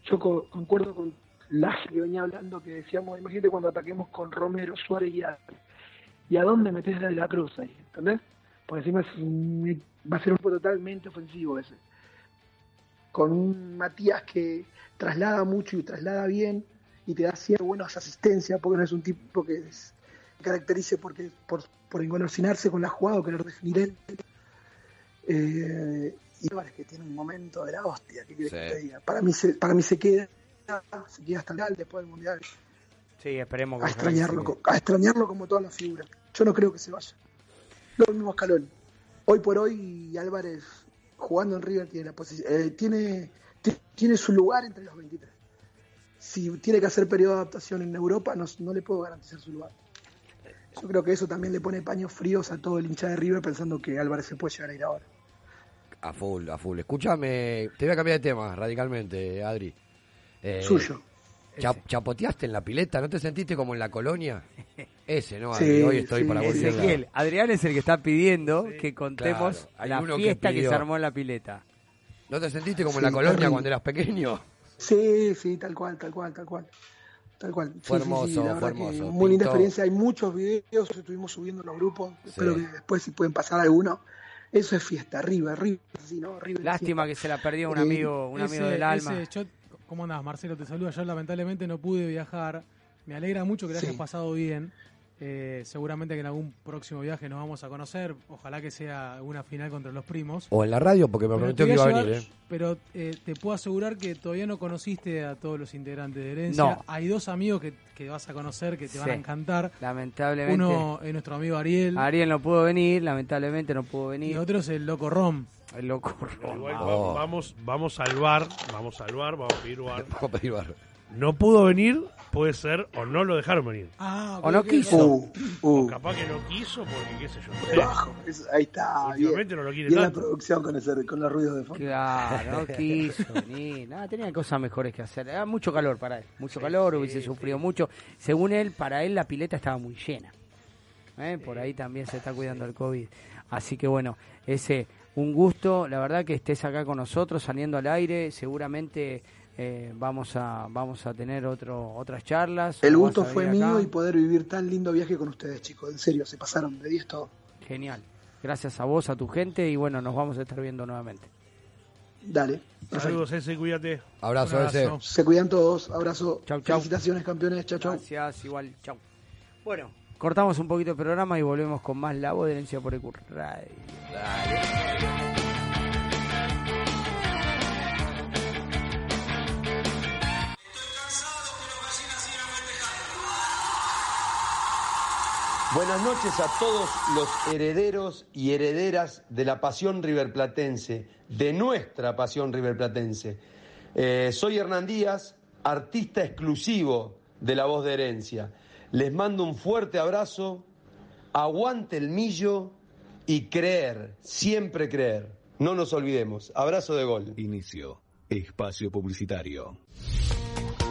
Yo concuerdo con Laje que venía hablando que decíamos, imagínate cuando ataquemos con Romero, Suárez y a, ¿y a dónde metes la de la cruz ahí? ¿Entendés? Porque encima va a ser un juego totalmente ofensivo ese. Con un Matías que traslada mucho y traslada bien y te da ciertas buenas asistencias porque no es un tipo que se caracterice porque, por, por engolosinarse con la jugada o querer definir él. Eh, y que tiene un momento de la hostia, ¿qué quieres que te diga? Para mí se, para mí se queda, se queda hasta el final después del mundial.
Sí, esperemos
a extrañarlo, a extrañarlo como todas las figuras. Yo no creo que se vaya. Lo mismo escalón. Hoy por hoy Álvarez jugando en River tiene la posición, eh, tiene, tiene su lugar entre los 23. Si tiene que hacer periodo de adaptación en Europa, no, no le puedo garantizar su lugar. Yo creo que eso también le pone paños fríos a todo el hincha de River pensando que Álvarez se puede llegar a ir ahora.
A full, a full. Escúchame, te voy a cambiar de tema radicalmente, Adri.
Eh, Suyo.
¿Chapoteaste en la pileta? ¿No te sentiste como en la colonia? Ese, ¿no? Sí, Hoy estoy para
Ezequiel, Adrián es el que está pidiendo que contemos la fiesta que, se armó en la pileta.
¿No te sentiste como en la colonia cuando eras pequeño?
Sí, sí, tal cual, tal cual, tal cual. Tal cual.
Fue hermoso, fue hermoso.
Muy linda experiencia. Hay muchos videos, estuvimos subiendo en los grupos. Espero que después si pueden pasar alguno. Eso es fiesta, arriba, arriba. ¿no?
Lástima que se la perdió un eh, amigo, un amigo del alma.
¿Cómo andás, Marcelo? Te saludo. Yo lamentablemente no pude viajar. Me alegra mucho que le hayas pasado bien. Eh, seguramente que en algún próximo viaje nos vamos a conocer. Ojalá que sea una final contra los primos.
O en la radio, porque me prometió que iba a venir. ¿eh?
Pero eh, te puedo asegurar que todavía no conociste a todos los integrantes de Herencia. Hay dos amigos que, que, vas a conocer que te van a encantar.
Lamentablemente.
Uno es nuestro amigo Ariel.
Ariel no pudo venir, lamentablemente no pudo venir.
Y otro es el Loco Rom.
El Loco Rom.
vamos, vamos a salvar, vamos a salvar, vamos a pedir bar.
Vamos a pedir bar.
No pudo venir, puede ser, o no lo dejaron venir.
Ah, o no quiso. Uh,
uh. capaz que no quiso porque qué sé yo.
ahí está.
Últimamente no lo quiere
y la producción con, ese, con los ruidos de fondo.
Claro, no quiso venir. Nada, tenía cosas mejores que hacer. Era mucho calor para él. Mucho calor, hubiese sufrido mucho. Según él, para él la pileta estaba muy llena. ¿Eh? Por ahí también se está cuidando el COVID. Así que bueno, ese un gusto, la verdad que estés acá con nosotros, saliendo al aire, seguramente eh, vamos a vamos a tener otro otras charlas.
El gusto fue mío y poder vivir tan lindo viaje con ustedes, chicos. En serio, se pasaron de 10 todo.
Genial. Gracias a vos, a tu gente y bueno, nos vamos a estar viendo nuevamente.
Dale.
Saludos, ese, cuídate.
Abrazo, ese.
Se cuidan todos. Abrazo.
Chau, chau.
Felicitaciones, campeones. Chau, chau.
Gracias, igual. Chau. Bueno, cortamos un poquito el programa y volvemos con más La Voz de Herencia por EQ Radio. Dale.
Buenas noches a todos los herederos y herederas de la pasión riverplatense, de nuestra pasión riverplatense. Eh, soy Hernán Díaz, artista exclusivo de La Voz de Herencia. Les mando un fuerte abrazo, aguante el millo y creer, siempre creer. No nos olvidemos. Abrazo de gol.
Inicio. Espacio Publicitario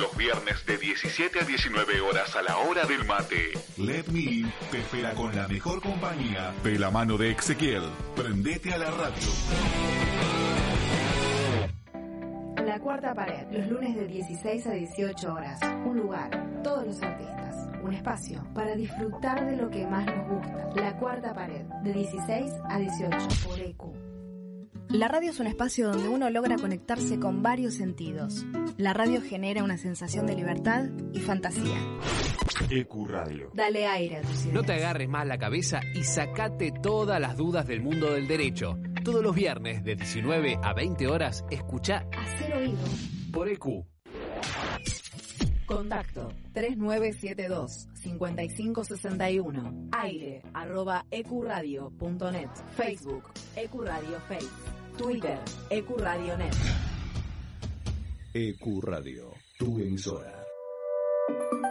Los viernes de 17 a 19 horas a la hora del mate. Let Me In te espera con la mejor compañía de la mano de Ezequiel. Prendete a la radio.
La cuarta pared, los lunes de 16 a 18 horas. Un lugar, todos los artistas. Un espacio para disfrutar de lo que más nos gusta. La cuarta pared, de 16 a 18 por EQ.
La radio es un espacio donde uno logra conectarse con varios sentidos. La radio genera una sensación de libertad y fantasía.
EQ Radio.
Dale aire a tu cielo.
No te agarres más la cabeza y sacate todas las dudas del mundo del derecho. Todos los viernes de 19 a 20 horas, escucha
Hacer oído.
por EQ.
Contacto 3972-5561. Aire arroba ecuradio.net. Facebook Ecuradio Face. Twitter Ecuradionet.
EQ E Radio, tu emisora.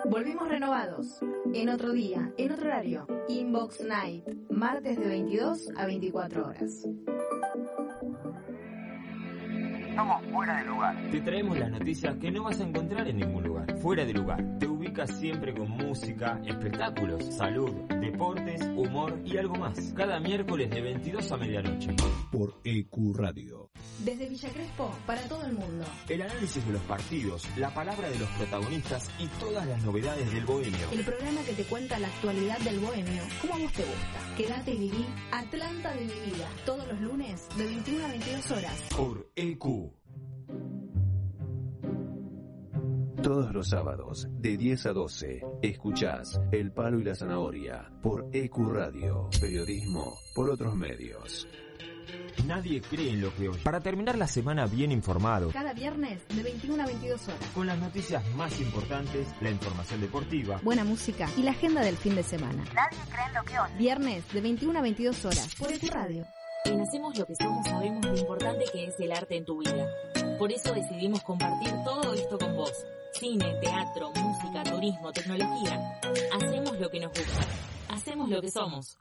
Volvimos renovados. En otro día, en otro horario. Inbox Night. Martes de 22 a 24 horas.
Estamos fuera de lugar.
Te traemos las noticias que no vas a encontrar en ningún lugar. Fuera de lugar. Te siempre con música, espectáculos, salud, deportes, humor y algo más. Cada miércoles de 22 a medianoche.
Por EQ Radio.
Desde Villa Crespo, para todo el mundo.
El análisis de los partidos, la palabra de los protagonistas y todas las novedades del bohemio.
El programa que te cuenta la actualidad del bohemio, como a vos te gusta. Quédate y viví Atlanta de mi vida. Todos los lunes, de 21 a 22 horas.
Por EQ.
Todos los sábados, de 10 a 12, escuchás El Palo y la Zanahoria por EQ Radio. Periodismo por otros medios.
Nadie cree en lo que hoy. Para terminar la semana bien informado.
Cada viernes, de 21 a 22 horas.
Con las noticias más importantes, la información deportiva.
Buena música y la agenda del fin de semana.
Nadie cree en lo que hoy.
Viernes de 21 a 22 horas.
Por EQ Radio.
En Hacemos lo que somos sabemos lo importante que es el arte en tu vida. Por eso decidimos compartir todo esto con vos. Cine, teatro, música, turismo, tecnología. Hacemos lo que nos gusta. Hacemos lo que somos.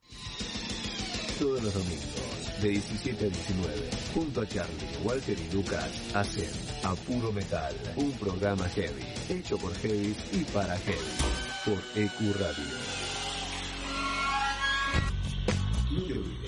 Todos los domingos, de 17 a 19, junto a Charlie, Walter y Lucas, hacen A Puro Metal, un programa heavy, hecho por heavy y para heavy, por EQ Radio. No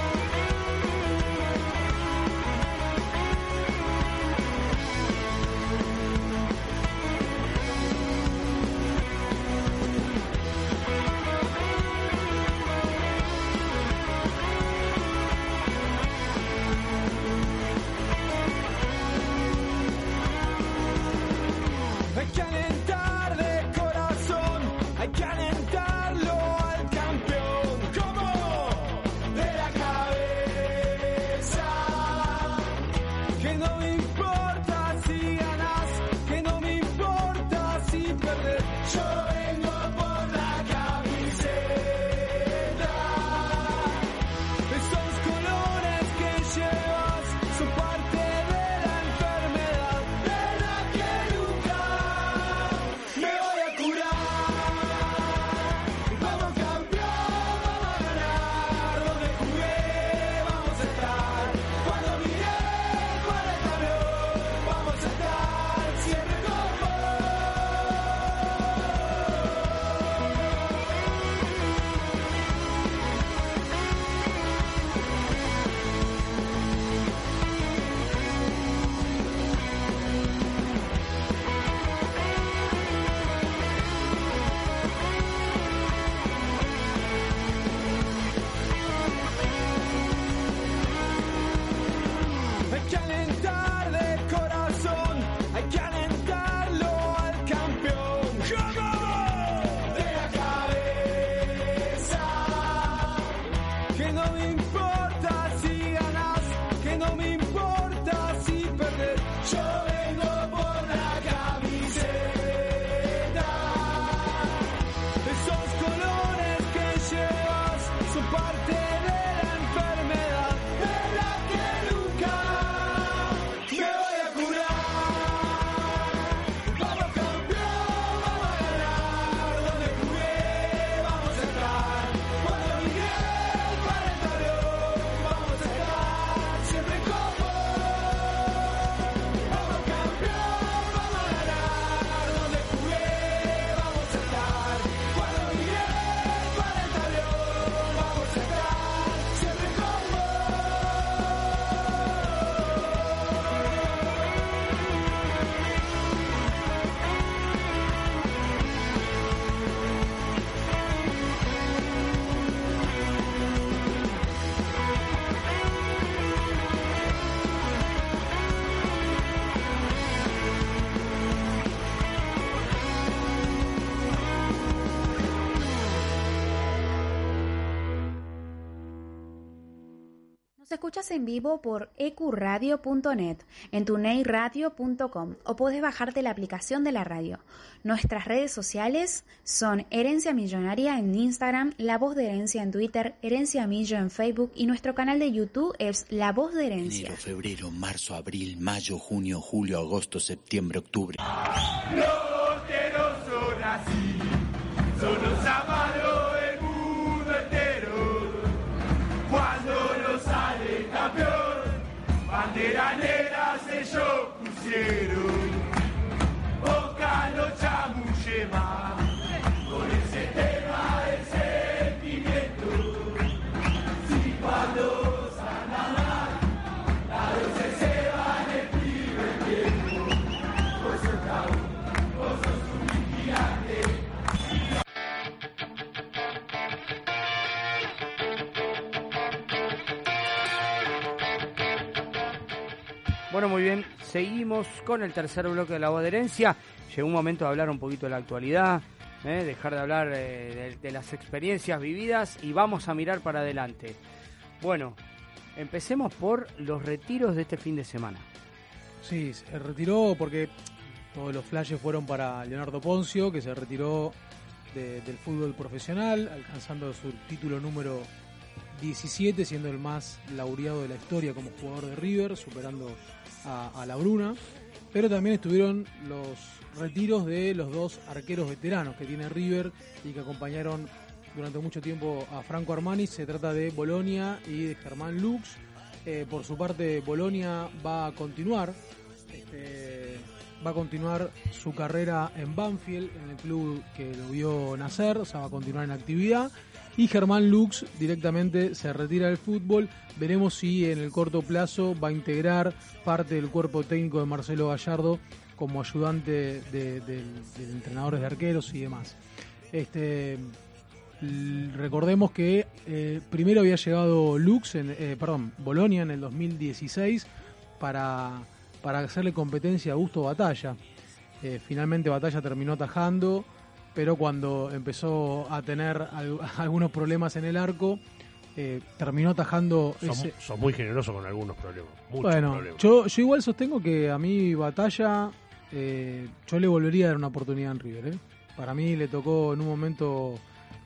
Escuchas en vivo por ecuradio.net, en tuneiradio.com o podés bajarte la aplicación de la radio. Nuestras redes sociales son Herencia Millonaria en Instagram, La Voz de Herencia en Twitter, Herencia Millo en Facebook y nuestro canal de YouTube es La Voz de Herencia.
Enero, febrero, marzo, abril, mayo, junio, julio, agosto, septiembre, octubre.
Los teros son así, son los pusieron. Boca no chamulle más, con ese tema el sentimiento. Si cuando sana mal, las luces se van el primer tiempo. Vos sos cabrón, vos sos un vigilante.
Bueno, muy bien, seguimos con el tercer bloque de la voz de herencia. Llegó un momento de hablar un poquito de la actualidad, ¿eh? dejar de hablar eh, de, las experiencias vividas y vamos a mirar para adelante. Bueno, empecemos por los retiros de este fin de semana.
Sí, se retiró porque todos los flashes fueron para Leonardo Poncio, que se retiró de- del fútbol profesional, alcanzando su título número 17, siendo el más laureado de la historia como jugador de River, superando a, La Bruna. Pero también estuvieron los retiros de los dos arqueros veteranos que tiene River y que acompañaron durante mucho tiempo a Franco Armani. Se trata de Bolonia y de Germán Lux. Eh, por su parte, Bolonia va a continuar. este, va a continuar su carrera en Banfield, en el club que lo vio nacer, o sea, va a continuar en actividad. Y Germán Lux directamente se retira del fútbol. Veremos si en el corto plazo va a integrar parte del cuerpo técnico de Marcelo Gallardo como ayudante de, del- del entrenador de arqueros y demás. Este, recordemos que eh, primero había llegado Lux, en, eh, perdón, Bolonia en el 2016 para, para hacerle competencia a Augusto Batalla. Eh, finalmente Batalla terminó atajando, pero cuando empezó a tener al- algunos problemas en el arco, eh, terminó atajando
Son,
ese...
son muy generosos con algunos problemas. Muchos
Bueno,
problemas.
yo, yo igual sostengo que a mí Batalla, eh, yo le volvería a dar una oportunidad en River. ¿eh? Para mí le tocó en un momento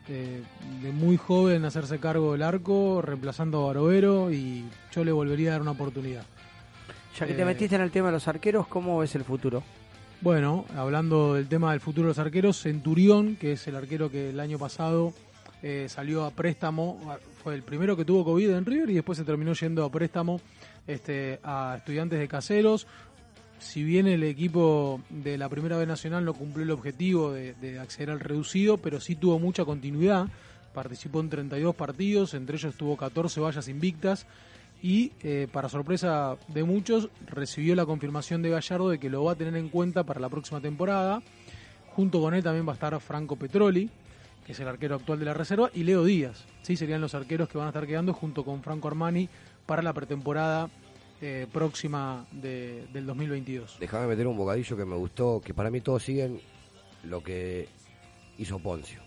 eh, de muy joven hacerse cargo del arco, reemplazando a Barovero, y yo le volvería a dar una oportunidad.
Ya que te metiste en el tema de los arqueros, ¿cómo ves el futuro?
Bueno, hablando del tema del futuro de los arqueros, Centurión, que es el arquero que el año pasado eh, salió a préstamo, fue el primero que tuvo COVID en River y después se terminó yendo a préstamo este, a estudiantes de caseros. Si bien el equipo de la Primera B Nacional no cumplió el objetivo de, de acceder al reducido, pero sí tuvo mucha continuidad. Participó en 32 partidos, entre ellos tuvo 14 vallas invictas y eh, para sorpresa de muchos recibió la confirmación de Gallardo de que lo va a tener en cuenta para la próxima temporada. Junto con él también va a estar Franco Petroli, que es el arquero actual de la reserva, y Leo Díaz. Sí, serían los arqueros que van a estar quedando junto con Franco Armani para la pretemporada eh, próxima de- del 2022.
Déjame meter un bocadillo que me gustó, que para mí todos siguen lo que hizo Poncio.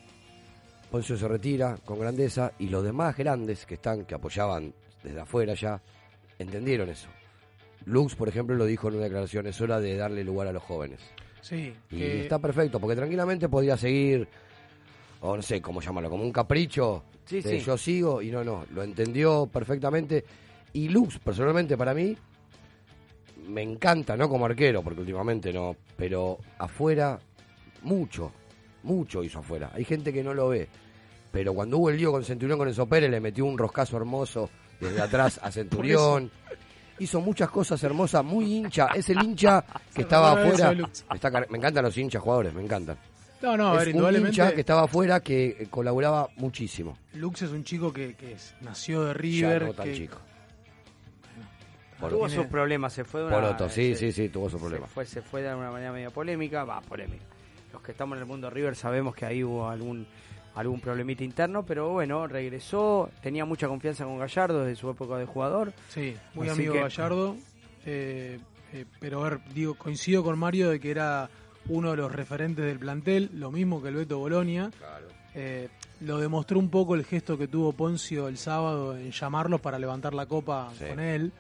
Poncio se retira con grandeza y los demás grandes que están, que apoyaban desde afuera ya, entendieron eso. Lux, por ejemplo, lo dijo en una declaración, es hora de darle lugar a los jóvenes.
Sí,
Y
que-
está perfecto, porque tranquilamente podía seguir, o no sé cómo llamarlo, como un capricho
Sí,
de
sí.
yo sigo y no, no, lo entendió perfectamente. Y Lux, personalmente para mí, me encanta, no como arquero, porque últimamente no, pero afuera, mucho, mucho hizo afuera. Hay gente que no lo ve, pero cuando hubo el lío con Centurión con Enzo Pérez, le metió un roscazo hermoso desde atrás a Centurión. Hizo muchas cosas hermosas, muy hincha. Es el hincha que estaba
de
afuera.
de.
Me, está car- me encantan los hinchas jugadores, me encantan.
No, no, a
es
ver,
un
indudablemente-
hincha que estaba afuera que eh, colaboraba muchísimo.
Lux es un chico que, que es- nació de
Ya
River.
no tan
que-
chico.
Tuvo sus problemas, se fue de una...
Poroto, sí,
se-
sí, sí, tuvo sus
se
problemas.
fue, se fue de una manera media polémica, va, polémica. Los que estamos en el mundo River sabemos que ahí hubo algún algún problemita interno, pero bueno, regresó, tenía mucha confianza con Gallardo desde su época de jugador.
Sí, muy
Así
amigo
que-
Gallardo. eh, eh, pero a ver, digo, coincido con Mario de que era uno de los referentes del plantel, lo mismo que el Beto Bolonia. Eh, lo demostró un poco el gesto que tuvo Poncio el sábado en llamarlos para levantar la copa
Sí.
con él,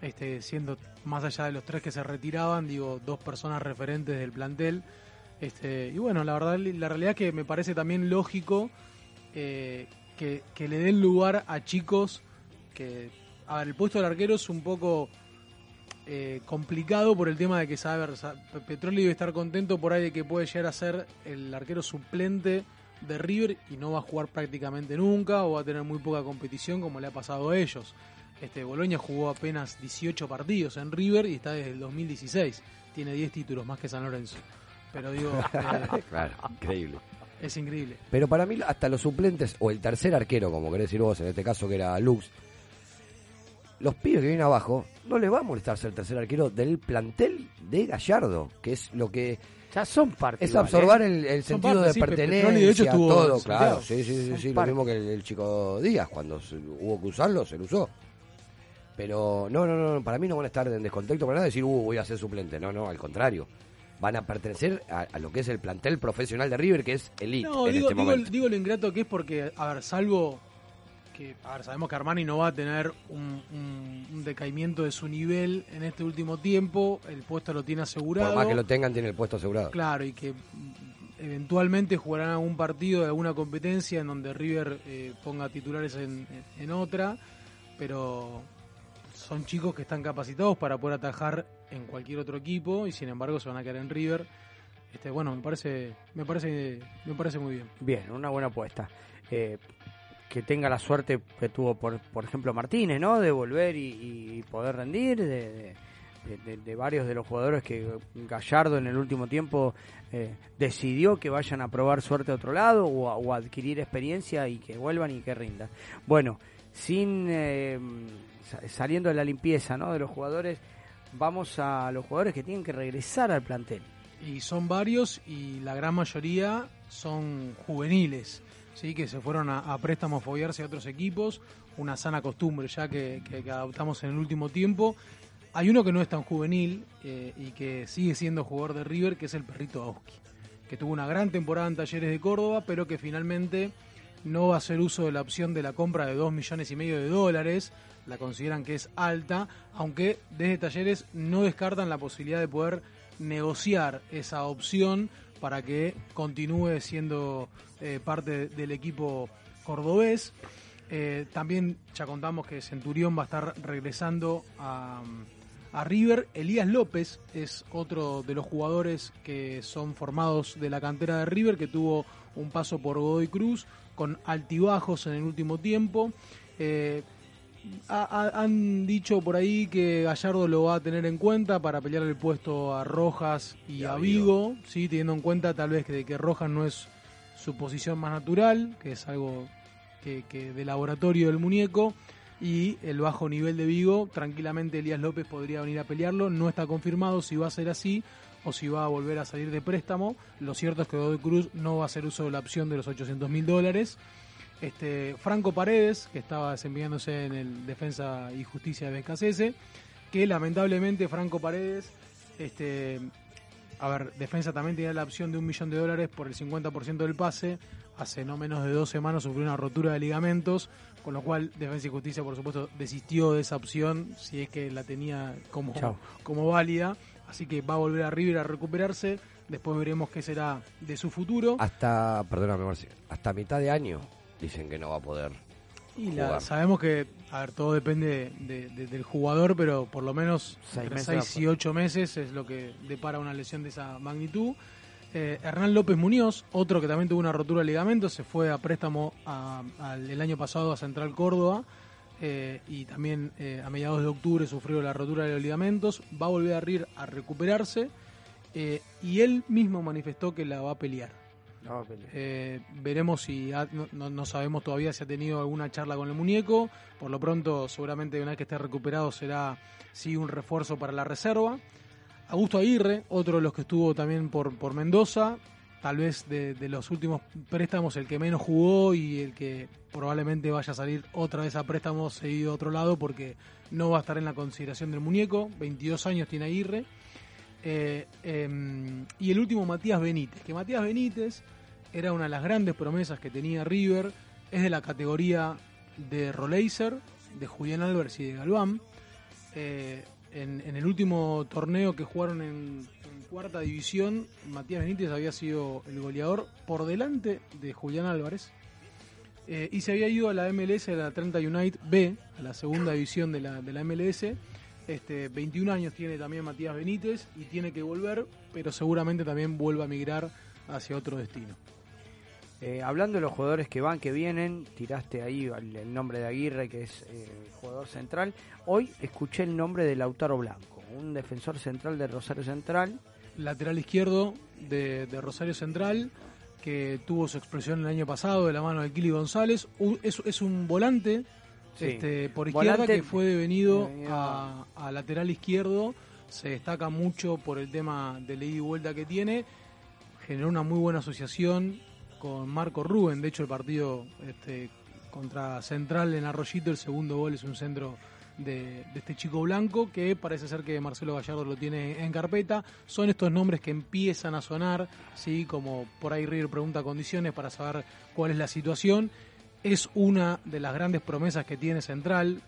este, siendo más allá de los tres que se retiraban, digo, dos personas referentes del plantel. Este, y bueno, la verdad, la realidad es que me parece también lógico eh, que, le den lugar a chicos que, a ver, el puesto del arquero es un poco eh, complicado por el tema de que, saber, Petroli debe estar contento por ahí de que puede llegar a ser el arquero suplente de River y no va a jugar prácticamente nunca o va a tener muy poca competición como le ha pasado a ellos. Este Boloña jugó apenas 18 partidos en River y está desde el 2016. Tiene 10 títulos más que San Lorenzo. Pero digo, eh,
claro, increíble.
es increíble.
Pero para mí, hasta los suplentes, o el tercer arquero, como querés decir vos, en este caso que era Lux, los pibes que vienen abajo, no les va a molestar ser tercer arquero del plantel de Gallardo, que es lo que.
Ya son parte.
Es
igual,
absorbar
¿eh?
el, el sentido
parte,
de
sí, Pe-
pertenencia,
Petroni, de hecho, estuvo
todo, claro. Sí, sí, sí, sí, lo mismo que el, el chico Díaz, cuando se- hubo que usarlo, se lo usó. Pero no, no, no, para mí no van a estar en descontexto para nada decir, uh, voy a ser suplente. No, no, al contrario. Van a pertenecer a, a lo que es el plantel profesional de River, que es elite
No,
en
digo,
este
digo,
momento.
digo lo ingrato que es porque, a ver, salvo que, a ver, sabemos que Armani no va a tener un, un- un decaimiento de su nivel en este último tiempo, el puesto lo tiene asegurado.
Por más que lo tengan, tiene el puesto asegurado.
Claro, y que mm, eventualmente jugarán algún partido de alguna competencia en donde River eh, ponga titulares en, en otra, pero son chicos que están capacitados para poder atajar en cualquier otro equipo y sin embargo se van a quedar en River. Este, bueno, me parece, me parece, me parece muy bien.
Bien, una buena apuesta. Eh, que tenga la suerte que tuvo, por, por ejemplo, Martínez, ¿no? De volver y, poder rendir, de, varios de los jugadores que Gallardo en el último tiempo eh, decidió que vayan a probar suerte a otro lado o, adquirir experiencia y que vuelvan y que rindan. Bueno, sin eh, sa- saliendo de la limpieza, ¿no? De los jugadores, vamos a los jugadores que tienen que regresar al plantel.
Y son varios y la gran mayoría son juveniles, ¿sí? que se fueron a, a préstamo a foguearse a otros equipos, una sana costumbre ya que, que- que adoptamos en el último tiempo. Hay uno que no es tan juvenil eh, y que sigue siendo jugador de River, que es el perrito Auski, que tuvo una gran temporada en Talleres de Córdoba, pero que finalmente no va a hacer uso de la opción de la compra de 2 millones y medio de dólares, la consideran que es alta, aunque desde Talleres no descartan la posibilidad de poder negociar esa opción para que continúe siendo eh, parte del equipo cordobés. Eh, también ya contamos que Centurión va a estar regresando a, a River. Elías López es otro de los jugadores que son formados de la cantera de River, que tuvo un paso por Godoy Cruz con altibajos en el último tiempo. Eh, ha- ha- han dicho por ahí que Gallardo lo va a tener en cuenta para pelear el puesto a Rojas y, a Vigo, sí, teniendo en cuenta tal vez que, que Rojas no es su posición más natural, que es algo que, que de laboratorio del muñeco, y el bajo nivel de Vigo, tranquilamente Elías López podría venir a pelearlo, no está confirmado si va a ser así o si va a volver a salir de préstamo. Lo cierto es que Godoy Cruz no va a hacer uso de la opción de los 800 mil dólares. Este, Franco Paredes, que estaba desempeñándose en el Defensa y Justicia de Becasese, que lamentablemente Franco Paredes, este, a ver, Defensa también tenía la opción de un millón de dólares por el 50% del pase. Hace no menos de dos semanas sufrió una rotura de ligamentos, con lo cual Defensa y Justicia, por supuesto, desistió de esa opción, si es que la tenía como,
Chao.
como válida. Así que va a volver a River a recuperarse. Después veremos qué será de su futuro.
Hasta, perdóname, Marci, hasta mitad de año dicen que no va a poder
Y la-
jugar.
sabemos que, a ver, todo depende de- de- del jugador, pero por lo menos
Seis
entre
meses
6 y 8 meses es lo que depara una lesión de esa magnitud. Eh, Hernán López Muñoz, otro que también tuvo una rotura de ligamento, se fue a préstamo a- el año pasado a Central Córdoba eh, y también eh, a mediados de octubre sufrió la rotura de los ligamentos. Va a volver a River a recuperarse y él mismo manifestó que la va a pelear. Eh, veremos si ha- no, no- no sabemos todavía si ha tenido alguna charla con el muñeco. Por lo pronto, seguramente una vez que esté recuperado será sí un refuerzo para la reserva. Augusto Aguirre, otro de los que estuvo también por, por Mendoza, tal vez de, de los últimos préstamos el que menos jugó y el que probablemente vaya a salir otra vez a préstamo seguido a otro lado porque no va a estar en la consideración del muñeco. 22 años tiene Aguirre. Eh, em, y el último, Matías Benítez. Que Matías Benítez era una de las grandes promesas que tenía River, es de la categoría de Roleiser, de Julián Álvarez y de Galván. Eh, en, el último torneo que jugaron en, cuarta división, Matías Benítez había sido el goleador por delante de Julián Álvarez. Eh, y se había ido a la MLS, a la Atlanta United B, a la segunda división de la, de la MLS. Este, 21 años tiene también Matías Benítez y tiene que volver, pero seguramente también vuelva a migrar hacia otro destino.
Eh, hablando de los jugadores que van, que vienen, tiraste ahí el, el nombre de Aguirre, que es eh, jugador central. Hoy escuché el nombre de Lautaro Blanco, un defensor central de Rosario Central.
Lateral izquierdo de, de Rosario Central, que tuvo su expresión el año pasado de la mano de Kili González. Es un volante
Sí.
este, por izquierda
Volante-
que fue devenido a, a lateral izquierdo. Se destaca mucho por el tema de ida y vuelta que tiene. Generó una muy buena asociación con Marco Rubén. De hecho, el partido este, contra Central en Arroyito, el segundo gol es un centro de, de este chico blanco que parece ser que Marcelo Gallardo lo tiene en carpeta. Son estos nombres que empiezan a sonar, ¿sí? como por ahí River pregunta condiciones para saber cuál es la situación. Es una de las grandes promesas que tiene Central.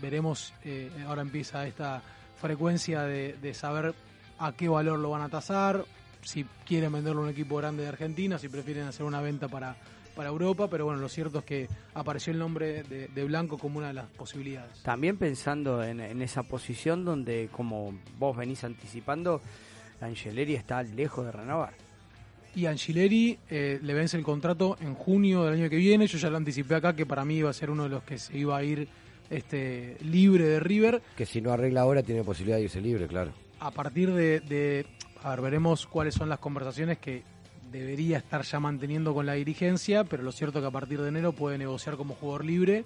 Veremos, eh, ahora empieza esta frecuencia de, de saber a qué valor lo van a tasar, si quieren venderlo a un equipo grande de Argentina, si prefieren hacer una venta para, para Europa, pero bueno, lo cierto es que apareció el nombre de, Blanco como una de las posibilidades.
También pensando en, en esa posición donde, como vos venís anticipando, Angeleri está lejos de renovar.
Y Angileri eh, le vence el contrato en junio del año que viene. Yo ya lo anticipé acá que para mí iba a ser uno de los que se iba a ir este, libre de River.
Que si no arregla ahora tiene posibilidad de irse libre, claro.
A partir de, de- A ver, veremos cuáles son las conversaciones que debería estar ya manteniendo con la dirigencia, pero lo cierto es que a partir de enero puede negociar como jugador libre.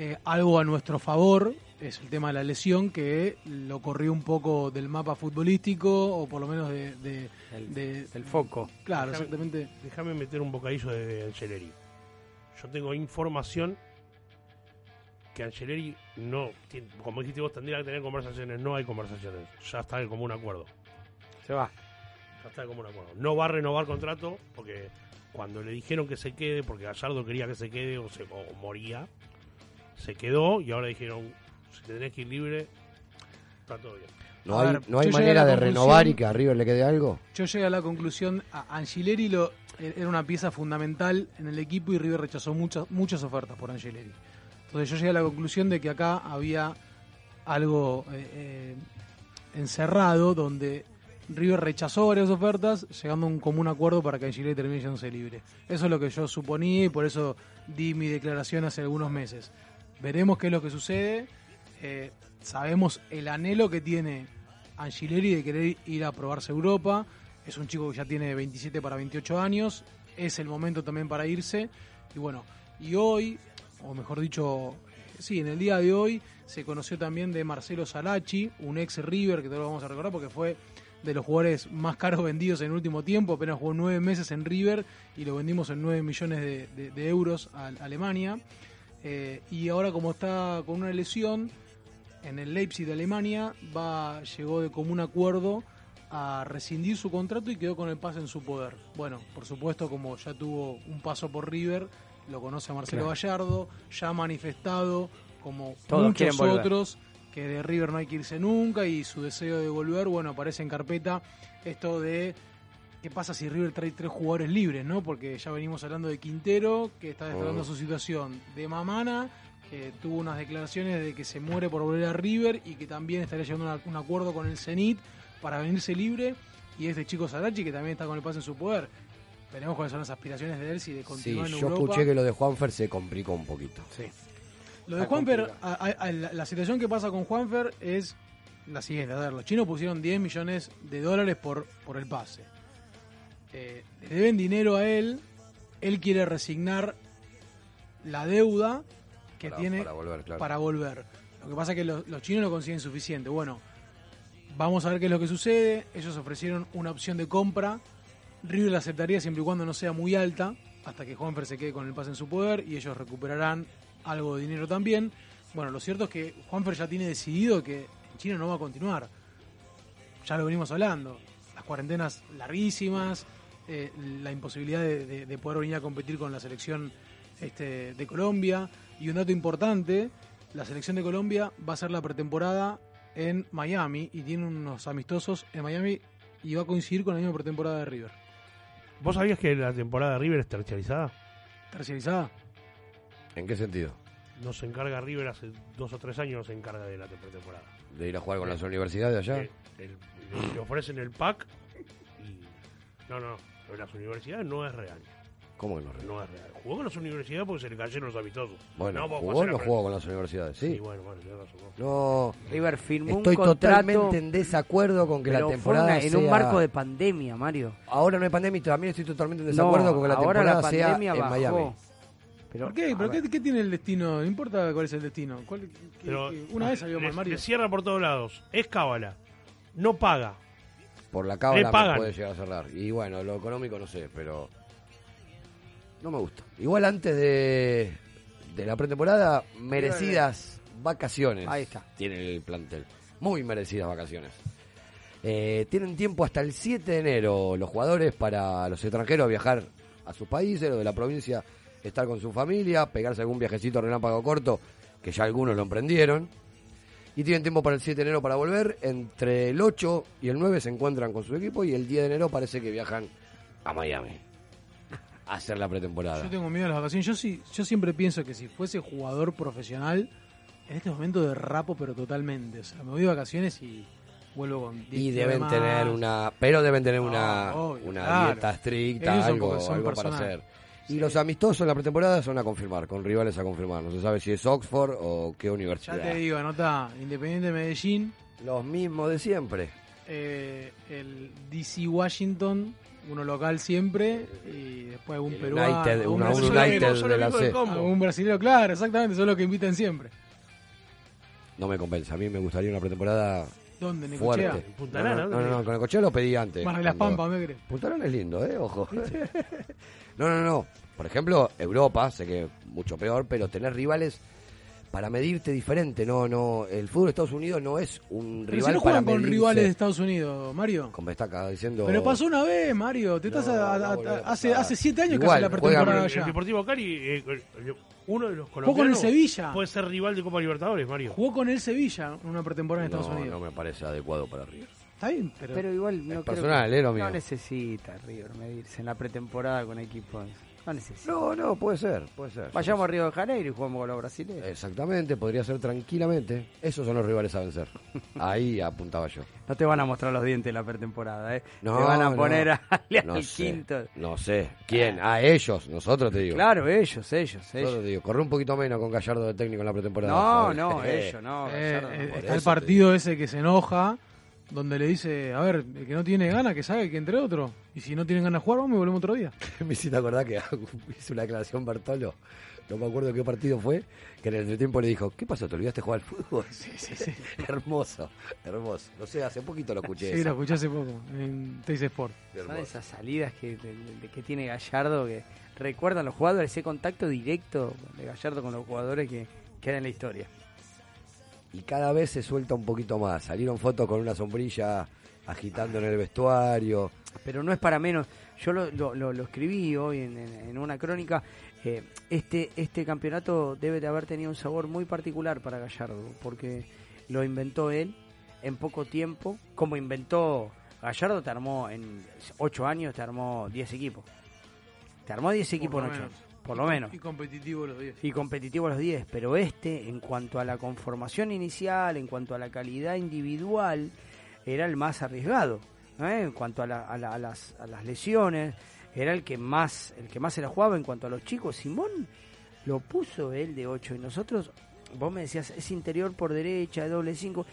Eh, algo a nuestro favor es el tema de la lesión, que lo corrió un poco del mapa futbolístico, o por lo menos de... de-
El-
de-
del foco.
Claro, exactamente.
Déjame meter un bocadillo de Angeleri. Yo tengo información que Angeleri no, tiene- como dijiste vos, tendría que tener conversaciones. No hay conversaciones. Ya está de común acuerdo.
Se va.
Ya está de común acuerdo. No va a renovar contrato porque cuando le dijeron que se quede, porque Gallardo quería que se quede o, se, o moría, se quedó y ahora dijeron, si te tenés que ir libre, está todo bien.
No hay,
ver,
no hay
yo llegué
manera
a la
de
conclusión-
renovar y que a River le quede algo.
Yo llegué a la conclusión, a Angileri lo, era una pieza fundamental en el equipo y River rechazó muchas muchas ofertas por Angileri. Entonces yo llegué a la conclusión de que acá había algo eh, eh, encerrado donde River rechazó varias ofertas, llegando a un común acuerdo para que Angileri termine yéndose libre. Eso es lo que yo suponía y por eso di mi declaración hace algunos meses. Veremos qué es lo que sucede. Eh, sabemos el anhelo que tiene Angileri de querer ir a probarse Europa. Es un chico que ya tiene 27 para 28 años. Es el momento también para irse. Y bueno, y hoy, o mejor dicho, sí, en el día de hoy se conoció también de Marcelo Salachi, un ex River que todos lo vamos a recordar porque fue de los jugadores más caros vendidos en el último tiempo. Apenas jugó nueve meses en River y lo vendimos en 9 millones de euros a Alemania. Eh, y ahora como está con una lesión en el Leipzig de Alemania, va llegó de común acuerdo a rescindir su contrato y quedó con el pase en su poder. Bueno, por supuesto, como ya tuvo un paso por River, lo conoce a Marcelo
Claro.
Gallardo, ya ha manifestado, como
Todos
muchos
volver.
otros, que de River no hay que irse nunca y su deseo de volver, bueno, aparece en carpeta esto de qué pasa si River trae tres jugadores libres, ¿no? Porque ya venimos hablando de Quintero, que está despertando
Oh.
su situación, de Mamana, que tuvo unas declaraciones de que se muere por volver a River y que también estaría llegando a un acuerdo con el Zenit para venirse libre, y este chico Sarachi, que también está con el pase en su poder. Veremos cuáles son las aspiraciones de él si de
Sí,
continuar en
yo
Europa.
escuché que lo de Juanfer se complicó un poquito.
Sí.
Lo de Juanfer,
complicado.
a- a- a- la, la situación que pasa con Juanfer es la siguiente. A ver, los chinos pusieron 10 millones de dólares por, por el pase. Eh, le deben dinero a él, él quiere resignar la deuda que
Para-
tiene
para volver, claro.
para volver. Lo que pasa es que los, los chinos lo consiguen suficiente. Bueno, vamos a ver qué es lo que sucede. Ellos ofrecieron una opción de compra. River la aceptaría siempre y cuando no sea muy alta, hasta que Juanfer se quede con el pase en su poder y ellos recuperarán algo de dinero también. Bueno, lo cierto es que Juanfer ya tiene decidido que en China no va a continuar. Ya lo venimos hablando. Las cuarentenas larguísimas, eh, la imposibilidad de, de- de poder venir a competir con la selección este, de Colombia. Y un dato importante, la selección de Colombia va a hacer la pretemporada en Miami y tiene unos amistosos en Miami y va a coincidir con la misma pretemporada de River.
¿Vos sabías que la temporada de River es terciarizada?
¿Terciarizada?
¿En qué sentido?
No se encarga River hace dos o tres años, no se encarga de la pretemporada.
¿De ir a jugar con las universidades allá?
Eh, el- le, le ofrecen el pack. No, no, lo de las universidades no es real.
¿Cómo que no?
No es real. Jugó con las universidades porque se le cayeron los amistosos.
Bueno,
No,
jugó o no jugó con las universidades, sí.
Sí, bueno, bueno, razón.
No,
River firmó un
estoy
contrato,
totalmente en desacuerdo con que la
pero fue
temporada
una- en un
sea-
marco de pandemia, Mario.
Ahora no hay pandemia y también estoy totalmente en
No,
desacuerdo con que la
ahora
temporada
la
sea
pandemia
en
bajó.
Miami.
Pero,
¿Por qué? ¿Pero qué, qué tiene el destino? No importa cuál es el destino. ¿Cuál- qué-
Pero
qué- una vez salió mal Mario.
le cierra por todos lados. Es cábala. No paga.
Por la cábala me puede llegar a cerrar. Y bueno, lo económico no sé, pero no me gusta. Igual antes de, de la pretemporada, merecidas vacaciones.
Ahí está.
Tiene el plantel. Muy merecidas vacaciones. Eh, tienen tiempo hasta el 7 de enero los jugadores para los extranjeros viajar a sus países, los de la provincia estar con su familia, pegarse algún viajecito relámpago corto, que ya algunos lo emprendieron. Y tienen tiempo para el 7 de enero para volver. Entre el 8 y el 9 se encuentran con su equipo y el 10 de enero parece que viajan a Miami a hacer la pretemporada.
Yo tengo miedo a las vacaciones. Yo, sí, yo siempre pienso que si fuese jugador profesional, en este momento derrapo, pero totalmente. O sea, me voy de vacaciones y vuelvo con 10
Y deben tener una, pero deben tener una,
Ah, obvio,
una
claro.
dieta estricta,
Ellos
algo, algo para hacer. Y los amistosos en la pretemporada son a confirmar, con rivales a confirmar. No se sabe si es Oxford o qué
Ya
universidad.
te digo, anota Independiente Medellín,
Los mismos de siempre.
eh, el DC Washington, uno local siempre, y después algún
El
peruano.
United,
algún
un
brasileño.
United de la C.
Algún brasileño, claro, exactamente, son los que invitan siempre.
No me convence. A mí me gustaría una pretemporada
¿Dónde?
fuerte.
¿Necochea?
En Punta
No, no, no, no, con lo pedí antes.
Mar de las
cuando-
Pampas, ¿me crees?
Punta Lana es lindo, ¿eh? Ojo. no, no, no. Por ejemplo, Europa, sé que mucho peor, pero tener rivales para medirte diferente. No, no. El fútbol de Estados Unidos no es un
Pero
rival
si no
para
juegan con
medirse.
rivales de Estados Unidos, Mario.
Como está acá diciendo.
Pero pasó una vez, Mario. Te
No,
estás a- a-
no
a-
volverá a
hace, hace siete años que hace la pretemporada
El
allá.
Deportivo Cali, eh, el- el- uno de los
Jugó con el
colombianos,
Sevilla.
puede ser rival de Copa Libertadores, Mario.
Jugó con el Sevilla en una pretemporada en Estados Unidos.
no me parece adecuado para River.
Está bien, pero,
Pero igual no creo
personal,
que-
eh, lo
no
mío.
necesita River medirse en la pretemporada con equipos. No necesita.
No, no, puede ser, puede ser.
Vayamos a Río de Janeiro y jugamos con los brasileños.
Exactamente, podría ser tranquilamente. Esos son los rivales a vencer. Ahí apuntaba yo.
No te van a mostrar los dientes en la pretemporada, ¿eh?
No,
te van a
no.
poner a- al
No sé,
quinto.
No sé. ¿Quién? A ellos, nosotros te digo.
Claro, ellos, ellos,
Nosotros
ellos.
te digo, corre un poquito menos con Gallardo de técnico en la pretemporada.
No, no, ellos, no.
Eh,
Gallardo,
eh,
no.
está el partido ese que se enoja, donde le dice, a ver, el que no tiene ganas, que sabe que entre otro. Y si no tienen ganas de jugar, vamos y volvemos otro día.
Me hiciste acordar que hizo una declaración Bartolo, no me acuerdo qué partido fue, que en el entretiempo le dijo, ¿qué pasó? ¿Te olvidaste de jugar al fútbol? Sí, sí, sí. hermoso, hermoso. No sé, hace poquito lo escuché.
Sí, lo escuché hace poco en Teis Sport.
Son esas salidas que, de- de- que tiene Gallardo que recuerdan los jugadores, ese contacto directo de Gallardo con los jugadores que queda en la historia.
Y cada vez se suelta un poquito más. Salieron fotos con una sombrilla agitando en el vestuario.
Pero no es para menos. Yo lo, lo- lo- lo escribí hoy en, en- en una crónica. eh, este, este campeonato debe de haber tenido un sabor muy particular para Gallardo, porque lo inventó él en poco tiempo. Como inventó Gallardo, te armó en 8 años, te armó 10 equipos. Te armó 10 equipos en
lo
8
menos.
años, por
Y
lo menos.
Y competitivo los 10.
y competitivo los 10, pero este, en cuanto a la conformación inicial, en cuanto a la calidad individual, era el más arriesgado. ¿eh? En cuanto a, la- a la- a las, a las lesiones, era el que más el que más se la jugaba. En cuanto a los chicos, Simón lo puso él de 8 y nosotros, vos me decías, es interior por derecha, de doble 5.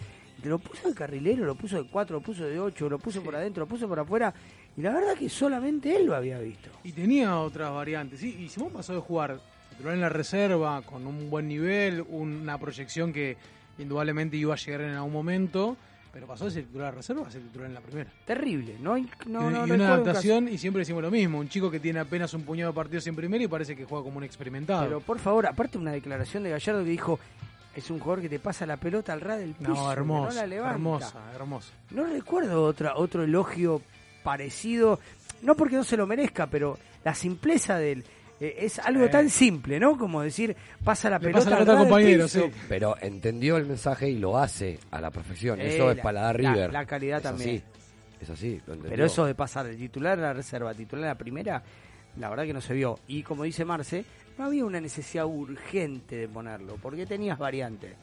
Lo puso de carrilero, lo puso de 4, lo puso de 8, lo puso por adentro, lo puso por afuera. Y la verdad que solamente él lo había visto.
Y tenía otras variantes. Sí, y Simón pasó de jugar titular en la reserva con un buen nivel, una proyección que indudablemente iba a llegar en algún momento, pero pasó de ser titular en la reserva a ser titular en la primera.
Terrible, no hay no,
y,
no
y
recuerdo un
una adaptación, y siempre decimos lo mismo, un chico que tiene apenas un puñado de partidos en primera y parece que juega como un experimentado.
Pero por favor, aparte una declaración de Gallardo que dijo, es un jugador que te pasa la pelota al ras del piso,
no,
la levanta.
hermosa, hermosa.
No recuerdo otra, otro elogio parecido. no porque no se lo merezca, pero la simpleza del eh, es algo tan simple, ¿no? Como decir, pasa la
Le
pelota
pasa la
al
compañero,
piso.
sí.
Pero entendió el mensaje y lo hace a la perfección.
Eh,
eso es
la-
para
la-
River.
la calidad
Es
también.
así. Es así, lo.
Pero eso de pasar de titular a la reserva, titular a la primera, la verdad que no se vio. Y como dice Marce, no había una necesidad urgente de ponerlo, porque tenías variantes.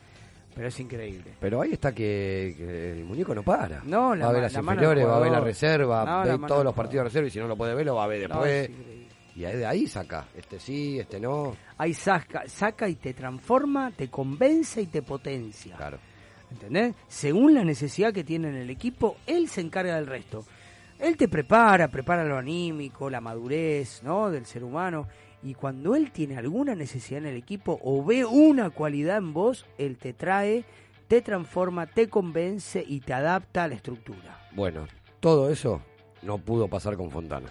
Pero es increíble.
Pero ahí está que, que el muñeco no para.
No, la
va a ver las inferiores, va a ver la reserva,
No,
ve
la
todos los partidos de reserva y si no lo puede ver, lo va a ver después. y ahí de ahí saca. Este sí, este no.
Ahí saca, saca y te transforma, te convence y te potencia.
Claro.
¿Entendés? Según la necesidad que tiene en el equipo, él se encarga del resto. Él te prepara, prepara lo anímico, la madurez, ¿no? Del ser humano. Y cuando él tiene alguna necesidad en el equipo o ve una cualidad en vos, él te trae, te transforma, te convence y te adapta a la estructura.
Bueno, todo eso no pudo pasar con Fontana.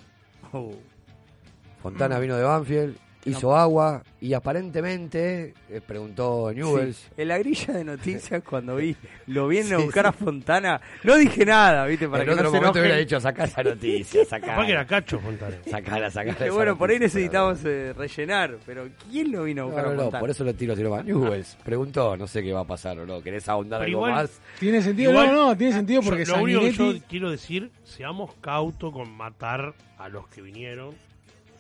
Fontana vino de Banfield, hizo agua y aparentemente, eh, preguntó Newells,
Sí, En la grilla de noticias, cuando vi, lo vienen a
Sí,
buscar
sí.
a Fontana, no dije nada, ¿viste? Para
en
que
otro
no se
momento hubiera dicho, sacá esa noticia, sacala.
Capaz que era Cacho Fontana.
Sacala, sacala.
Dije,
esa
bueno, por ahí necesitamos eh, rellenar, pero ¿quién lo vino a
No,
buscar
no,
a
no,
Fontana?
por eso lo tiro así nomás. Newells preguntó, no sé qué va a pasar o no. ¿Querés ahondar
Pero
algo
igual-
más?
Tiene sentido,
Igual-
no, no, tiene sentido
Yo-
porque
lo único que yo quiero decir, seamos cautos con matar a los que vinieron,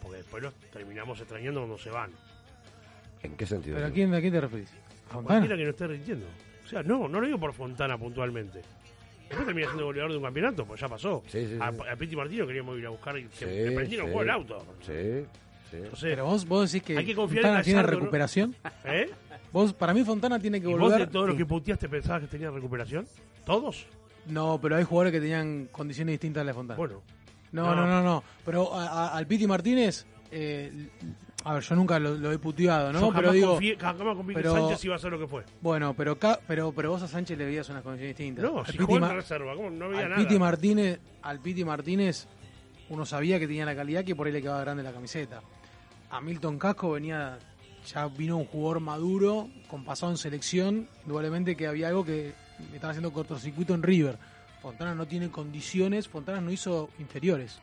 porque después los terminamos extrañando cuando se van.
¿En qué sentido?
¿Pero a quién, a quién te referís?
A
¿Fontana?
cualquiera que no esté rindiendo. O sea, no, no lo digo por Fontana puntualmente. Después termina siendo goleador de un campeonato, pues ya pasó.
Sí, sí,
a,
sí.
a Piti Martino queríamos ir a buscar y se
Sí,
le prendieron
sí.
fuego el auto.
Sí, sí.
Entonces,
Pero vos, vos decís que
hay que confiar
Fontana
en
tiene recuperación.
¿Eh?
Vos, para mí Fontana tiene que
¿Y vos
volver...
de todos los que puteaste pensabas que tenían recuperación? ¿Todos?
No, pero hay jugadores que tenían condiciones distintas a la de Fontana.
Bueno.
No, no,
No.
no. Pero a- a- al Piti Martínez, eh, a ver, yo nunca lo, lo he puteado, ¿no?
Yo
pero
jamás
digo,
confié, jamás confié que
pero-
Sánchez iba a ser lo que fue.
bueno, pero, ca- pero pero vos a Sánchez le veías unas condiciones distintas.
No,
Al
si
Piti
jugó en reserva, ¿cómo? No veía
al
nada.
Piti Martínez, al Piti Martínez, uno sabía que tenía la calidad que por ahí le quedaba grande la camiseta. A Milton Casco venía, ya vino un jugador maduro, con pasado en selección, indudablemente que había algo que me estaba haciendo cortocircuito en River. Fontana no tiene condiciones, Fontana no hizo inferiores.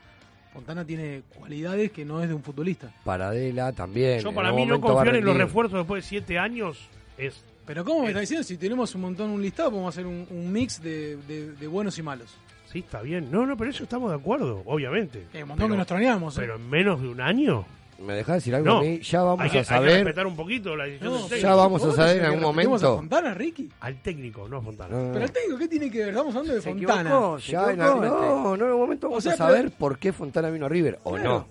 Fontana tiene cualidades que no es de un futbolista.
Paradela también.
Yo para mí no confiar en los refuerzos después de siete años es...
Pero ¿cómo me
Eh.
está diciendo? Si tenemos un montón, un listado, podemos hacer un, un mix de, de- de buenos y malos.
Sí, está bien. No, no, pero eso estamos de acuerdo, obviamente.
Hay un montón que nos extrañamos. ¿eh?
Pero en menos de un año...
¿Me dejás decir algo
No,
a mí? Ya vamos
hay que,
a
hay que
saber.
respetar un poquito la decisión
No,
del.
Ya vamos a
¿Vos
saber en algún momento.
a Fontana, Ricky?
Al técnico, no a Fontana.
No,
Pero el técnico, ¿qué tiene que ver? Estamos hablando de
Se
Fontana.
equivocó, se
Ya en
equivocó,
algún-
este.
no, no, en algún momento
O
vamos
sea,
a saber
pero-
por qué Fontana vino a River o
Claro.
no.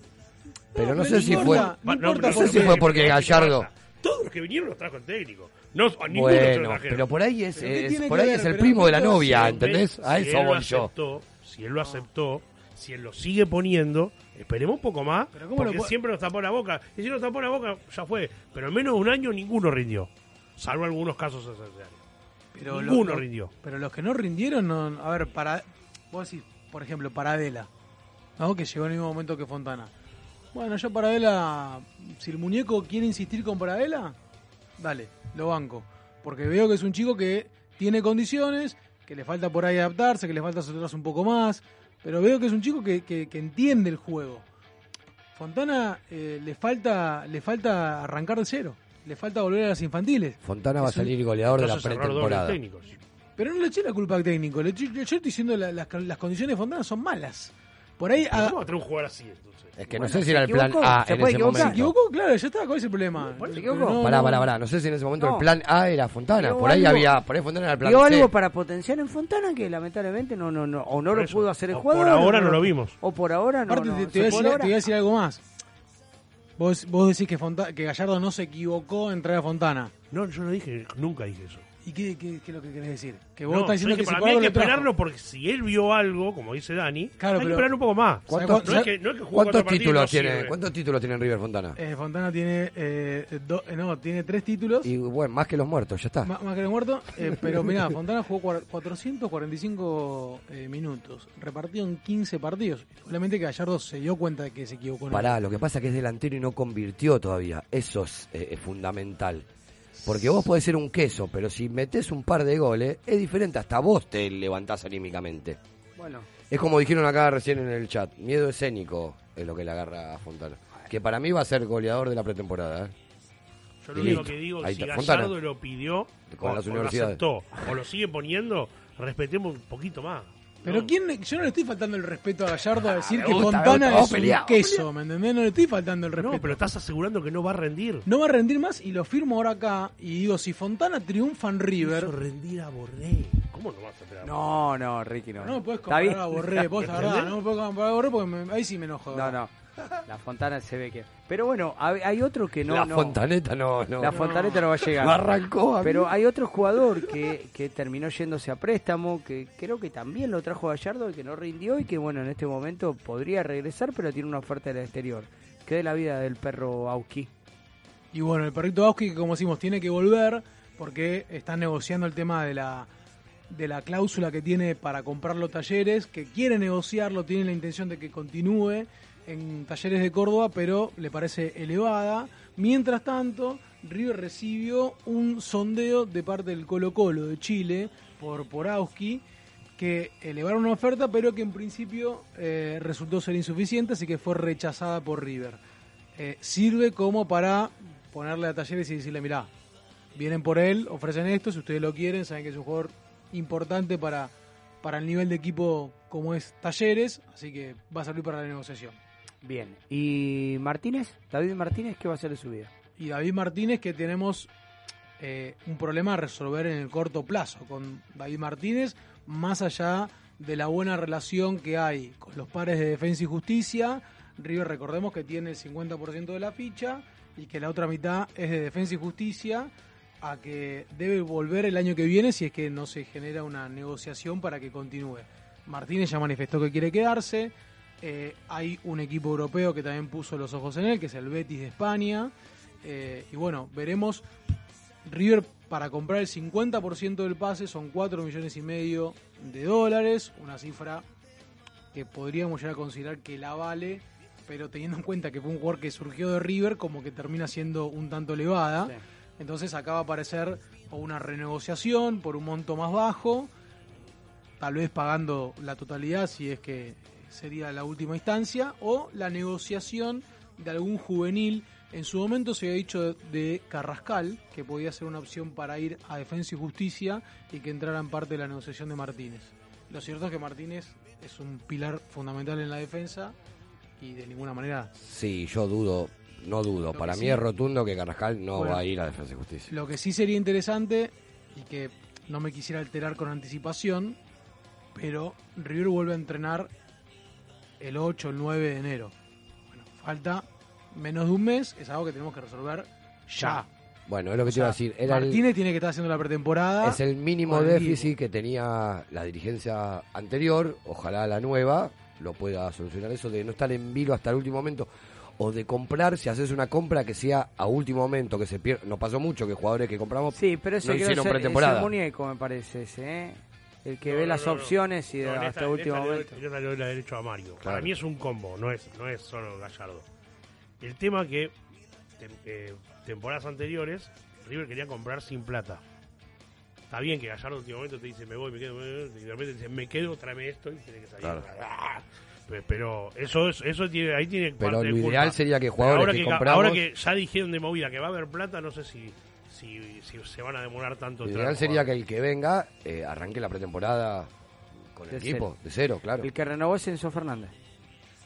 Pero no,
pero
sé
no
si
importa,
fue.
no importa
no sé si fue porque Gallardo.
Todos los que vinieron los trajo el técnico. No,
Bueno, pero por ahí es,
¿Pero qué
es-
tiene
por ahí
ver?
es el primo de la novia, ¿entendés? A eso voy yo.
aceptó, Si él lo aceptó, si él lo sigue poniendo, esperemos un poco más,
Pero ¿cómo
porque
lo
siempre nos tapó la boca. Y si nos tapó la boca, ya fue. Pero en menos de un año ninguno rindió. Salvo algunos casos esenciales.
Pero
ninguno rindió.
Pero los que no rindieron, no, a ver, para, vos decís, por ejemplo, Paradela, ¿no? que llegó en el mismo momento que Fontana. Bueno, yo Paradela, si el muñeco quiere insistir con Paradela, dale, lo banco. Porque veo que es un chico que tiene condiciones, que le falta por ahí adaptarse, que le falta soltarse un poco más, pero veo que es un chico que, que- que entiende el juego. Fontana eh, le falta le falta arrancar de cero, le falta volver a las infantiles.
Fontana va a salir goleador de la pretemporada.
Pero no le eché la culpa al técnico. Le eché- yo estoy diciendo la- las, las condiciones de Fontana son malas. Por ahí. A-
¿Cómo va a tener un jugador así entonces?
Es que no
Bueno,
sé si era el plan A
se
en
puede
ese
equivocar.
se
momento.
equivocó, claro, ya está. ¿Cuál es el problema?
¿Se
equivocó?
no,
Pará,
no-
pará, pará. No sé si en ese momento
No.
el plan A era Fontana. Por ahí
algo-
había. Por ahí Fontana era el plan C.
algo para potenciar en Fontana que lamentablemente no no no o no
Por
lo
eso.
pudo hacer el
O
jugador.
por ahora no lo vimos.
O por ahora no.
Aparte,
no.
te, te voy decir,
ahora-
te voy a decir algo más. Vos, vos decís que, Fonta- que Gallardo no se equivocó en traer a Fontana.
No, yo no dije, nunca dije eso.
¿Y qué, qué- qué es lo que querés decir? Que vos
No,
estás diciendo que, si
para mí hay que esperarlo porque si él vio algo, como dice Dani,
Claro,
hay que esperar un poco más.
¿Cuántos,
No es que, no es que jugó
cuántos
cuatro partidos y
títulos tiene,
sirve.
¿Cuántos títulos tiene en River Fontana?
Eh, Fontana tiene eh, do- eh, no, tiene tres títulos.
Y bueno, más que los muertos, ya está.
Má- Más que el muerto, eh, pero mirá, Fontana jugó cua- 445 eh, minutos, repartido en 15 partidos. Solamente que Gallardo se dio cuenta de que se equivocó.
Pará, lo que pasa es que es delantero y no convirtió todavía. Eso es, es fundamental. Porque vos podés ser un queso, pero si metés un par de goles, es diferente. Hasta vos te levantás anímicamente.
Bueno,
Es como dijeron acá recién en el chat, miedo escénico es lo que le agarra a Fontana. Que para mí va a ser goleador de la pretemporada. ¿eh?
Yo lo único que digo,
Ahí
si
está,
Gallardo
Fontana.
lo pidió,
Con
o,
las
o lo aceptó, o lo sigue poniendo, respetemos un poquito más.
Pero quién, yo no le estoy faltando el respeto a Gallardo a decir
me
que
gusta,
Fontana
gusta,
es un
peleado,
queso, ¿me entendés? No le estoy faltando el respeto.
No, pero estás asegurando que no va a rendir.
No va a rendir más y lo firmo ahora acá. Y digo, si Fontana triunfa en River.
Hizo rendir a Borré. ¿Cómo no vas a esperar?
No, no, Ricky, no.
No me puedes comparar a Borré, vos, la verdad. No me puedes comparar a Borré porque me- ahí sí me enojo.
No, no. La Fontana se ve que. Pero bueno, hay hay otro que no.
la
no-
Fontaneta no, no.
La Fontaneta no va a llegar.
Arrancó.
Pero hay otro jugador que, que terminó yéndose a préstamo, que creo que también lo trajo Gallardo y que no rindió y que bueno, en este momento podría regresar, pero tiene una oferta del exterior. ¿Qué de la vida del perro Auski?
Y bueno, el perrito Auski, que como decimos, tiene que volver porque están negociando el tema de la de la cláusula que tiene para comprar los talleres, que quiere negociarlo, tiene la intención de que continúe en talleres de Córdoba, pero le parece elevada. Mientras tanto, River recibió un sondeo de parte del Colo Colo de Chile por, por Auski, que elevaron una oferta, pero que en principio eh, resultó ser insuficiente, así que fue rechazada por River. Eh, sirve como para ponerle a talleres y decirle, mirá, vienen por él, ofrecen esto, si ustedes lo quieren, saben que es un jugador importante para, para el nivel de equipo como es Talleres, así que va a servir para la negociación.
Bien. ¿Y Martínez? David Martínez, ¿qué va a hacer de su vida?
Y David Martínez, que tenemos eh, un problema a resolver en el corto plazo con David Martínez, más allá de la buena relación que hay con los pares de Defensa y Justicia. River, recordemos que tiene el 50% de la ficha y que la otra mitad es de Defensa y Justicia, a que debe volver el año que viene si es que no se genera una negociación para que continúe. Martínez ya manifestó que quiere quedarse. Eh, hay un equipo europeo que también puso los ojos en él, que es el Betis de España. Eh, y bueno, veremos. River para comprar el 50% del pase son 4 millones y medio de dólares, una cifra que podríamos llegar a considerar que la vale, pero teniendo en cuenta que fue un jugador que surgió de River, como que termina siendo un tanto elevada. Entonces acá va a aparecer una renegociación por un monto más bajo, tal vez pagando la totalidad si es que sería la última instancia, o la negociación de algún juvenil. En su momento se había dicho de Carrascal, que podía ser una opción para ir a Defensa y Justicia y que entrara en parte de la negociación de Martínez. Lo cierto es que Martínez es un pilar fundamental en la defensa y de ninguna manera
Sí, yo dudo, no dudo. Para
sí-
mí es rotundo que Carrascal no
Bueno.
va a ir a Defensa y Justicia.
Lo que sí sería interesante, y que no me quisiera alterar con anticipación, pero River vuelve a entrenar el 8 o el 9 de enero. Bueno, falta menos de un mes, es algo que tenemos que resolver ya.
Bueno, es lo que
O
te iba a decir. Era el-
Martínez tiene que estar haciendo la pretemporada.
es el mínimo déficit que tenía la dirigencia anterior. Ojalá la nueva lo pueda solucionar eso de no estar en vilo hasta el último momento. O de comprar, si haces una compra que sea a último momento, que se pierda. Nos pasó mucho que jugadores que compramos
Sí, pero ese
no
creo
hicieron
que es el-
pretemporada.
es el muñeco, me parece ese, ¿eh? El que
No,
ve
no,
las
no, no.
opciones y de-
No, en
hasta
esta-
el último
esta le doy-
momento.
en esta le doy la derecho a Mario. Para mí es un combo, no es, no es solo Gallardo. El tema que tem- eh, temporadas anteriores River quería comprar sin plata. Está bien que Gallardo en último momento te dice me voy, me quedo, me voy", y de repente te dice me quedo, tráeme esto y tiene que salir.
Claro.
¡Ah! Pe- Pero eso es, eso tiene, ahí tiene
Pero
parte
lo
de culpa.
ideal sería que jugadores
ahora
que compramos-
Ahora que ya dijeron de movida que va a haber plata, no sé si, si, si se van a demorar tanto.
Lo ideal sería que el que venga eh, arranque la pretemporada con el
De
equipo,
cero.
de cero, claro.
El que renovó es Enzo Fernández.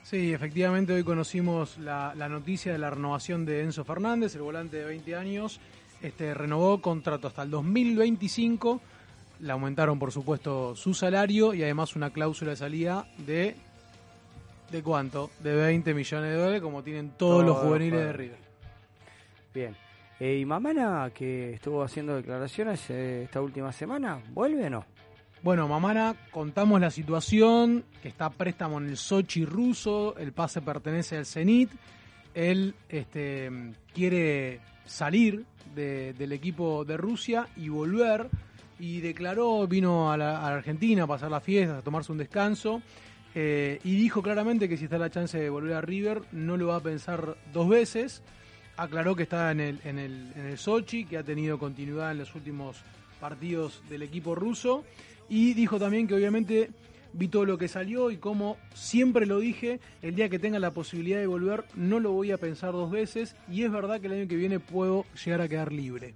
Sí, efectivamente hoy conocimos la, la noticia de la renovación de Enzo Fernández, el volante de 20 años. Este renovó contrato hasta el 2025. Le aumentaron, por supuesto, su salario y además una cláusula de salida de. ¿De cuánto? De 20 millones de dólares, como tienen todos los juveniles de. River.
Bien. Eh, ¿Y Mamana, que estuvo haciendo declaraciones eh, esta última semana, vuelve o no?
Bueno, Mamana, contamos la situación, que está préstamo en el Sochi ruso, el pase pertenece al Zenit, él este, quiere salir de- del equipo de Rusia y volver, y declaró, vino a la, Argentina a pasar la fiesta, a tomarse un descanso, eh, y dijo claramente que si está la chance de volver a River, no lo va a pensar dos veces, aclaró que está en el, en el, en el Sochi, que ha tenido continuidad en los últimos partidos del equipo ruso. Y dijo también que obviamente vi todo lo que salió y como siempre lo dije, el día que tenga la posibilidad de volver no lo voy a pensar dos veces. Y es verdad que el año que viene puedo llegar a quedar libre.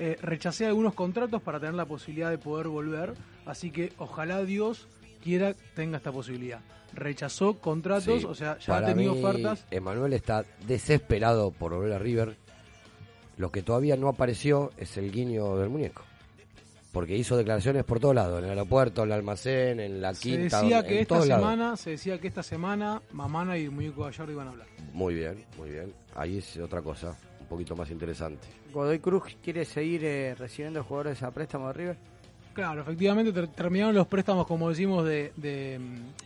Eh, rechacé algunos contratos para tener la posibilidad de poder volver, así que ojalá Dios quiera tenga esta posibilidad. Rechazó contratos,
Sí,
o sea, ya ha tenido
mí,
ofertas.
Emanuel está desesperado por volver a River. Lo que todavía no apareció es el guiño del muñeco. Porque hizo declaraciones por todos lados, en el aeropuerto, en el almacén, en la
Se
quinta,
decía
en
que esta
lados.
semana, se decía que esta semana Mamana y el muñeco Gallardo iban a hablar.
Muy bien, muy bien. Ahí es otra cosa, un poquito más interesante.
Godoy Cruz quiere seguir eh, recibiendo jugadores a préstamo de River.
Claro, efectivamente ter- terminaron los préstamos, como decimos, de, de,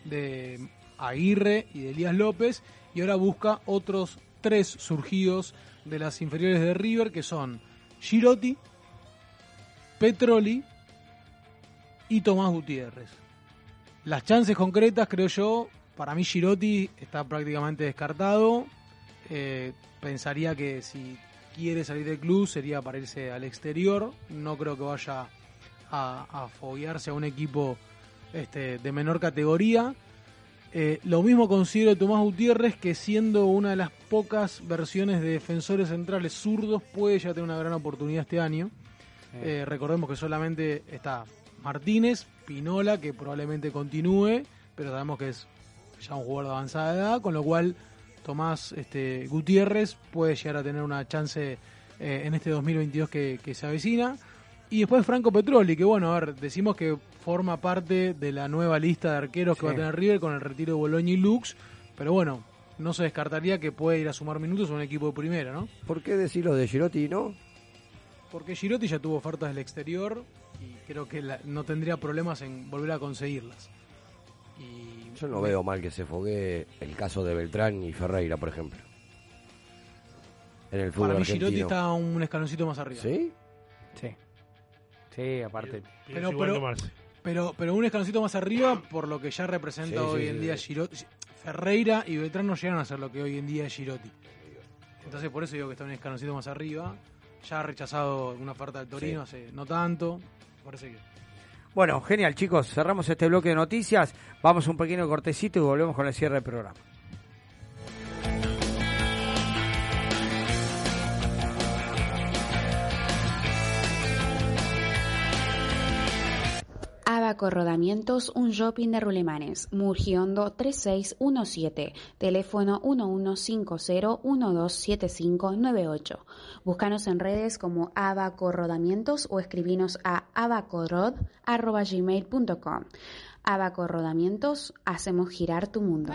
de Aguirre y de Elías López, y ahora busca otros tres surgidos de las inferiores de River, que son Girotti, Petroli y Tomás Gutiérrez. Las chances concretas, creo yo, para mí Girotti está prácticamente descartado. Eh, pensaría que si quiere salir del club sería para irse al exterior. No creo que vaya a, a foguearse a un equipo este, de menor categoría. Eh, lo mismo considero Tomás Gutiérrez, que siendo una de las pocas versiones de defensores centrales zurdos, puede ya tener una gran oportunidad este año. Eh, recordemos que solamente está Martínez, Pinola, que probablemente continúe, pero sabemos que es ya un jugador de avanzada edad, con lo cual Tomás este, Gutiérrez puede llegar a tener una chance eh, en este 2022 que, que se avecina. Y después Franco Petroli, que bueno, a ver, decimos que forma parte de la nueva lista de arqueros que va a tener River con el retiro de Boloña y Lux, pero bueno, no se descartaría que puede ir a sumar minutos a un equipo de primera, ¿no?
¿Por qué decirlo de Girotti no?
Porque Girotti ya tuvo ofertas del exterior y creo que la- no tendría problemas en volver a conseguirlas. Y
Yo no veo mal que se fogue el caso de Beltrán y Ferreira, por ejemplo. En el fútbol
para mí
argentino.
Girotti está un escaloncito más arriba.
¿Sí?
Sí. Sí, aparte.
Pero, pero, pero, pero un escaloncito más arriba por lo que ya representa
Sí,
hoy
sí,
en
sí,
día
sí.
Girotti. Ferreira y Beltrán no llegaron a ser lo que hoy en día es Girotti. Entonces por eso digo que está un escaloncito más arriba. Ya ha rechazado una oferta del Torino hace no tanto. Parece que
Bueno, genial, chicos. Cerramos este bloque de noticias. Vamos a un pequeño cortecito y volvemos con el cierre del programa.
Abaco Rodamientos, un shopping de Rulemanes, Murgiondo 3617, teléfono 1150-127598. Búscanos en redes como Abaco Rodamientos o escribinos a abacorod.gmail.com. Abaco Rodamientos, hacemos girar tu mundo.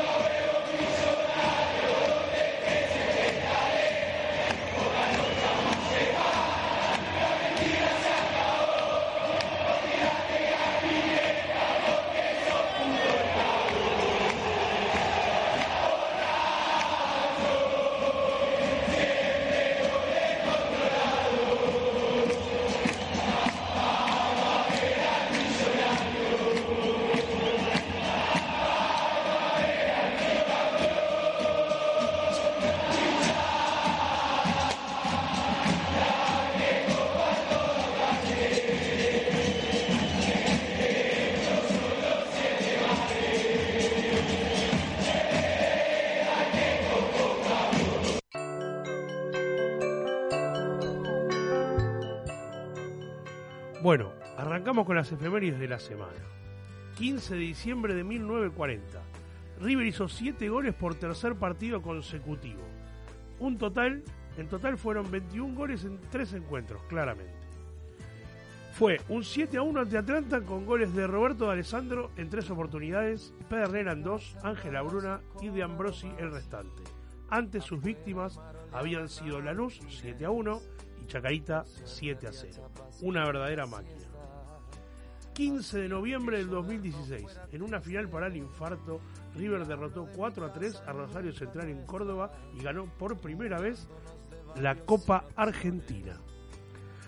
Las efemérides de la semana. 15 de diciembre de 1940. River hizo 7 goles por tercer partido consecutivo. Un total, en total fueron 21 goles en 3 encuentros, claramente. Fue un 7 a 1 ante Atlanta con goles de Roberto de Alessandro en tres oportunidades, Pedernera en dos, Ángela Bruna y de Ambrosi el restante. Antes sus víctimas habían sido Lanús 7 a 1 y Chacarita 7 a 0. Una verdadera máquina. 15 de noviembre del 2016, en una final para el infarto, River derrotó 4 a 3 a Rosario Central en Córdoba y ganó por primera vez la Copa Argentina,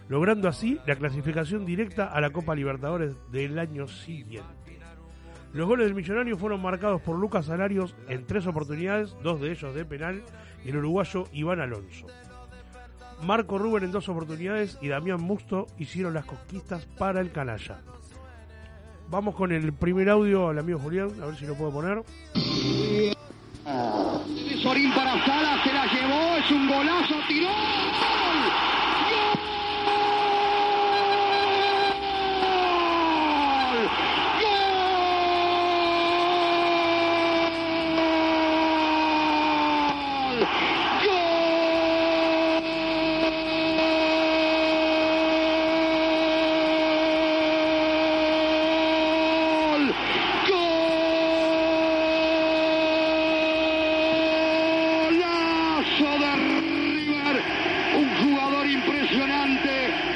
logrando así la clasificación directa a la Copa Libertadores del año siguiente. Los goles del millonario fueron marcados por Lucas Salarios en tres oportunidades, dos de ellos de penal, y el uruguayo Iván Alonso. Marco Rubén en dos oportunidades y Damián Musto hicieron las conquistas para el canalla. Vamos con el primer audio al amigo Julián, a ver si lo puedo poner.
Sorín para Sala, se la llevó, es un golazo, tiró. Golazo de River, un jugador impresionante,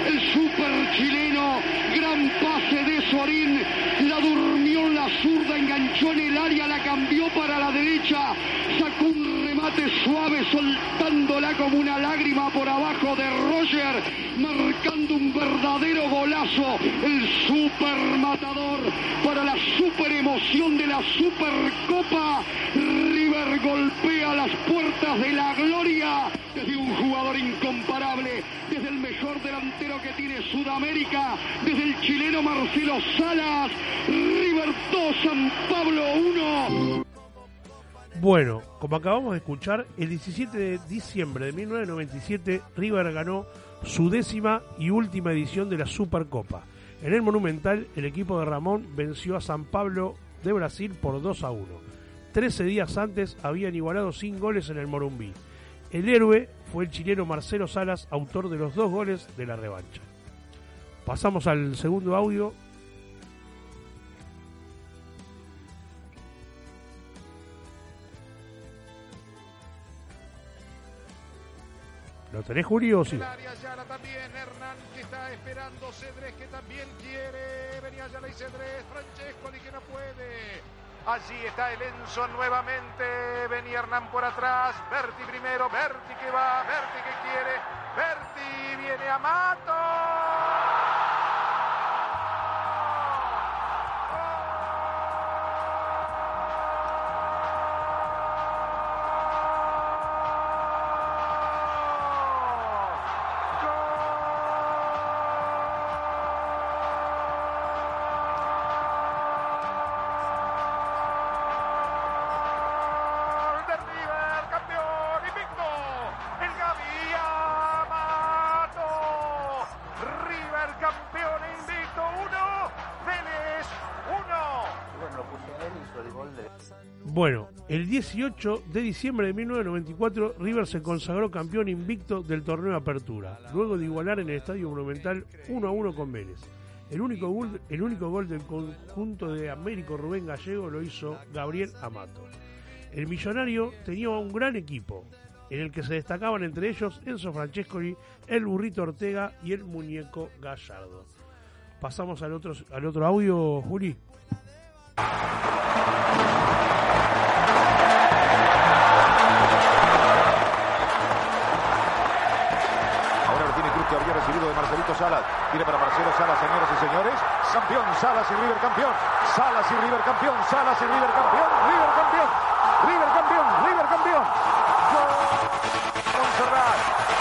el super chileno, gran pase de Sorín, la durmió en la zurda, enganchó en el área, la cambió para la derecha, sacó un remate suave soltándola como una lágrima por abajo de Roger, marcando un verdadero golazo, el super matador para la super emoción de la Supercopa. River golpea las puertas de la gloria desde un jugador incomparable, desde el mejor delantero que tiene Sudamérica, desde el chileno Marcelo Salas. River 2, San Pablo 1.
Bueno, como acabamos escuchar, el 17 de diciembre de 1997 River ganó su décima y última edición de la Supercopa. En el Monumental, el equipo de Ramón venció a San Pablo de Brasil por 2 a 1. Trece días antes habían igualado sin goles en el Morumbí. El héroe fue el chileno Marcelo Salas, autor de los dos goles de la revancha. Pasamos al segundo audio. ¿Lo tenés, Julio, o sí?
También, Hernán que está esperando, Cedrés que también quiere, venía Ayala y Cedrés, Francescoli que no puede. Allí está el Enzo nuevamente, venía Hernán por atrás, Berti primero, Berti que va, Berti que quiere, Berti viene a Mato. El
18 de diciembre de 1994, River se consagró campeón invicto del torneo de Apertura, luego de igualar en el Estadio Monumental 1 a 1 con Vélez. El único, gol, el único gol del conjunto de Américo Rubén Gallego lo hizo Gabriel Amato. El millonario tenía un gran equipo, en el que se destacaban entre ellos Enzo Francescoli, el Burrito Ortega y el Muñeco Gallardo. Pasamos al otro, al otro audio, Juli.
Salas. Tiene para Marcelo Salas, señoras y señores. Campeón, Salas y River campeón. Salas y River campeón. Salas y River campeón. River campeón. River campeón. River campeón. Gol. Montserrat.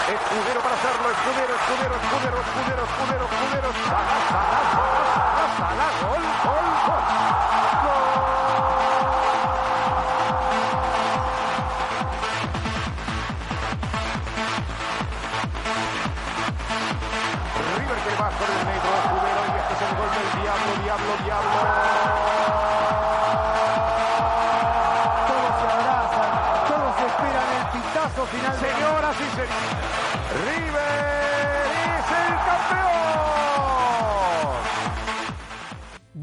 Escudero para hacerlo. Escudero, escudero, escudero, escudero, escudero, escudero. Salas, Salas, Salas, Salas, Salas. Gol, gol, gol.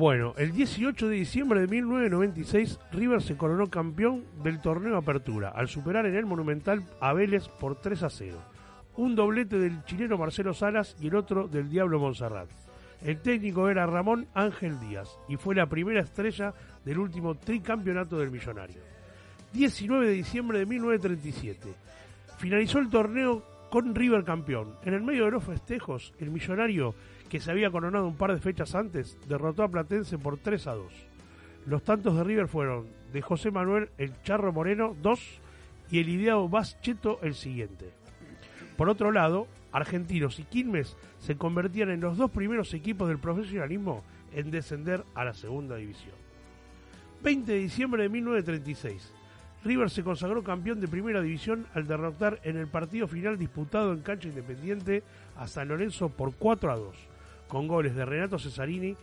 Bueno, el 18 de diciembre de 1996, River se coronó campeón del torneo Apertura, al superar en el Monumental a Vélez por 3 a 0. Un doblete del chileno Marcelo Salas y el otro del Diablo Monserrat. El técnico era Ramón Ángel Díaz y fue la primera estrella del último tricampeonato del Millonario. 19 de diciembre de 1937. Finalizó el torneo con River campeón. En el medio de los festejos, el Millonario que se había coronado un par de fechas antes, derrotó a Platense por 3 a 2. Los tantos de River fueron de José Manuel El Charro Moreno 2 y el ideado Cheto el siguiente. Por otro lado, Argentinos y Quilmes se convertían en los dos primeros equipos del profesionalismo en descender a la segunda división. 20 de diciembre de 1936. River se consagró campeón de primera división al derrotar en el partido final disputado en cancha independiente a San Lorenzo por 4 a 2 con goles de Renato Cesarini,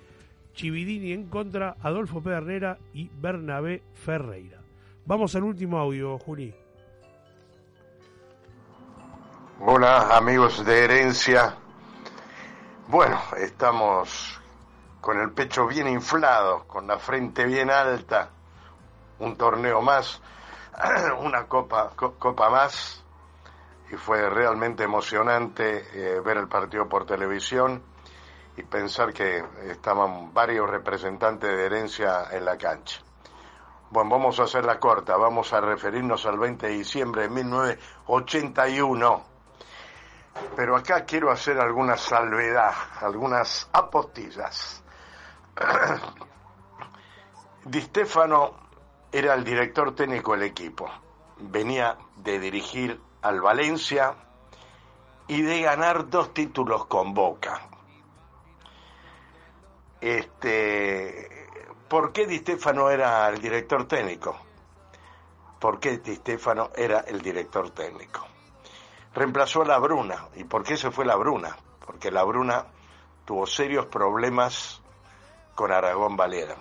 Chividini en contra, Adolfo Pedernera y Bernabé Ferreira. Vamos al último audio, Juli.
Hola amigos de Herencia. Bueno, estamos con el pecho bien inflado, con la frente bien alta, un torneo más, una copa, copa más, y fue realmente emocionante eh, ver el partido por televisión y pensar que estaban varios representantes de herencia en la cancha. Bueno, vamos a hacer la corta, vamos a referirnos al 20 de diciembre de 1981. Pero acá quiero hacer alguna salvedad, algunas apostillas. Di Stefano era el director técnico del equipo. Venía de dirigir al Valencia y de ganar dos títulos con Boca. Este, ¿Por qué Di Stefano era el director técnico? ¿Por qué Di Stefano era el director técnico? Reemplazó a la Bruna. ¿Y por qué se fue la Bruna? Porque la Bruna tuvo serios problemas con Aragón Valera,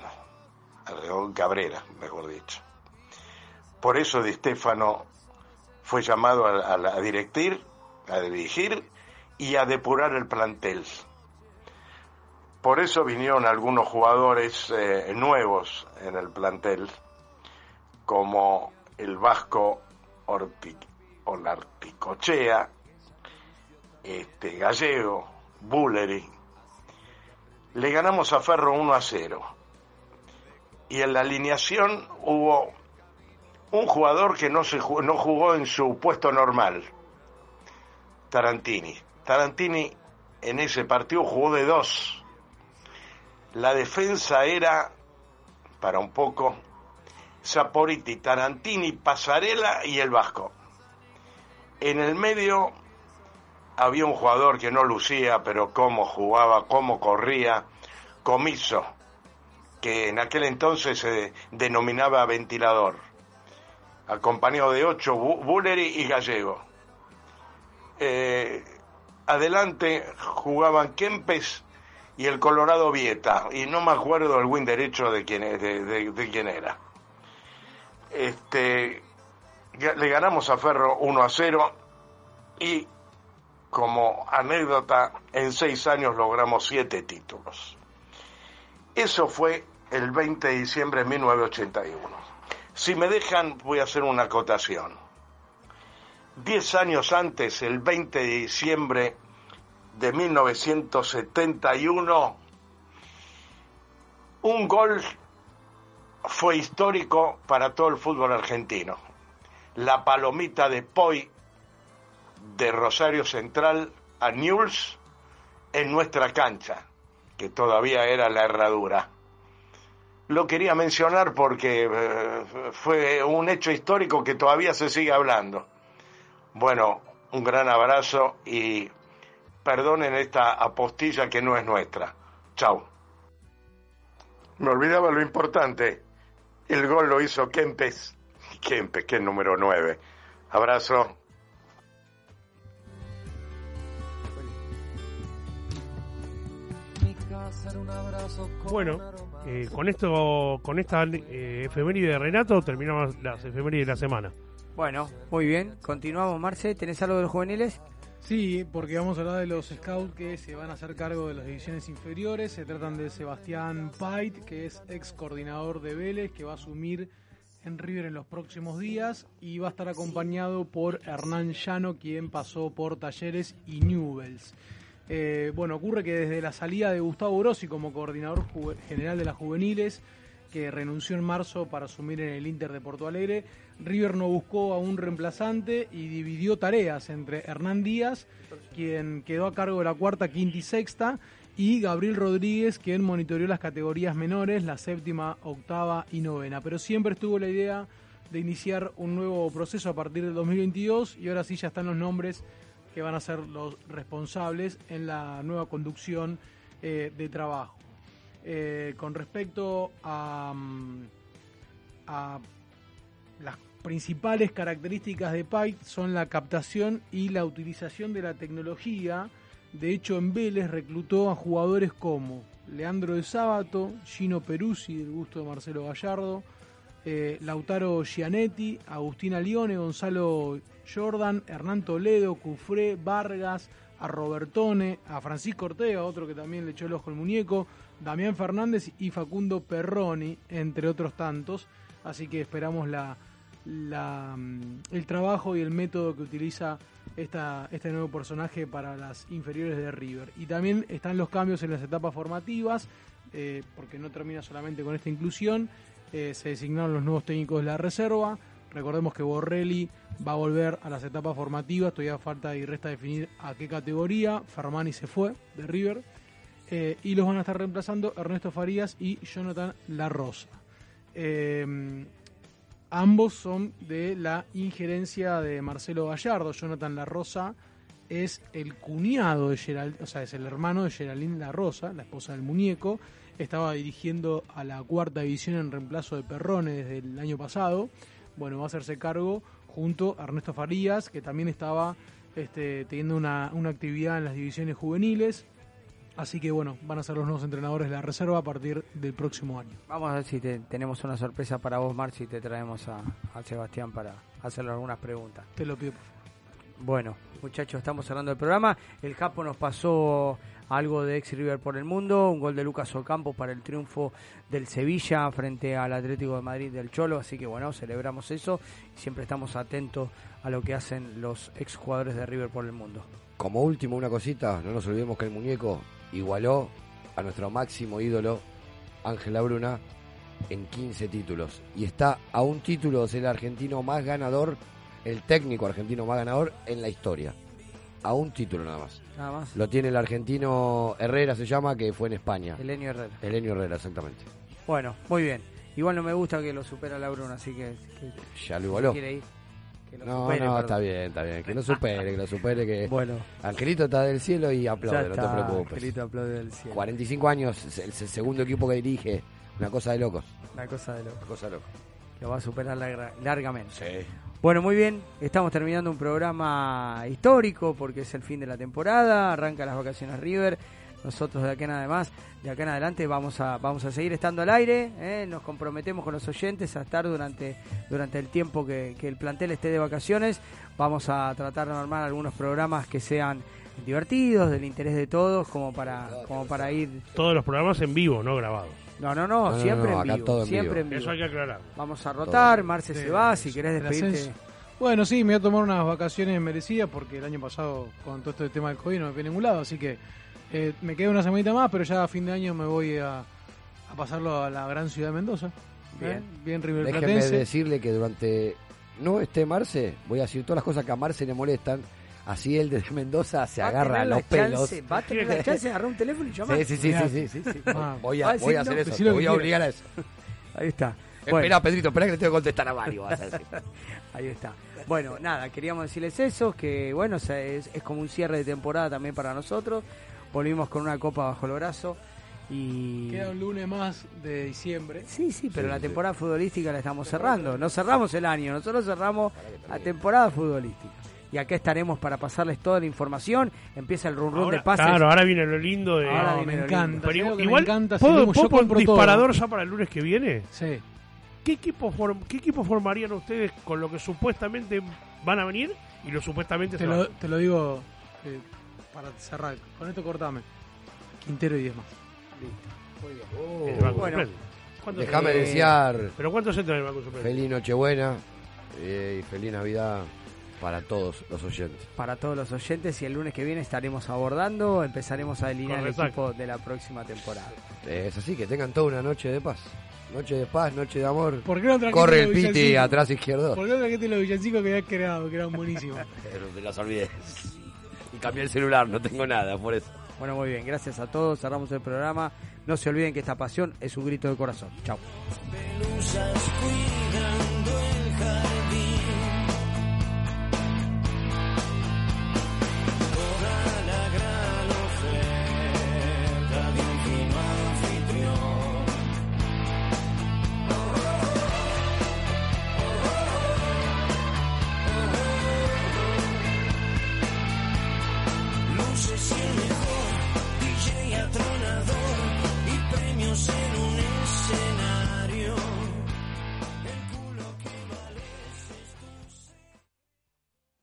Aragón Cabrera, mejor dicho. Por eso Di Stefano fue llamado a, a dirigir, a dirigir y a depurar el plantel. Por eso vinieron algunos jugadores eh, nuevos en el plantel, como el vasco Olarticochea, este, Gallego, Bulleri. Le ganamos a Ferro 1 a 0. Y en la alineación hubo un jugador que no, se, no jugó en su puesto normal, Tarantini. Tarantini en ese partido jugó de dos la defensa era, para un poco, Saporiti, Tarantini, Pasarela y el Vasco. En el medio había un jugador que no lucía, pero cómo jugaba, cómo corría, Comiso, que en aquel entonces se denominaba ventilador, acompañado de ocho, Bulleri y Gallego. Eh, adelante jugaban Kempes y el Colorado Vieta, y no me acuerdo el win derecho de quién, de, quién era. Este, le ganamos a Ferro 1 a 0 y como anécdota, en seis años logramos siete títulos. Eso fue el 20 de diciembre de 1981. Si me dejan, voy a hacer una acotación. Diez años antes, el 20 de diciembre de 1971, un gol fue histórico para todo el fútbol argentino. La palomita de Poi de Rosario Central a Newell's en nuestra cancha, que todavía era la herradura. Lo quería mencionar porque eh, fue un hecho histórico que todavía se sigue hablando. Bueno, un gran abrazo y perdonen esta apostilla que no es nuestra. Chau. Me olvidaba lo importante. El gol lo hizo Kempes. Kempes, que es número 9. Abrazo.
Bueno, eh, con esto, con esta eh, efeméride de Renato, terminamos las efemérides de la semana.
Bueno, muy bien. Continuamos, Marce. ¿Tenés algo de los juveniles?
Sí, porque vamos a hablar de los scouts que se van a hacer cargo de las divisiones inferiores. Se tratan de Sebastián Pait, que es ex coordinador de Vélez, que va a asumir en River en los próximos días y va a estar acompañado por Hernán Llano, quien pasó por Talleres y Newells. Eh, bueno, ocurre que desde la salida de Gustavo Grossi como coordinador general de las juveniles, que renunció en marzo para asumir en el Inter de Porto Alegre, River no buscó a un reemplazante y dividió tareas entre Hernán Díaz, quien quedó a cargo de la cuarta, quinta y sexta, y Gabriel Rodríguez, quien monitoreó las categorías menores, la séptima, octava y novena. Pero siempre estuvo la idea de iniciar un nuevo proceso a partir del 2022 y ahora sí ya están los nombres que van a ser los responsables en la nueva conducción eh, de trabajo. Eh, con respecto a, mm, a las principales características de Pike son la captación y la utilización de la tecnología. De hecho, en Vélez reclutó a jugadores como Leandro de Sábato, Gino Peruzzi, del gusto de Marcelo Gallardo, eh, Lautaro Gianetti, Agustina Lione, Gonzalo Jordan, Hernán Toledo, Cufré, Vargas, a Robertone, a Francisco Ortega, otro que también le echó el ojo al muñeco, Damián Fernández y Facundo Perroni, entre otros tantos. Así que esperamos la, mm, el trabajo y el método que utiliza esta, este nuevo personaje para las inferiores de River. Y también están los cambios en las etapas formativas, eh, porque no termina solamente con esta inclusión. Eh, se designaron los nuevos técnicos de la reserva. Recordemos que Borrelli va a volver a las etapas formativas, todavía falta y resta definir a qué categoría. Fermani se fue de River. Eh, y los van a estar reemplazando Ernesto Farías y Jonathan La Rosa. Eh, ambos son de la injerencia de Marcelo Gallardo. Jonathan La Rosa es el cuñado de Geraldine, o sea, es el hermano de Geraldine La Rosa, la esposa del muñeco. Estaba dirigiendo a la cuarta división en reemplazo de Perrone desde el año pasado. Bueno, va a hacerse cargo junto a Ernesto Farías, que también estaba este, teniendo una, una actividad en las divisiones juveniles. Así que bueno, van a ser los nuevos entrenadores de la reserva a partir del próximo año.
Vamos a ver si te- tenemos una sorpresa para vos, Marci, y te traemos a, a Sebastián para hacerle algunas preguntas.
Te lo pido. por favor.
Bueno, muchachos, estamos cerrando el programa. El Japo nos pasó algo de ex River por el mundo, un gol de Lucas Ocampo para el triunfo del Sevilla frente al Atlético de Madrid del Cholo, así que bueno, celebramos eso y siempre estamos atentos a lo que hacen los ex jugadores de River por el mundo.
Como último, una cosita, no nos olvidemos que el muñeco igualó a nuestro máximo ídolo, Ángel Labruna, en 15 títulos. Y está a un título de ser el argentino más ganador, el técnico argentino más ganador en la historia. A un título nada más.
Nada más.
Lo tiene el argentino Herrera, se llama, que fue en España.
Elenio Herrera.
Elenio Herrera, exactamente.
Bueno, muy bien. Igual no me gusta que lo supera Labruna, así que, que-
Ya lo
si
igualó.
quiere ir, que lo
No,
supere,
no,
perdón.
está bien, está bien. Que lo supere, que lo supere, que...
Bueno.
Angelito está del cielo y aplaude, no te preocupes.
Angelito aplaude del cielo.
45 años, el segundo equipo que dirige. Una cosa de locos.
Una cosa de loco.
Una cosa de locos.
Lo va a superar larga- largamente.
Sí.
Bueno, muy bien. Estamos terminando un programa histórico porque es el fin de la temporada. Arranca las vacaciones River. Nosotros de acá en además, de acá en adelante vamos a vamos a seguir estando al aire. ¿eh? Nos comprometemos con los oyentes a estar durante durante el tiempo que, que el plantel esté de vacaciones. Vamos a tratar de armar algunos programas que sean divertidos, del interés de todos, como para como para ir.
Todos los programas en vivo, no grabados.
No, no, no,
No, no,
siempre
no,
en vivo,
todo en
siempre
vivo.
en vivo.
Eso hay que aclarar.
Vamos a rotar, Marce se va, si querés despedirte.
Bueno, sí, me voy a tomar unas vacaciones merecidas porque el año pasado con todo este tema del COVID no me fui a ningún lado, así que eh, me queda una semanita más, pero ya a fin de año me voy a, a pasarlo a la gran ciudad de Mendoza.
Bien.
¿eh? Bien River
Déjeme
Platense.
decirle que durante no esté Marce, voy a decir todas las cosas que a Marce le molestan. Así él desde Mendoza se
Va a
agarra
la
los pelos.
va a tener la chance de agarrar un teléfono y llamar.
Sí, sí, sí, sí, sí, sí, sí.
Ah,
Voy a,
a
voy a hacer
no,
eso, voy a obligar a eso.
Ahí está.
Espera, Pedrito, espera que le tengo que contestar a Mario, vas a decir.
Ahí está. Bueno, nada, queríamos decirles eso, que bueno, o sea, es, es como un cierre de temporada también para nosotros. Volvimos con una copa bajo el brazo y...
Queda un lunes más de diciembre.
Sí, sí, pero
Sí,
la
sí.
temporada futbolística la estamos cerrando. No cerramos el año, nosotros cerramos la temporada futbolística. Y acá estaremos para pasarles toda la información. Empieza el run run
Ahora-
de pases.
Claro, ahora viene lo lindo de.
Ahora viene
me
lo
encanta.
lindo.
Pero
¿sabes lo que
igual,
me encanta?
¿puedo, puedo
todo.
disparador ya para el lunes que viene?
Sí.
¿Qué equipo, form- ¿Qué equipo formarían ustedes con lo que supuestamente van a venir y lo supuestamente
Te
se
lo,
van?
te lo digo eh, para cerrar, con esto cortame. Quintero y 10 más.
El banco
bueno.
suplente. ¿Cuántos
Déjame desear
¿Pero cuántos entran en el banco suplente?
feliz Nochebuena eh, y feliz Navidad para todos los oyentes.
para todos los oyentes y el lunes que viene estaremos abordando, empezaremos a delinear el equipo de la próxima temporada.
Es así, que tengan toda una noche de paz. Noche de paz, noche de amor.
¿Por qué no trajiste
Corre el
los
piti
villancicos?
atrás izquierdo.
¿Por qué no trajiste los villancicos que habías creado, que eran buenísimos?
Pero te las olvidé. Cambié el celular, no tengo nada por eso.
Bueno, muy bien, gracias a todos, cerramos el programa. No se olviden que esta pasión es un grito de corazón. Chao.
Pelusas cuidan